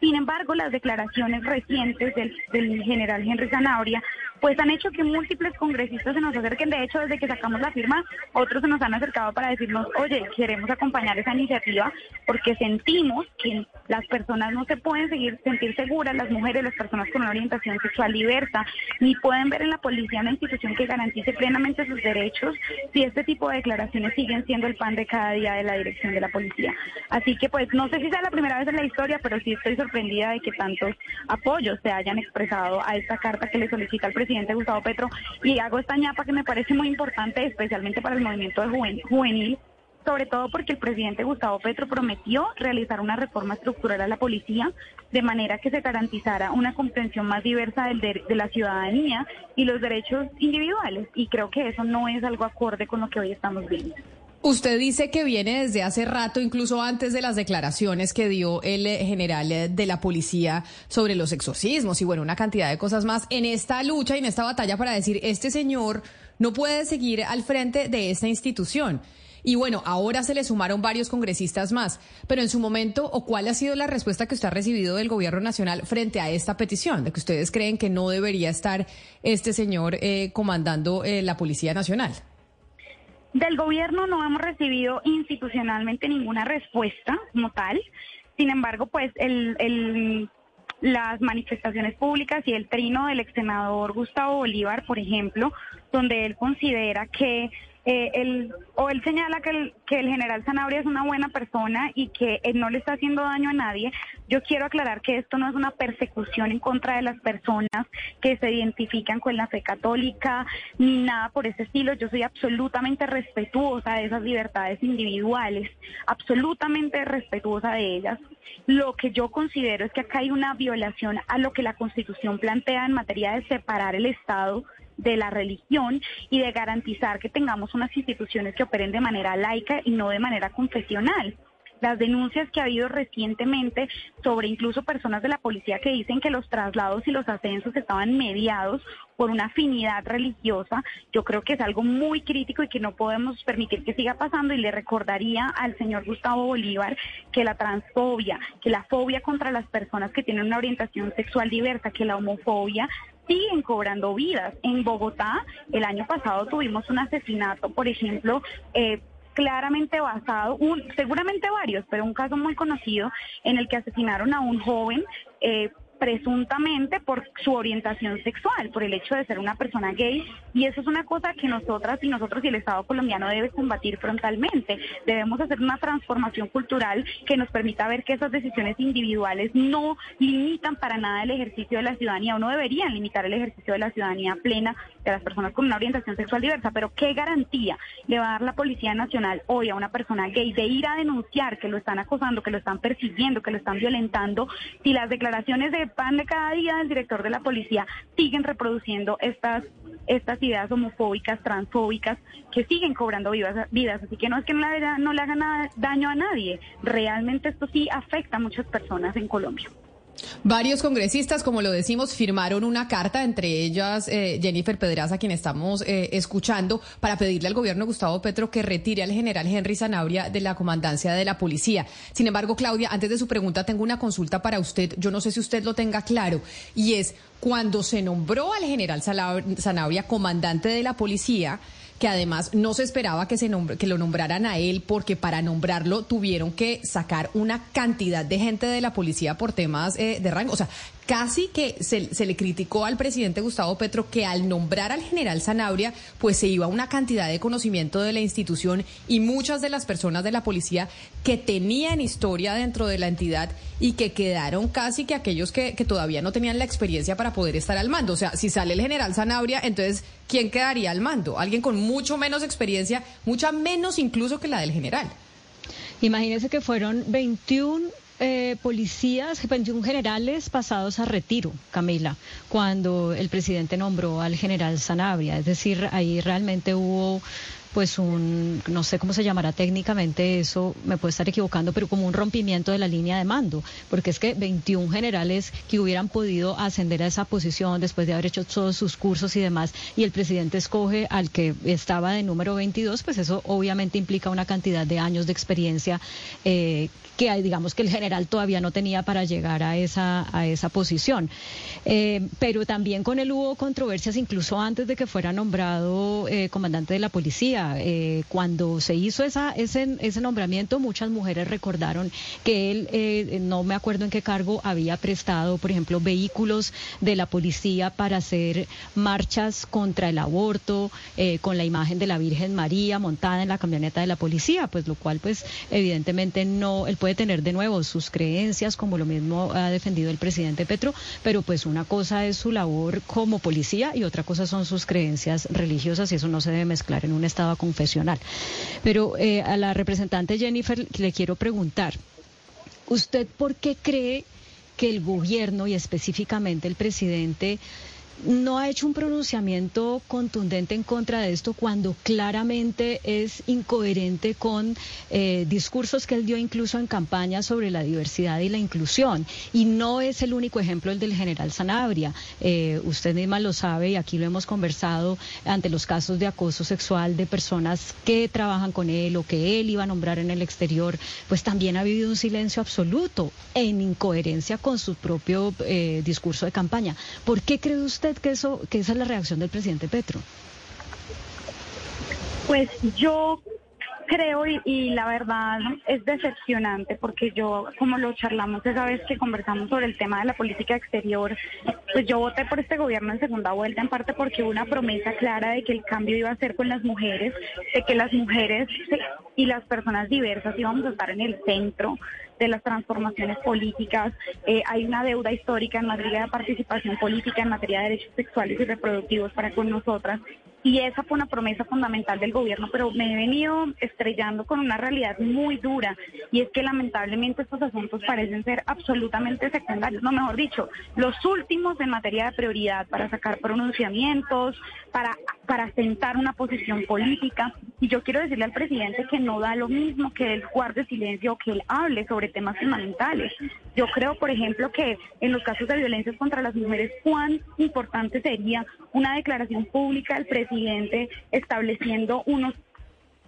Sin embargo, las declaraciones recientes del, del general Henry Zanabria pues han hecho que múltiples congresistas se nos acerquen. De hecho, desde que sacamos la firma, otros se nos han acercado para decirnos, oye, queremos acompañar esa iniciativa porque sentimos que las personas no se pueden seguir sentir seguras, las mujeres, las personas con una orientación sexual diversa, ni pueden ver en la policía una institución que garantice plenamente sus derechos si este tipo de declaraciones siguen siendo el pan de cada día de la dirección de la policía. Así que pues no sé si sea la primera vez en la historia, pero sí estoy sorprendida de que tantos apoyos se hayan expresado a esta carta que le solicita al presidente presidente Gustavo Petro y hago esta ñapa que me parece muy importante, especialmente para el movimiento de juvenil, sobre todo porque el presidente Gustavo Petro prometió realizar una reforma estructural a la policía de manera que se garantizara una comprensión más diversa del de, de, la ciudadanía y los derechos individuales. Y creo que eso no es algo acorde con lo que hoy estamos viendo. Usted dice que viene desde hace rato, incluso antes de las declaraciones que dio el eh, general eh, de la policía sobre los exorcismos y bueno, una cantidad de cosas más en esta lucha y en esta batalla para decir, este señor no puede seguir al frente de esta institución. Y bueno, ahora se le sumaron varios congresistas más, pero en su momento, ¿o cuál ha sido la respuesta que usted ha recibido del gobierno nacional frente a esta petición, de que ustedes creen que no debería estar este señor eh, comandando la Policía Nacional? Del gobierno no hemos recibido institucionalmente ninguna respuesta como tal. Sin embargo, pues el, las manifestaciones públicas y el trino del ex senador Gustavo Bolívar, por ejemplo, donde él considera que eh, él, o él señala que el, que el general Zanabria es una buena persona y que él no le está haciendo daño a nadie. Yo quiero aclarar que esto no es una persecución en contra de las personas que se identifican con la fe católica ni nada por ese estilo. Yo soy absolutamente respetuosa de esas libertades individuales, absolutamente respetuosa de ellas. Lo que yo considero es que acá hay una violación a lo que la Constitución plantea en materia de separar el Estado de la religión y de garantizar que tengamos unas instituciones que operen de manera laica y no de manera confesional. Las denuncias que ha habido recientemente sobre incluso personas de la policía que dicen que los traslados y los ascensos estaban mediados por una afinidad religiosa, yo creo que es algo muy crítico y que no podemos permitir que siga pasando. Y le recordaría al señor Gustavo Bolívar que la transfobia, que la fobia contra las personas que tienen una orientación sexual diversa, que la homofobia siguen cobrando vidas. En Bogotá, el año pasado tuvimos un asesinato, por ejemplo, eh, claramente basado, un, seguramente varios, pero un caso muy conocido en el que asesinaron a un joven eh, presuntamente por su orientación sexual, por el hecho de ser una persona gay. Y eso es una cosa que nosotras y nosotros y el Estado colombiano debe combatir frontalmente. Debemos hacer una transformación cultural que nos permita ver que esas decisiones individuales no limitan para nada el ejercicio de la ciudadanía o no deberían limitar el ejercicio de la ciudadanía plena de las personas con una orientación sexual diversa. Pero ¿qué garantía le va a dar la Policía Nacional hoy a una persona gay de ir a denunciar que lo están acosando, que lo están persiguiendo, que lo están violentando, si las declaraciones de pan de cada día del director de la policía siguen reproduciendo estas estas ideas homofóbicas, transfóbicas, que siguen cobrando vidas, vidas. Así que no es que no le, no le haga nada, daño a nadie, realmente esto sí afecta a muchas personas en Colombia. Varios congresistas, como lo decimos, firmaron una carta, entre ellas eh, Jennifer Pedraza, quien estamos eh, escuchando, para pedirle al gobierno Gustavo Petro que retire al general Henry Zanabria de la comandancia de la policía. Sin embargo, Claudia, antes de su pregunta, tengo una consulta para usted. Yo no sé si usted lo tenga claro, y es cuando se nombró al general Zanabria comandante de la policía, que además no se esperaba que, se que lo nombraran a él porque para nombrarlo tuvieron que sacar una cantidad de gente de la policía por temas eh, de rango. O sea, casi que se, le criticó al presidente Gustavo Petro que al nombrar al general Zanabria, pues se iba una cantidad de conocimiento de la institución y muchas de las personas de la policía que tenían historia dentro de la entidad y que quedaron casi que aquellos que, que todavía no tenían la experiencia para poder estar al mando. O sea, si sale el general Zanabria, entonces, ¿quién quedaría al mando? Alguien con mucho menos experiencia, mucha menos incluso que la del general. Imagínese que fueron 21 eh, policías, 21 generales pasados a retiro, Camila, cuando el presidente nombró al general Sanabria. Es decir, ahí realmente hubo pues un, no sé cómo se llamará técnicamente eso, me puedo estar equivocando, pero como un rompimiento de la línea de mando, porque es que 21 generales que hubieran podido ascender a esa posición después de haber hecho todos sus cursos y demás, y el presidente escoge al que estaba de número 22, pues eso obviamente implica una cantidad de años de experiencia eh, que digamos que el general todavía no tenía para llegar a esa, a esa posición. Eh, pero también con él hubo controversias incluso antes de que fuera nombrado eh, comandante de la policía eh, cuando se hizo ese nombramiento, muchas mujeres recordaron que él, eh, no me acuerdo en qué cargo, había prestado, por ejemplo, vehículos de la policía para hacer marchas contra el aborto, eh, con la imagen de la Virgen María montada en la camioneta de la policía, pues lo cual, pues, evidentemente no, él puede tener de nuevo sus creencias, como lo mismo ha defendido el presidente Petro, pero pues una cosa es su labor como policía y otra cosa son sus creencias religiosas y eso no se debe mezclar en un estado confesional. Pero eh, a la representante Jennifer le quiero preguntar, ¿usted por qué cree que el gobierno y específicamente el presidente no ha hecho un pronunciamiento contundente en contra de esto cuando claramente es incoherente con eh, discursos que él dio incluso en campaña sobre la diversidad y la inclusión. Y no es el único ejemplo el del general Sanabria. Eh, usted misma lo sabe y aquí lo hemos conversado ante los casos de acoso sexual de personas que trabajan con él o que él iba a nombrar en el exterior, pues también ha vivido un silencio absoluto en incoherencia con su propio eh, discurso de campaña. ¿Por qué cree usted? Que, eso, que esa es la reacción del presidente Petro? Pues yo creo y, la verdad es decepcionante porque yo, como lo charlamos esa vez que conversamos sobre el tema de la política exterior, pues yo voté por este gobierno en segunda vuelta en parte porque hubo una promesa clara de que el cambio iba a ser con las mujeres, de que las mujeres y las personas diversas íbamos a estar en el centro de las transformaciones políticas. Eh, hay una deuda histórica en materia de participación política, en materia de derechos sexuales y reproductivos para con nosotras. Y esa fue una promesa fundamental del gobierno, pero me he venido estrellando con una realidad muy dura y es que lamentablemente estos asuntos parecen ser absolutamente secundarios, no mejor dicho, los últimos en materia de prioridad para sacar pronunciamientos, para, para sentar una posición política. Y yo quiero decirle al presidente que no da lo mismo que él guarde silencio o que él hable sobre temas fundamentales. Yo creo, por ejemplo, que en los casos de violencia contra las mujeres, cuán importante sería una declaración pública del presidente estableciendo unos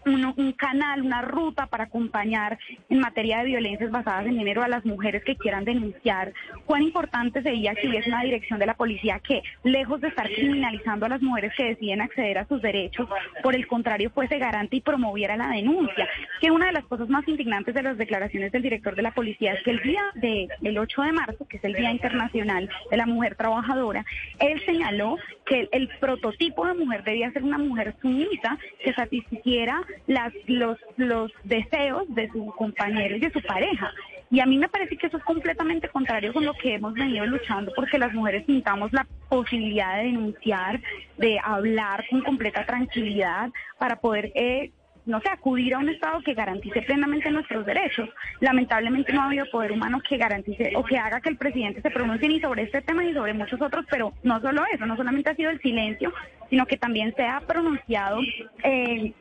un, canal, una ruta para acompañar en materia de violencias basadas en género a las mujeres que quieran denunciar. Cuán importante sería que hubiese una dirección de la policía que, lejos de estar criminalizando a las mujeres que deciden acceder a sus derechos, por el contrario, fuese garante y promoviera la denuncia. Que una de las cosas más indignantes de las declaraciones del director de la policía es que el día del 8 de marzo, que es el Día Internacional de la Mujer Trabajadora, él señaló que el, prototipo de mujer debía ser una mujer sumisa que satisficiera las, los, los deseos de su compañero y de su pareja. Y a mí me parece que eso es completamente contrario con lo que hemos venido luchando, porque las mujeres sintamos la posibilidad de denunciar, de hablar con completa tranquilidad para poder eh, no sé, acudir a un Estado que garantice plenamente nuestros derechos. Lamentablemente no ha habido poder humano que garantice o que haga que el presidente se pronuncie ni sobre este tema ni sobre muchos otros, pero no solo eso, no solamente ha sido el silencio, sino que también se ha pronunciado, eh,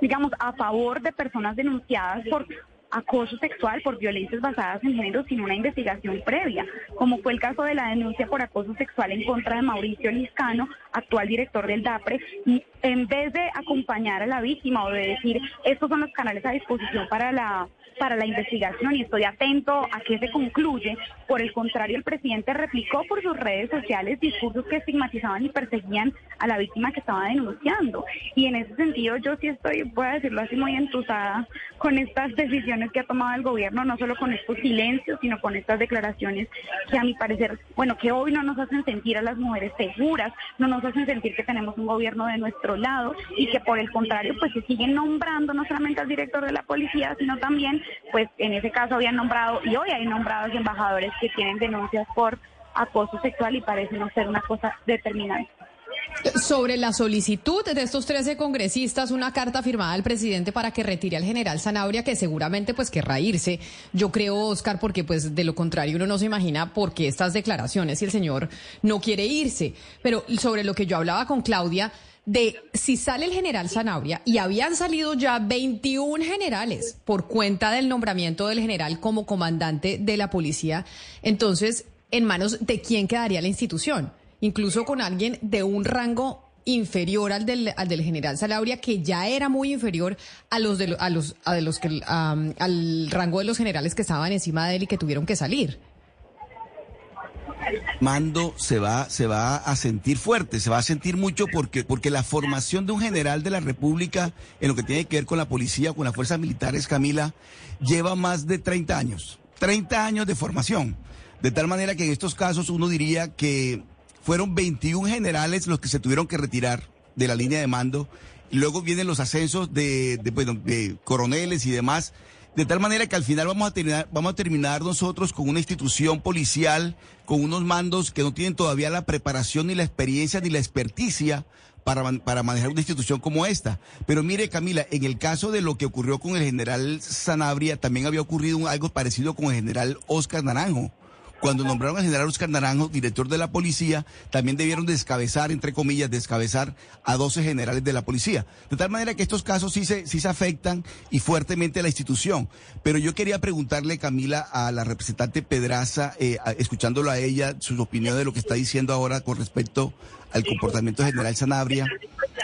digamos, a favor de personas denunciadas por acoso sexual por violencias basadas en género sin una investigación previa, como fue el caso de la denuncia por acoso sexual en contra de Mauricio Liscano, actual director del DAPRE, en vez de acompañar a la víctima o de decir, estos son los canales a disposición para la para la investigación y estoy atento a qué se concluye. Por el contrario, el presidente replicó por sus redes sociales discursos que estigmatizaban y perseguían a la víctima que estaba denunciando. Y en ese sentido yo sí estoy, voy a decirlo así, muy entusada con estas decisiones que ha tomado el gobierno, no solo con estos silencios, sino con estas declaraciones que a mi parecer, bueno, que hoy no nos hacen sentir a las mujeres seguras, no nos hacen sentir que tenemos un gobierno de nuestro lado y que por el contrario, pues se siguen nombrando no solamente al director de la policía, sino también pues en ese caso habían nombrado y hoy hay nombrados embajadores que tienen denuncias por acoso sexual y parece no ser una cosa determinante. Sobre la solicitud de estos 13 congresistas, una carta firmada al presidente para que retire al general Zanabria, que seguramente pues querrá irse. Yo creo, Oscar, porque pues de lo contrario uno no se imagina por qué estas declaraciones si el señor no quiere irse. Pero sobre lo que yo hablaba con Claudia, de si sale el general Zanabria y habían salido ya 21 generales por cuenta del nombramiento del general como comandante de la policía, entonces, ¿en manos de quién quedaría la institución? Incluso con alguien de un rango inferior al del, al del general Zanabria, que ya era muy inferior a los de los que, al rango de los generales que estaban encima de él y que tuvieron que salir mando se va, se va a sentir fuerte, se va a sentir mucho porque, porque la formación de un general de la República en lo que tiene que ver con la policía, con las fuerzas militares, Camila, lleva más de 30 años. 30 años de formación. De tal manera que en estos casos uno diría que fueron 21 generales los que se tuvieron que retirar de la línea de mando. Luego vienen los ascensos de, bueno, de coroneles y demás de tal manera que al final vamos a terminar, vamos a terminar nosotros con una institución policial, con unos mandos que no tienen todavía la preparación ni la experiencia ni la experticia para, para, manejar una institución como esta. Pero mire, Camila, en el caso de lo que ocurrió con el general Sanabria, también había ocurrido algo parecido con el general Oscar Naranjo. Cuando nombraron al general Oscar Naranjo, director de la policía, también debieron descabezar, entre comillas, descabezar a 12 generales de la policía. De tal manera que estos casos sí se, sí se afectan y fuertemente a la institución. Pero yo quería preguntarle, Camila, a la representante Pedraza, eh, escuchándolo a ella, sus opiniones de lo que está diciendo ahora con respecto al comportamiento del general Sanabria,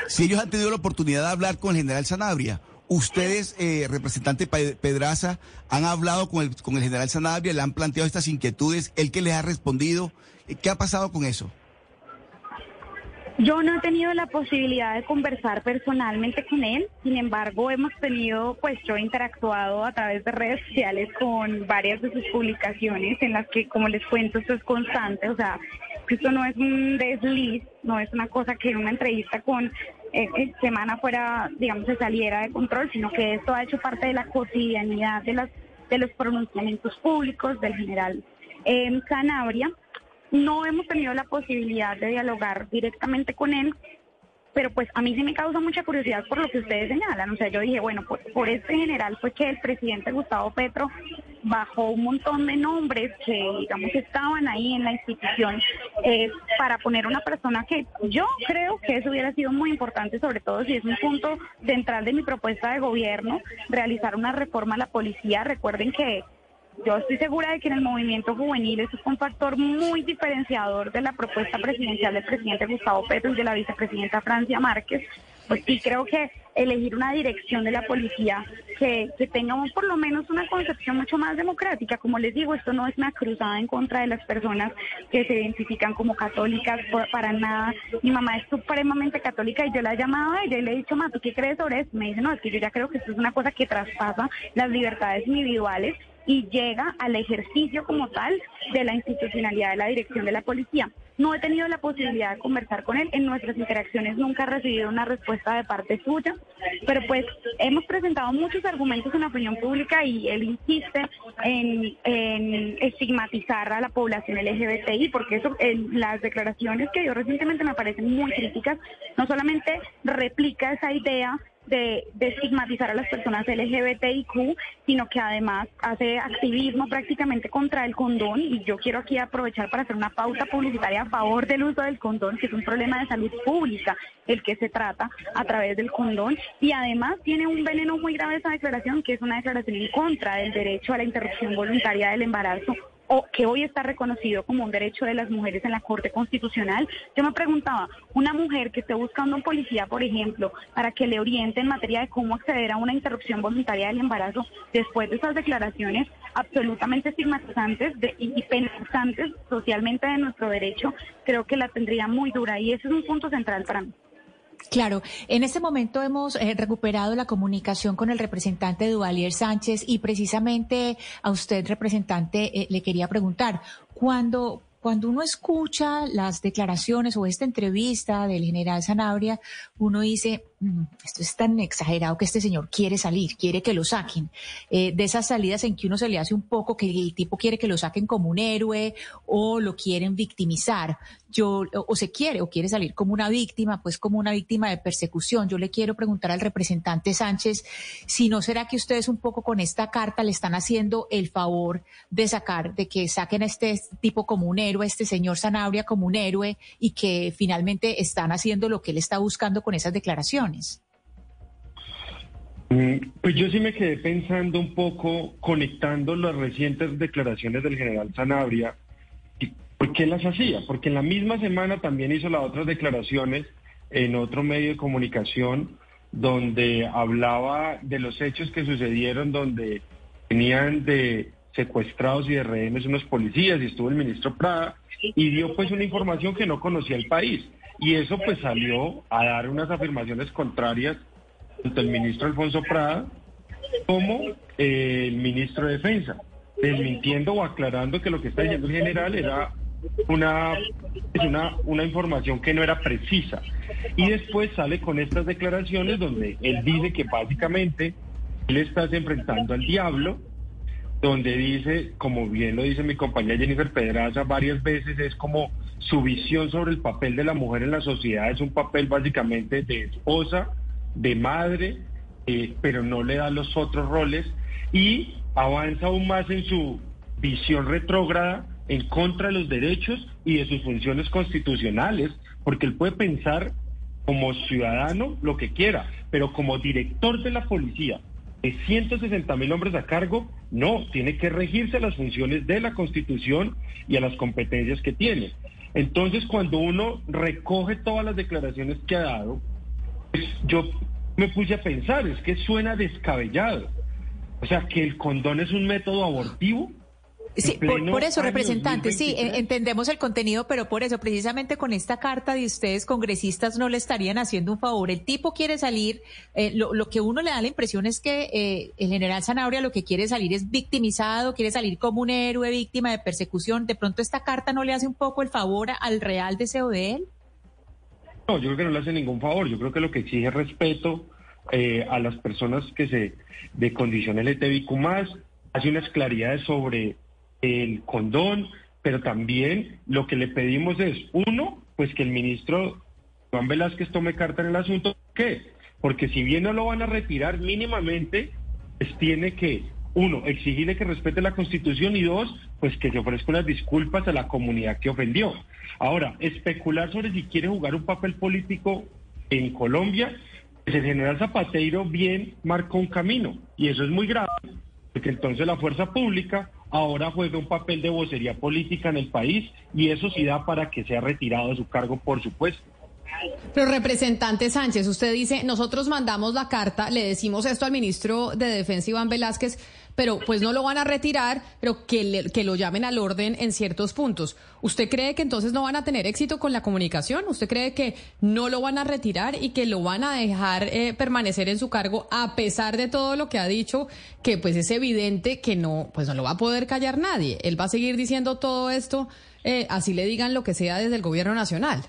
si ellos han tenido la oportunidad de hablar con el general Sanabria Ustedes, eh, representante Pedraza, han hablado con el, con el general Sanabria, le han planteado estas inquietudes, él que les ha respondido. ¿Qué ha pasado con eso? Yo no he tenido la posibilidad de conversar personalmente con él, sin embargo hemos tenido, pues yo he interactuado a través de redes sociales con varias de sus publicaciones en las que, como les cuento, esto es constante, o sea, esto no es un desliz, no es una cosa que una entrevista con eh, eh, semana fuera, digamos, se saliera de control, sino que esto ha hecho parte de la cotidianidad de, las, de los pronunciamientos públicos del general eh, Canabria. No hemos tenido la posibilidad de dialogar directamente con él, pero pues a mí sí me causa mucha curiosidad por lo que ustedes señalan. O sea, yo dije, bueno, por, por este general fue que el presidente Gustavo Petro bajó un montón de nombres que, digamos, estaban ahí en la institución eh, para poner una persona que yo creo que eso hubiera sido muy importante, sobre todo si es un punto central de mi propuesta de gobierno, realizar una reforma a la policía. Recuerden que yo estoy segura de que en el movimiento juvenil eso es un factor muy diferenciador de la propuesta presidencial del presidente Gustavo Petro y de la vicepresidenta Francia Márquez. Pues sí creo que elegir una dirección de la policía que, que tenga por lo menos una concepción mucho más democrática. Como les digo, esto no es una cruzada en contra de las personas que se identifican como católicas para nada. Mi mamá es supremamente católica y yo la he llamado a ella y le he dicho, ma, ¿tú qué crees sobre esto? Me dice, no, es que yo ya creo que esto es una cosa que traspasa las libertades individuales y llega al ejercicio como tal de la institucionalidad de la dirección de la policía. No he tenido la posibilidad de conversar con él. En nuestras interacciones nunca he recibido una respuesta de parte suya, pero pues hemos presentado muchos argumentos en la opinión pública y él insiste en, estigmatizar a la población LGBTI, porque eso, en las declaraciones que dio recientemente me parecen muy críticas. No solamente replica esa idea de, de, estigmatizar a las personas LGBTIQ, sino que además hace activismo prácticamente contra el condón. Y yo quiero aquí aprovechar para hacer una pauta publicitaria a favor del uso del condón, que es un problema de salud pública el que se trata a través del condón. Y además tiene un veneno muy grave esa declaración, que es una declaración en contra del derecho a la interrupción voluntaria del embarazo que hoy está reconocido como un derecho de las mujeres en la Corte Constitucional. Yo me preguntaba, una mujer que esté buscando un policía, por ejemplo, para que le oriente en materia de cómo acceder a una interrupción voluntaria del embarazo, después de esas declaraciones absolutamente estigmatizantes y penalizantes socialmente de nuestro derecho, creo que la tendría muy dura y ese es un punto central para mí. Claro, en este momento hemos eh, recuperado la comunicación con el representante Duvalier Sánchez y precisamente a usted, representante, eh, le quería preguntar, cuando, cuando uno escucha las declaraciones o esta entrevista del general Sanabria, uno dice, esto es tan exagerado que este señor quiere salir, quiere que lo saquen. Eh, de esas salidas en que uno se le hace un poco que el tipo quiere que lo saquen como un héroe o lo quieren victimizar yo, o se quiere, o quiere salir como una víctima, pues como una víctima de persecución. Yo le quiero preguntar al representante Sánchez si no será que ustedes un poco con esta carta le están haciendo el favor de sacar, de que saquen a este tipo como un héroe, este señor Sanabria como un héroe, y que finalmente están haciendo lo que él está buscando con esas declaraciones. Mm, pues yo sí me quedé pensando un poco, conectando las recientes declaraciones del general Sanabria ¿Por qué las hacía? Porque en la misma semana también hizo las otras declaraciones en otro medio de comunicación donde hablaba de los hechos que sucedieron donde tenían de secuestrados y de rehenes unos policías y estuvo el ministro Prada y dio pues una información que no conocía el país y eso pues salió a dar unas afirmaciones contrarias tanto el ministro Alfonso Prada como el ministro de Defensa desmintiendo o aclarando que lo que está diciendo el general era una, una, una información que no era precisa. Y después sale con estas declaraciones donde él dice que básicamente él está enfrentando al diablo, donde dice, como bien lo dice mi compañera Jennifer Pedraza varias veces, es como su visión sobre el papel de la mujer en la sociedad es un papel básicamente de esposa, de madre, eh, pero no le da los otros roles y avanza aún más en su visión retrógrada en contra de los derechos y de sus funciones constitucionales, porque él puede pensar como ciudadano lo que quiera, pero como director de la policía de 160 mil hombres a cargo, no, tiene que regirse a las funciones de la Constitución y a las competencias que tiene. Entonces, cuando uno recoge todas las declaraciones que ha dado, pues yo me puse a pensar, es que suena descabellado. O sea, que el condón es un método abortivo. Sí, por, eso, representante, sí, entendemos el contenido, pero por eso, precisamente con esta carta de ustedes, congresistas, no le estarían haciendo un favor. El tipo quiere salir, eh, lo, que uno le da la impresión es que eh, el general Zanabria lo que quiere salir es victimizado, quiere salir como un héroe, víctima de persecución. ¿De pronto esta carta no le hace un poco el favor al real deseo de él? No, yo creo que no le hace ningún favor. Yo creo que lo que exige respeto eh, a las personas que se de condición LTBIQ más, hace unas claridades sobre el condón, pero también lo que le pedimos es, uno, pues que el ministro Juan Velázquez tome carta en el asunto. ¿Qué? Porque si bien no lo van a retirar mínimamente, pues tiene que, uno, exigirle que respete la Constitución y dos, pues que se ofrezca unas disculpas a la comunidad que ofendió. Ahora, especular sobre si quiere jugar un papel político en Colombia, pues el general Zapatero bien marcó un camino y eso es muy grave, porque entonces la fuerza pública ahora juega un papel de vocería política en el país y eso sí da para que sea retirado de su cargo, por supuesto. Pero representante Sánchez, usted dice, nosotros mandamos la carta, le decimos esto al ministro de Defensa Iván Velázquez, pero pues no lo van a retirar, pero que, que lo llamen al orden en ciertos puntos. ¿Usted cree que entonces no van a tener éxito con la comunicación? ¿Usted cree que no lo van a retirar y que lo van a dejar eh, permanecer en su cargo a pesar de todo lo que ha dicho, que pues es evidente que no, pues no lo va a poder callar nadie? Él va a seguir diciendo todo esto, eh, así le digan lo que sea desde el gobierno nacional.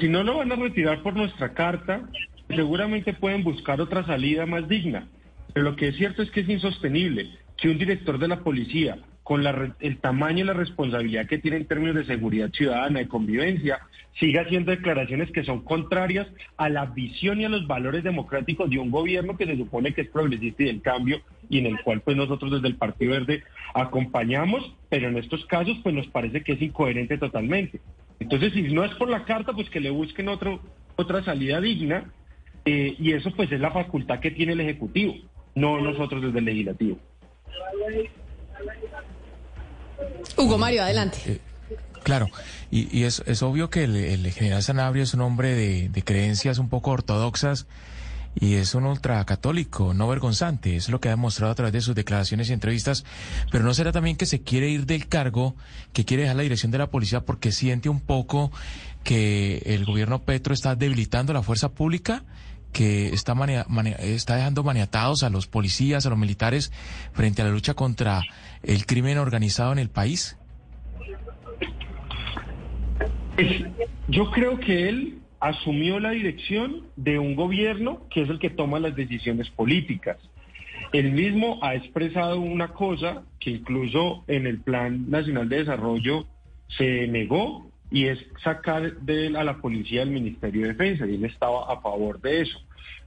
Si no lo van a retirar por nuestra carta, seguramente pueden buscar otra salida más digna. Pero lo que es cierto es que es insostenible que un director de la policía, con el tamaño y la responsabilidad que tiene en términos de seguridad ciudadana, de convivencia, siga haciendo declaraciones que son contrarias a la visión y a los valores democráticos de un gobierno que se supone que es progresista y del cambio y en el cual pues nosotros desde el Partido Verde acompañamos, pero en estos casos pues nos parece que es incoherente totalmente. Entonces, si no es por la carta, pues que le busquen otro, otra salida digna eh, y eso pues es la facultad que tiene el Ejecutivo, no nosotros desde el Legislativo. Hugo Mario, adelante. Eh, claro, y, es, obvio que el, general Sanabria es un hombre de, creencias un poco ortodoxas y es un ultracatólico, no vergonzante, es lo que ha demostrado a través de sus declaraciones y entrevistas, pero no será también que se quiere ir del cargo, que quiere dejar la dirección de la policía porque siente un poco que el gobierno Petro está debilitando la fuerza pública que está, está dejando maniatados a los policías, a los militares frente a la lucha contra el crimen organizado en el país? Yo creo que él asumió la dirección de un gobierno que es el que toma las decisiones políticas. Él mismo ha expresado una cosa que incluso en el Plan Nacional de Desarrollo se negó y es sacar de, a la policía del Ministerio de Defensa y él estaba a favor de eso.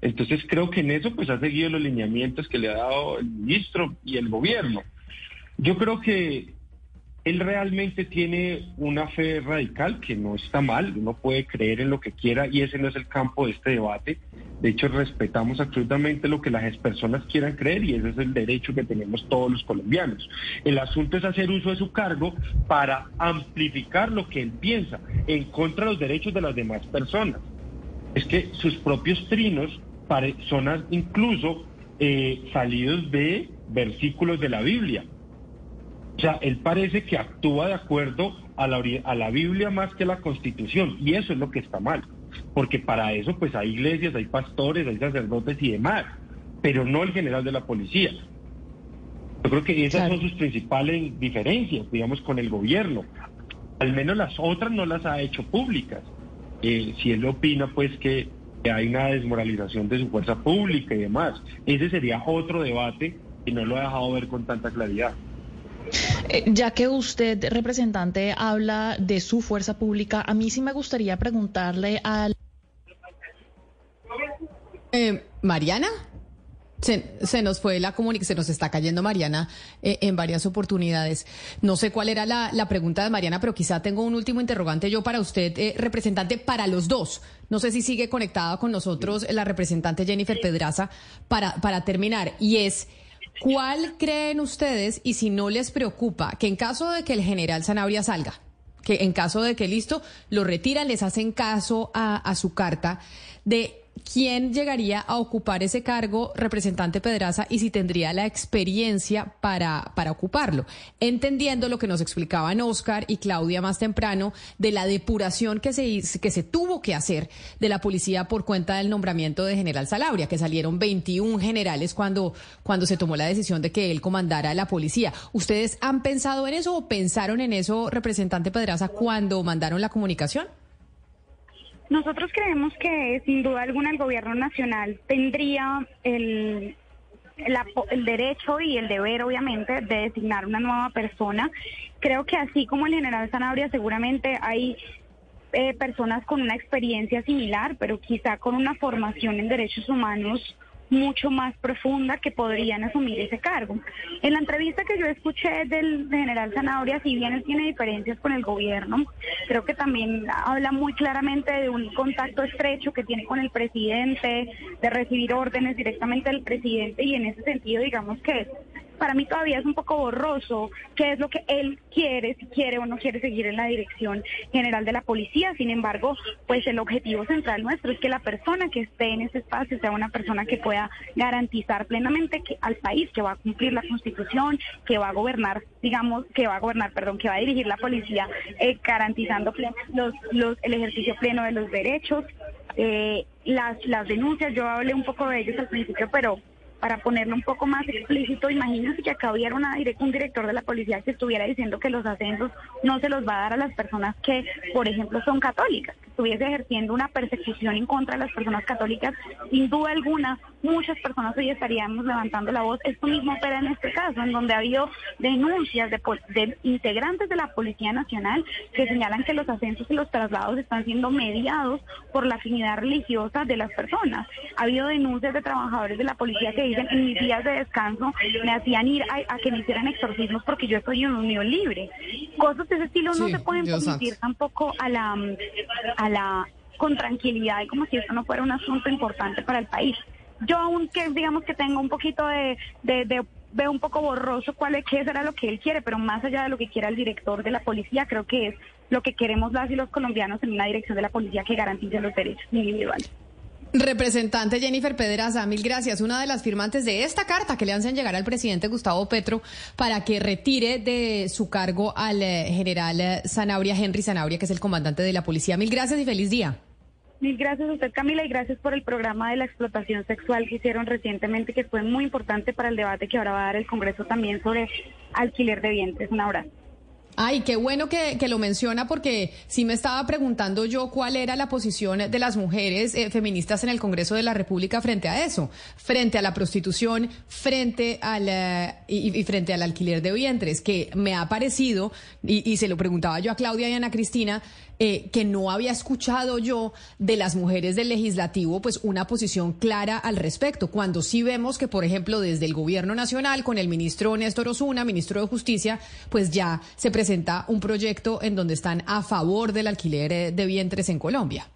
Entonces creo que en eso pues ha seguido los lineamientos que le ha dado el ministro y el gobierno. Yo creo que él realmente tiene una fe radical que no está mal, uno puede creer en lo que quiera y ese no es el campo de este debate. De hecho, respetamos absolutamente lo que las personas quieran creer y ese es el derecho que tenemos todos los colombianos. El asunto es hacer uso de su cargo para amplificar lo que él piensa en contra de los derechos de las demás personas. Es que sus propios trinos son incluso eh, salidos de versículos de la Biblia o sea, él parece que actúa de acuerdo a la, a la Biblia más que a la Constitución, y eso es lo que está mal, porque para eso pues hay iglesias, hay pastores, hay sacerdotes y demás, pero no el general de la policía. Yo creo que esas son sus principales diferencias, digamos, con el gobierno. Al menos las otras no las ha hecho públicas. Eh, si él opina pues que hay una desmoralización de su fuerza pública y demás, ese sería otro debate y no lo ha dejado ver con tanta claridad. Eh, ya que usted, representante, habla de su fuerza pública, a mí sí me gustaría preguntarle al... Eh, Mariana. Se, nos fue la comunicación, se nos está cayendo Mariana eh, en varias oportunidades. No sé cuál era la, pregunta de Mariana, pero quizá tengo un último interrogante yo para usted, representante, para los dos. No sé si sigue conectada con nosotros la representante Jennifer Pedraza para, para terminar. Y es, ¿Cuál creen ustedes, y si no les preocupa, que en caso de que el general Zanabria salga, que en caso de que listo, lo retiran, les hacen caso a, su carta, de quién llegaría a ocupar ese cargo, representante Pedraza, y si tendría la experiencia para, para ocuparlo. Entendiendo lo que nos explicaban Oscar y Claudia más temprano de la depuración que se, que se tuvo que hacer de la policía por cuenta del nombramiento de general Salabria, que salieron 21 generales cuando, cuando se tomó la decisión de que él comandara la policía. ¿Ustedes han pensado en eso o pensaron en eso, representante Pedraza, cuando mandaron la comunicación? Nosotros creemos que sin duda alguna el gobierno nacional tendría el, el derecho y el deber, obviamente, de designar una nueva persona. Creo que así como el general Sanabria, seguramente hay eh, personas con una experiencia similar, pero quizá con una formación en derechos humanos mucho más profunda que podrían asumir ese cargo. En la entrevista que yo escuché del general Zanabria, si bien él tiene diferencias con el gobierno, creo que también habla muy claramente de un contacto estrecho que tiene con el presidente, de recibir órdenes directamente del presidente y en ese sentido digamos que para mí todavía es un poco borroso qué es lo que él quiere, si quiere o no quiere seguir en la dirección general de la policía. Sin embargo, pues el objetivo central nuestro es que la persona que esté en ese espacio sea una persona que pueda garantizar plenamente que al país que va a cumplir la Constitución, que va a gobernar, digamos, que va a gobernar, perdón, que va a dirigir la policía eh, garantizando los, los, el ejercicio pleno de los derechos. Eh, las, las denuncias, yo hablé un poco de ellos al principio, pero para ponerlo un poco más explícito, imagínense que acá hubiera una, un director de la policía que estuviera diciendo que los ascensos no se los va a dar a las personas que, por ejemplo, son católicas, que estuviese ejerciendo una persecución en contra de las personas católicas, sin duda alguna, muchas personas hoy estaríamos levantando la voz. Esto mismo opera en este caso, en donde ha habido denuncias de, de integrantes de la Policía Nacional que señalan que los ascensos y los traslados están siendo mediados por la afinidad religiosa de las personas. Ha habido denuncias de trabajadores de la policía que dicen en mis días de descanso me hacían ir a, que me hicieran exorcismos porque yo estoy en un unión libre. Cosas de ese estilo no se pueden permitir tampoco a la, a la con tranquilidad y como si esto no fuera un asunto importante para el país. Yo aunque digamos que tengo un poquito de, de, veo un poco borroso cuál es, qué será lo que él quiere, pero más allá de lo que quiera el director de la policía, creo que es lo que queremos las y los colombianos en una dirección de la policía que garantice los derechos individuales. Representante Jennifer Pedraza, mil gracias. Una de las firmantes de esta carta que le hacen llegar al presidente Gustavo Petro para que retire de su cargo al eh, general eh, Zanabria, Henry Zanabria, que es el comandante de la policía. Mil gracias y feliz día. Mil gracias a usted, Camila, y gracias por el programa de la explotación sexual que hicieron recientemente, que fue muy importante para el debate que ahora va a dar el Congreso también sobre alquiler de vientres. Un abrazo. Ay, qué bueno que, lo menciona porque sí me estaba preguntando yo cuál era la posición de las mujeres eh, feministas en el Congreso de la República frente a eso, frente a la prostitución, frente al eh, y, frente al alquiler de vientres, que me ha parecido y, y se lo preguntaba yo a Claudia y a Ana Cristina eh, que no había escuchado yo de las mujeres del legislativo, pues una posición clara al respecto. Cuando sí vemos que, por ejemplo, desde el gobierno nacional, con el ministro Néstor Osuna, ministro de Justicia, pues ya se presenta un proyecto en donde están a favor del alquiler eh, de vientres en Colombia.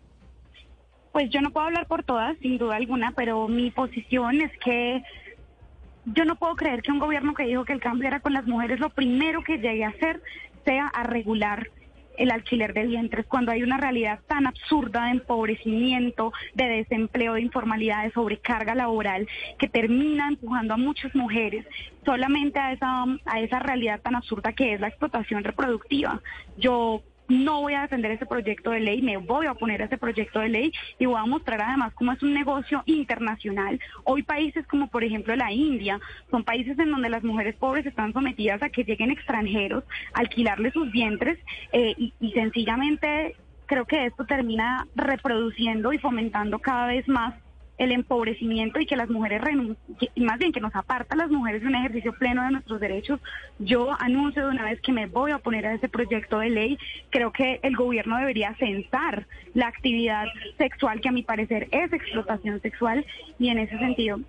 Pues yo no puedo hablar por todas, sin duda alguna, pero mi posición es que yo no puedo creer que un gobierno que dijo que el cambio era con las mujeres, lo primero que llegue a hacer sea a regular el alquiler de vientres, cuando hay una realidad tan absurda de empobrecimiento, de desempleo, de informalidad, de sobrecarga laboral, que termina empujando a muchas mujeres solamente a esa, a esa realidad tan absurda que es la explotación reproductiva. Yo no voy a defender ese proyecto de ley, me voy a oponer a ese proyecto de ley y voy a mostrar además cómo es un negocio internacional. Hoy países como por ejemplo la India son países en donde las mujeres pobres están sometidas a que lleguen extranjeros a alquilarles sus vientres eh, y, y sencillamente creo que esto termina reproduciendo y fomentando cada vez más el empobrecimiento y que las mujeres renuncien, más bien que nos aparta a las mujeres de un ejercicio pleno de nuestros derechos. Yo anuncio de una vez que me voy a oponer a ese proyecto de ley. Creo que el gobierno debería censar la actividad sexual, que a mi parecer es explotación sexual, y en ese sentido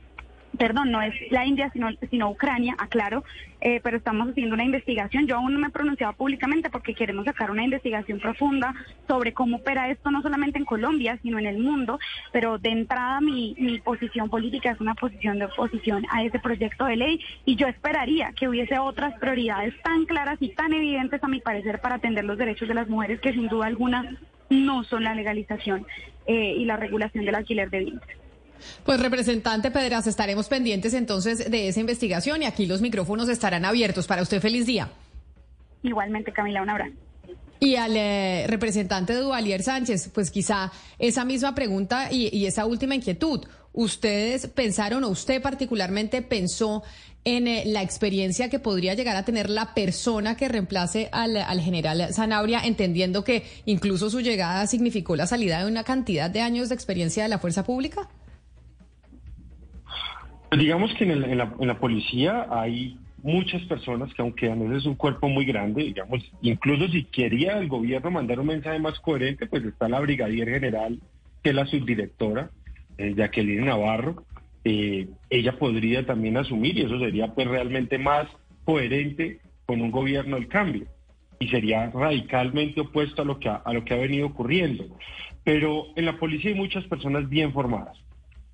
perdón, no es la India, sino, sino Ucrania, aclaro, eh, pero estamos haciendo una investigación. Yo aún no me he pronunciado públicamente porque queremos sacar una investigación profunda sobre cómo opera esto no solamente en Colombia, sino en el mundo, pero de entrada mi, mi posición política es una posición de oposición a ese proyecto de ley y yo esperaría que hubiese otras prioridades tan claras y tan evidentes, a mi parecer, para atender los derechos de las mujeres que sin duda alguna no son la legalización eh, y la regulación del alquiler de vientres. Pues representante Pedras, estaremos pendientes entonces de esa investigación y aquí los micrófonos estarán abiertos. Para usted, feliz día. Igualmente, Camila, un abrazo. Y al eh, representante de Duvalier Sánchez, pues quizá esa misma pregunta y, esa última inquietud. ¿Ustedes pensaron o usted particularmente pensó en eh, la experiencia que podría llegar a tener la persona que reemplace al, al, general Zanabria, entendiendo que incluso su llegada significó la salida de una cantidad de años de experiencia de la fuerza pública? Digamos que en, la, policía hay muchas personas que aunque a veces es un cuerpo muy grande, digamos, incluso si quería el gobierno mandar un mensaje más coherente, pues está la brigadier general, que es la subdirectora, eh, Jacqueline Navarro, eh, ella podría también asumir y eso sería pues realmente más coherente con un gobierno del cambio y sería radicalmente opuesto a lo que a lo que ha venido ocurriendo. Pero en la policía hay muchas personas bien formadas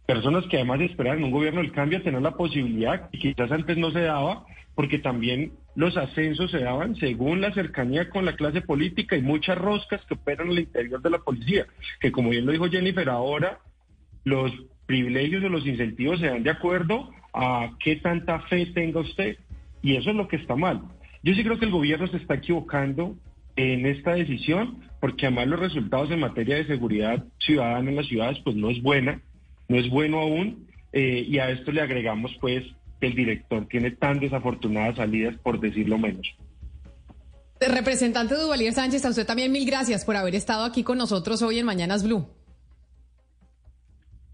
personas que además esperan un gobierno del cambio a tener la posibilidad, y quizás antes no se daba, porque también los ascensos se daban según la cercanía con la clase política y muchas roscas que operan el interior de la policía, que como bien lo dijo Jennifer, ahora los privilegios o los incentivos se dan de acuerdo a qué tanta fe tenga usted, y eso es lo que está mal. Yo sí creo que el gobierno se está equivocando en esta decisión, porque además los resultados en materia de seguridad ciudadana en las ciudades pues no es buena no es bueno aún eh, y a esto le agregamos pues que el director tiene tan desafortunadas salidas, por decirlo menos. Representante Duvalier Sánchez, a usted también mil gracias por haber estado aquí con nosotros hoy en Mañanas Blue.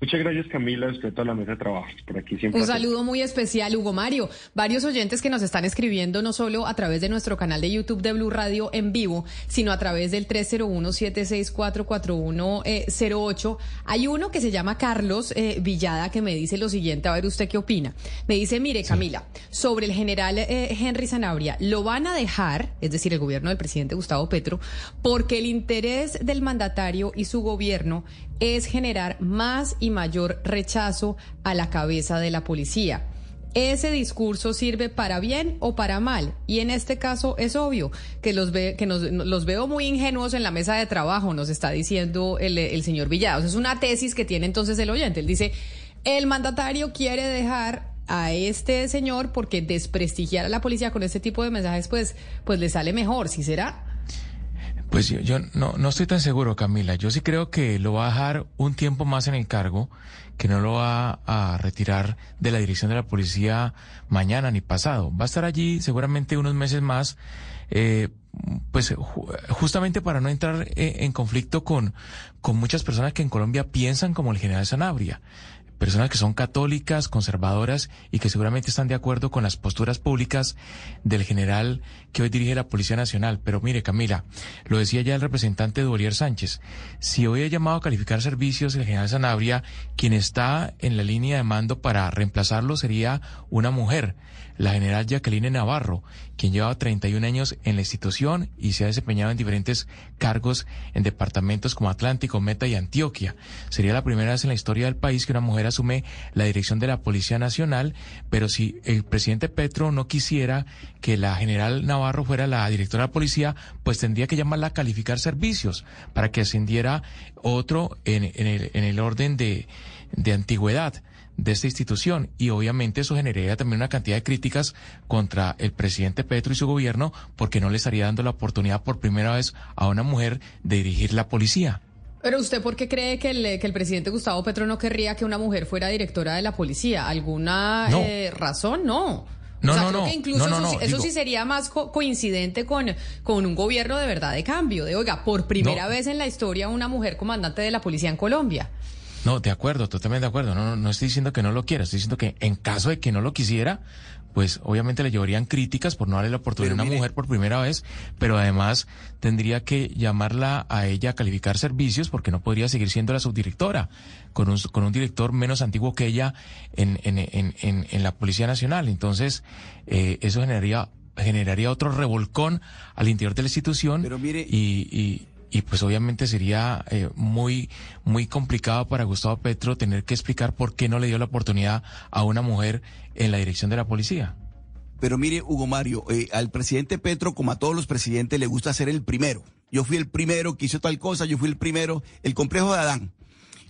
Muchas gracias Camila, usted toda la mesa de trabajo. Por aquí siempre. Un saludo muy especial, Hugo Mario. Varios oyentes que nos están escribiendo no solo a través de nuestro canal de YouTube de Blue Radio en vivo, sino a través del 301-764-4108. Hay uno que se llama Carlos eh, Villada que me dice lo siguiente, a ver usted qué opina. Me dice, mire Camila, sobre el general eh, Henry Zanabria, lo van a dejar, es decir, el gobierno del presidente Gustavo Petro, porque el interés del mandatario y su gobierno es generar más y mayor rechazo a la cabeza de la policía. Ese discurso sirve para bien o para mal. Y en este caso es obvio que los, ve, que nos, los veo muy ingenuos en la mesa de trabajo, nos está diciendo el, señor Villados. Es una tesis que tiene entonces el oyente. Él dice, el mandatario quiere dejar a este señor porque desprestigiar a la policía con este tipo de mensajes, pues, pues le sale mejor. ¿Sí será? Pues yo, no, no estoy tan seguro, Camila. Yo sí creo que lo va a dejar un tiempo más en el cargo, que no lo va a retirar de la dirección de la policía mañana ni pasado. Va a estar allí seguramente unos meses más, eh, pues justamente para no entrar eh, en conflicto con, con muchas personas que en Colombia piensan como el general Sanabria personas que son católicas, conservadoras y que seguramente están de acuerdo con las posturas públicas del general que hoy dirige la Policía Nacional. Pero mire, Camila, lo decía ya el representante Duvalier Sánchez, si hoy ha llamado a calificar servicios el general Sanabria, quien está en la línea de mando para reemplazarlo sería una mujer la general Jacqueline Navarro, quien lleva 31 años en la institución y se ha desempeñado en diferentes cargos en departamentos como Atlántico, Meta y Antioquia. Sería la primera vez en la historia del país que una mujer asume la dirección de la Policía Nacional, pero si el presidente Petro no quisiera que la general Navarro fuera la directora de la policía, pues tendría que llamarla a calificar servicios para que ascendiera otro en, el, en el orden de, de antigüedad de esta institución y obviamente eso generaría también una cantidad de críticas contra el presidente Petro y su gobierno porque no le estaría dando la oportunidad por primera vez a una mujer de dirigir la policía. Pero usted, ¿por qué cree que el, que el presidente Gustavo Petro no querría que una mujer fuera directora de la policía? ¿Alguna eh, razón? No. No, no, no, incluso no, eso, sí sería más coincidente con, con un gobierno de verdad de cambio. De, oiga, por primera vez en la historia una mujer comandante de la policía en Colombia. No, de acuerdo, totalmente de acuerdo. No, no, no estoy diciendo que no lo quiera, estoy diciendo que en caso de que no lo quisiera, pues obviamente le llevarían críticas por no darle la oportunidad a una mujer por primera vez, pero además tendría que llamarla a ella a calificar servicios porque no podría seguir siendo la subdirectora con un, con un director menos antiguo que ella en, en, en, en, la Policía Nacional. Entonces, eh, eso generaría generaría otro revolcón al interior de la institución pero mire, y, y y pues obviamente sería eh, muy muy complicado para Gustavo Petro tener que explicar por qué no le dio la oportunidad a una mujer en la dirección de la policía. Pero mire, Hugo Mario, eh, al presidente Petro, como a todos los presidentes, le gusta ser el primero. Yo fui el primero que hizo tal cosa, yo fui el primero, el complejo de Adán.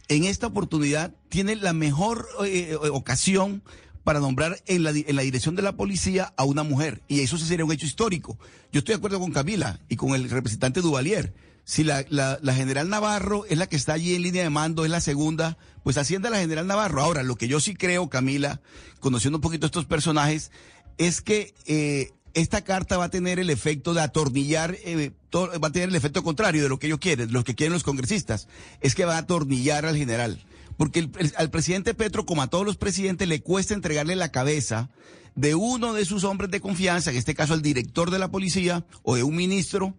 En esta oportunidad tiene la mejor eh, ocasión para nombrar en la, en la dirección de la policía a una mujer. Y eso sería un hecho histórico. Yo estoy de acuerdo con Camila y con el representante Duvalier si la, la, general Navarro es la que está allí en línea de mando, es la segunda, pues asciende a la general Navarro. Ahora, lo que yo sí creo, Camila, conociendo un poquito estos personajes, es que eh, esta carta va a tener el efecto de atornillar, eh, va a tener el efecto contrario de lo que ellos quieren, lo que quieren los congresistas, es que va a atornillar al general. Porque al presidente Petro, como a todos los presidentes, le cuesta entregarle la cabeza de uno de sus hombres de confianza, en este caso el director de la policía o de un ministro,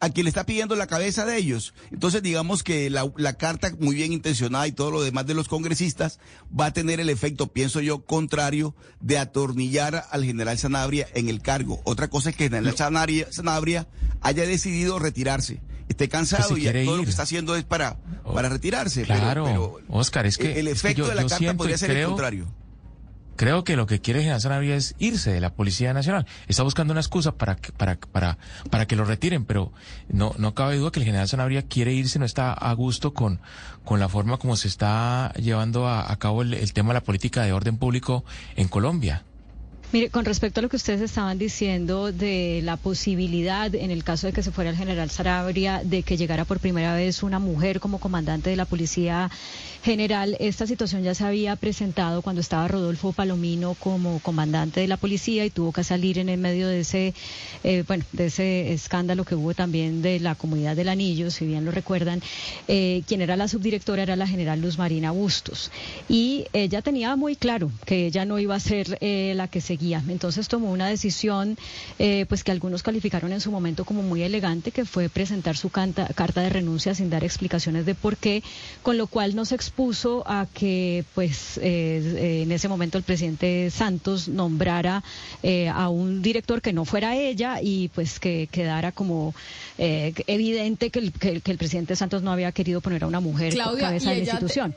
a quien le está pidiendo la cabeza de ellos. Entonces digamos que la, la, carta muy bien intencionada y todo lo demás de los congresistas va a tener el efecto, pienso yo, contrario de atornillar al general Sanabria en el cargo. Otra cosa es que el general Sanabria, Sanabria haya decidido retirarse esté cansado pues y todo lo que está haciendo es para, para retirarse. Claro, pero, Oscar, es que el efecto de la carta podría ser el contrario. Creo que lo que quiere General Sanabria es irse de la Policía Nacional. Está buscando una excusa para que, para, para, para que lo retiren, pero no, no cabe duda que el General Sanabria quiere irse, no está a gusto con, con la forma como se está llevando a, cabo el, tema de la política de orden público en Colombia. Mire, con respecto a lo que ustedes estaban diciendo de la posibilidad, en el caso de que se fuera el general Sarabria, de que llegara por primera vez una mujer como comandante de la Policía General, esta situación ya se había presentado cuando estaba Rodolfo Palomino como comandante de la policía y tuvo que salir en el medio de ese, eh, bueno, de ese escándalo que hubo también de la comunidad del Anillo, si bien lo recuerdan. Eh, quien era la subdirectora era la general Luz Marina Bustos y ella tenía muy claro que ella no iba a ser eh, la que seguía. Entonces tomó una decisión, pues que algunos calificaron en su momento como muy elegante, que fue presentar su carta de renuncia sin dar explicaciones de por qué, con lo cual no se expuso a que, pues, eh, en ese momento el presidente Santos nombrara eh, a un director que no fuera ella y, pues, que quedara como eh, evidente que el, que, el, presidente Santos no había querido poner a una mujer cabeza de la institución.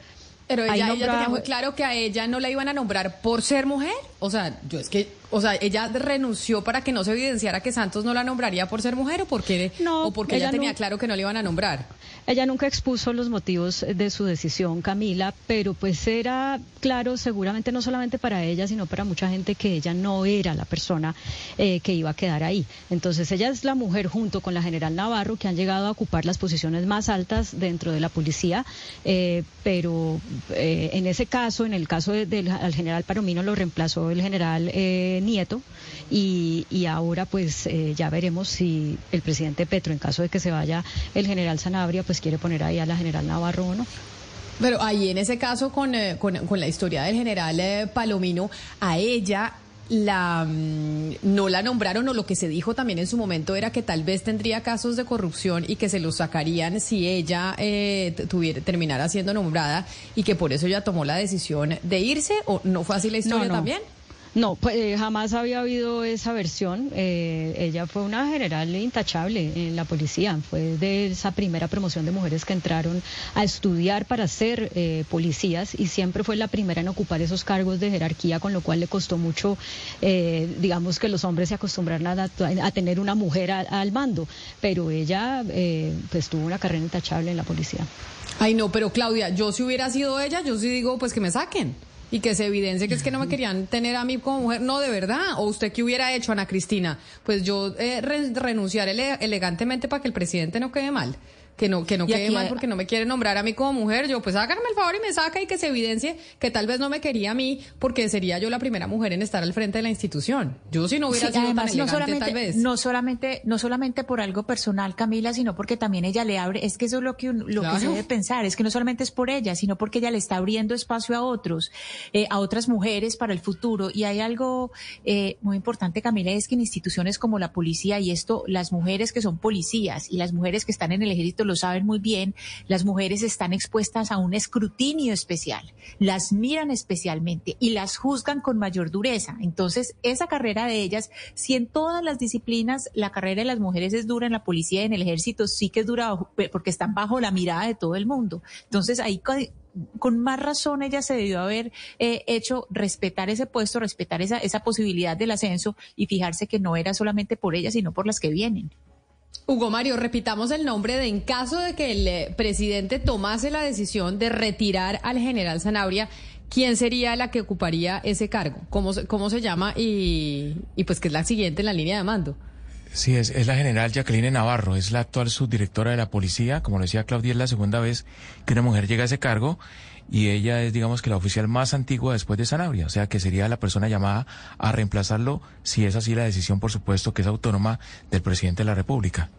Pero ella, ella, tenía muy claro que a ella no la iban a nombrar por ser mujer. O sea, yo es que o sea, ella renunció para que no se evidenciara que Santos no la nombraría por ser mujer o porque, no, o porque ella, tenía claro que no le iban a nombrar. Ella nunca expuso los motivos de su decisión, Camila, pero pues era claro, seguramente no solamente para ella, sino para mucha gente que ella no era la persona eh, que iba a quedar ahí. Entonces ella es la mujer junto con la general Navarro que han llegado a ocupar las posiciones más altas dentro de la policía, eh, pero eh, en ese caso, en el caso del general Paromino lo reemplazó el general nieto y, y ahora pues eh, ya veremos si el presidente Petro, en caso de que se vaya el general Sanabria, pues quiere poner ahí a la general Navarro o no. Pero ahí en ese caso con, eh, con, la historia del general eh, Palomino, a ella la mm, no la nombraron o lo que se dijo también en su momento era que tal vez tendría casos de corrupción y que se los sacarían si ella tuviera terminara siendo nombrada y que por eso ella tomó la decisión de irse o no fue así la historia también. No, pues eh, jamás había habido esa versión. Eh, ella fue una general intachable en la policía. Fue de esa primera promoción de mujeres que entraron a estudiar para ser eh, policías y siempre fue la primera en ocupar esos cargos de jerarquía, con lo cual le costó mucho, digamos, que los hombres se acostumbraran a, tener una mujer al mando. Pero ella, pues, tuvo una carrera intachable en la policía. Ay, no, pero Claudia, yo si hubiera sido ella, yo sí digo, pues que me saquen y que se evidencie que es que no me querían tener a mí como mujer. No, de verdad. ¿O usted qué hubiera hecho, Ana Cristina? Pues yo eh, renunciar elegantemente para que el presidente no quede mal que no, que no quede mal porque no me quiere nombrar a mí como mujer, yo pues háganme el favor y me saca y que se evidencie que tal vez no me quería a mí porque sería yo la primera mujer en estar al frente de la institución. Yo si no hubiera sido tan elegante, no solamente, tal vez. No solamente, no solamente por algo personal, Camila, sino porque también ella le abre, es que eso es lo que, lo que se debe pensar, es que no solamente es por ella, sino porque ella le está abriendo espacio a otros, eh, a otras mujeres para el futuro. Y hay algo eh, muy importante, Camila, es que en instituciones como la policía y esto, las mujeres que son policías y las mujeres que están en el ejército lo saben muy bien, las mujeres están expuestas a un escrutinio especial, las miran especialmente y las juzgan con mayor dureza. Entonces, esa carrera de ellas, si en todas las disciplinas la carrera de las mujeres es dura en la policía y en el ejército, sí que es dura porque están bajo la mirada de todo el mundo. Entonces, ahí con más razón ella se debió haber eh, hecho respetar ese puesto, respetar esa, esa posibilidad del ascenso y fijarse que no era solamente por ella, sino por las que vienen. Hugo Mario, repitamos el nombre de en caso de que el eh, presidente tomase la decisión de retirar al general Zanabria, ¿quién sería la que ocuparía ese cargo? ¿Cómo, cómo se llama? Y, y pues que es la siguiente en la línea de mando. Sí, es, es, la general Jacqueline Navarro, es la actual subdirectora de la policía. Como lo decía Claudia, es la segunda vez que una mujer llega a ese cargo y ella es, digamos que la oficial más antigua después de Sanabria, o sea que sería la persona llamada a reemplazarlo si es así la decisión, por supuesto, que es autónoma del presidente de la República.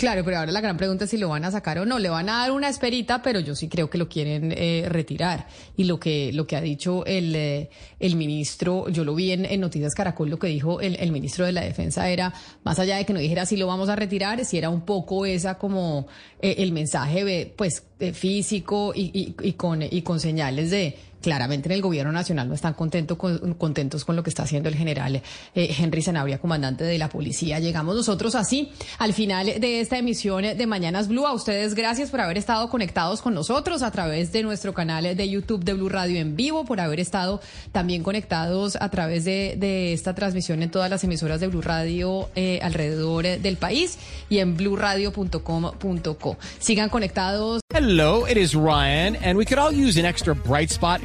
Claro, pero ahora la gran pregunta es si lo van a sacar o no. Le van a dar una esperita, pero yo sí creo que lo quieren eh, retirar. Y lo que, lo que ha dicho el, eh, el ministro, yo lo vi en, Noticias Caracol, lo que dijo el, el, ministro de la Defensa era, más allá de que no dijera si lo vamos a retirar, si era un poco esa como eh, el mensaje pues físico y, y, y, con, y con señales de claramente en el gobierno nacional no están contentos con, contentos con lo que está haciendo el general eh, Henry Zanabria, comandante de la policía. Llegamos nosotros así al final de esta emisión de Mañanas Blue. A ustedes gracias por haber estado conectados con nosotros a través de nuestro canal de YouTube de Blue Radio en vivo, por haber estado también conectados a través de, esta transmisión en todas las emisoras de Blue Radio eh, alrededor del país y en bluradio.com.co. Sigan conectados. Hello, it is Ryan, and we could all use an extra bright spot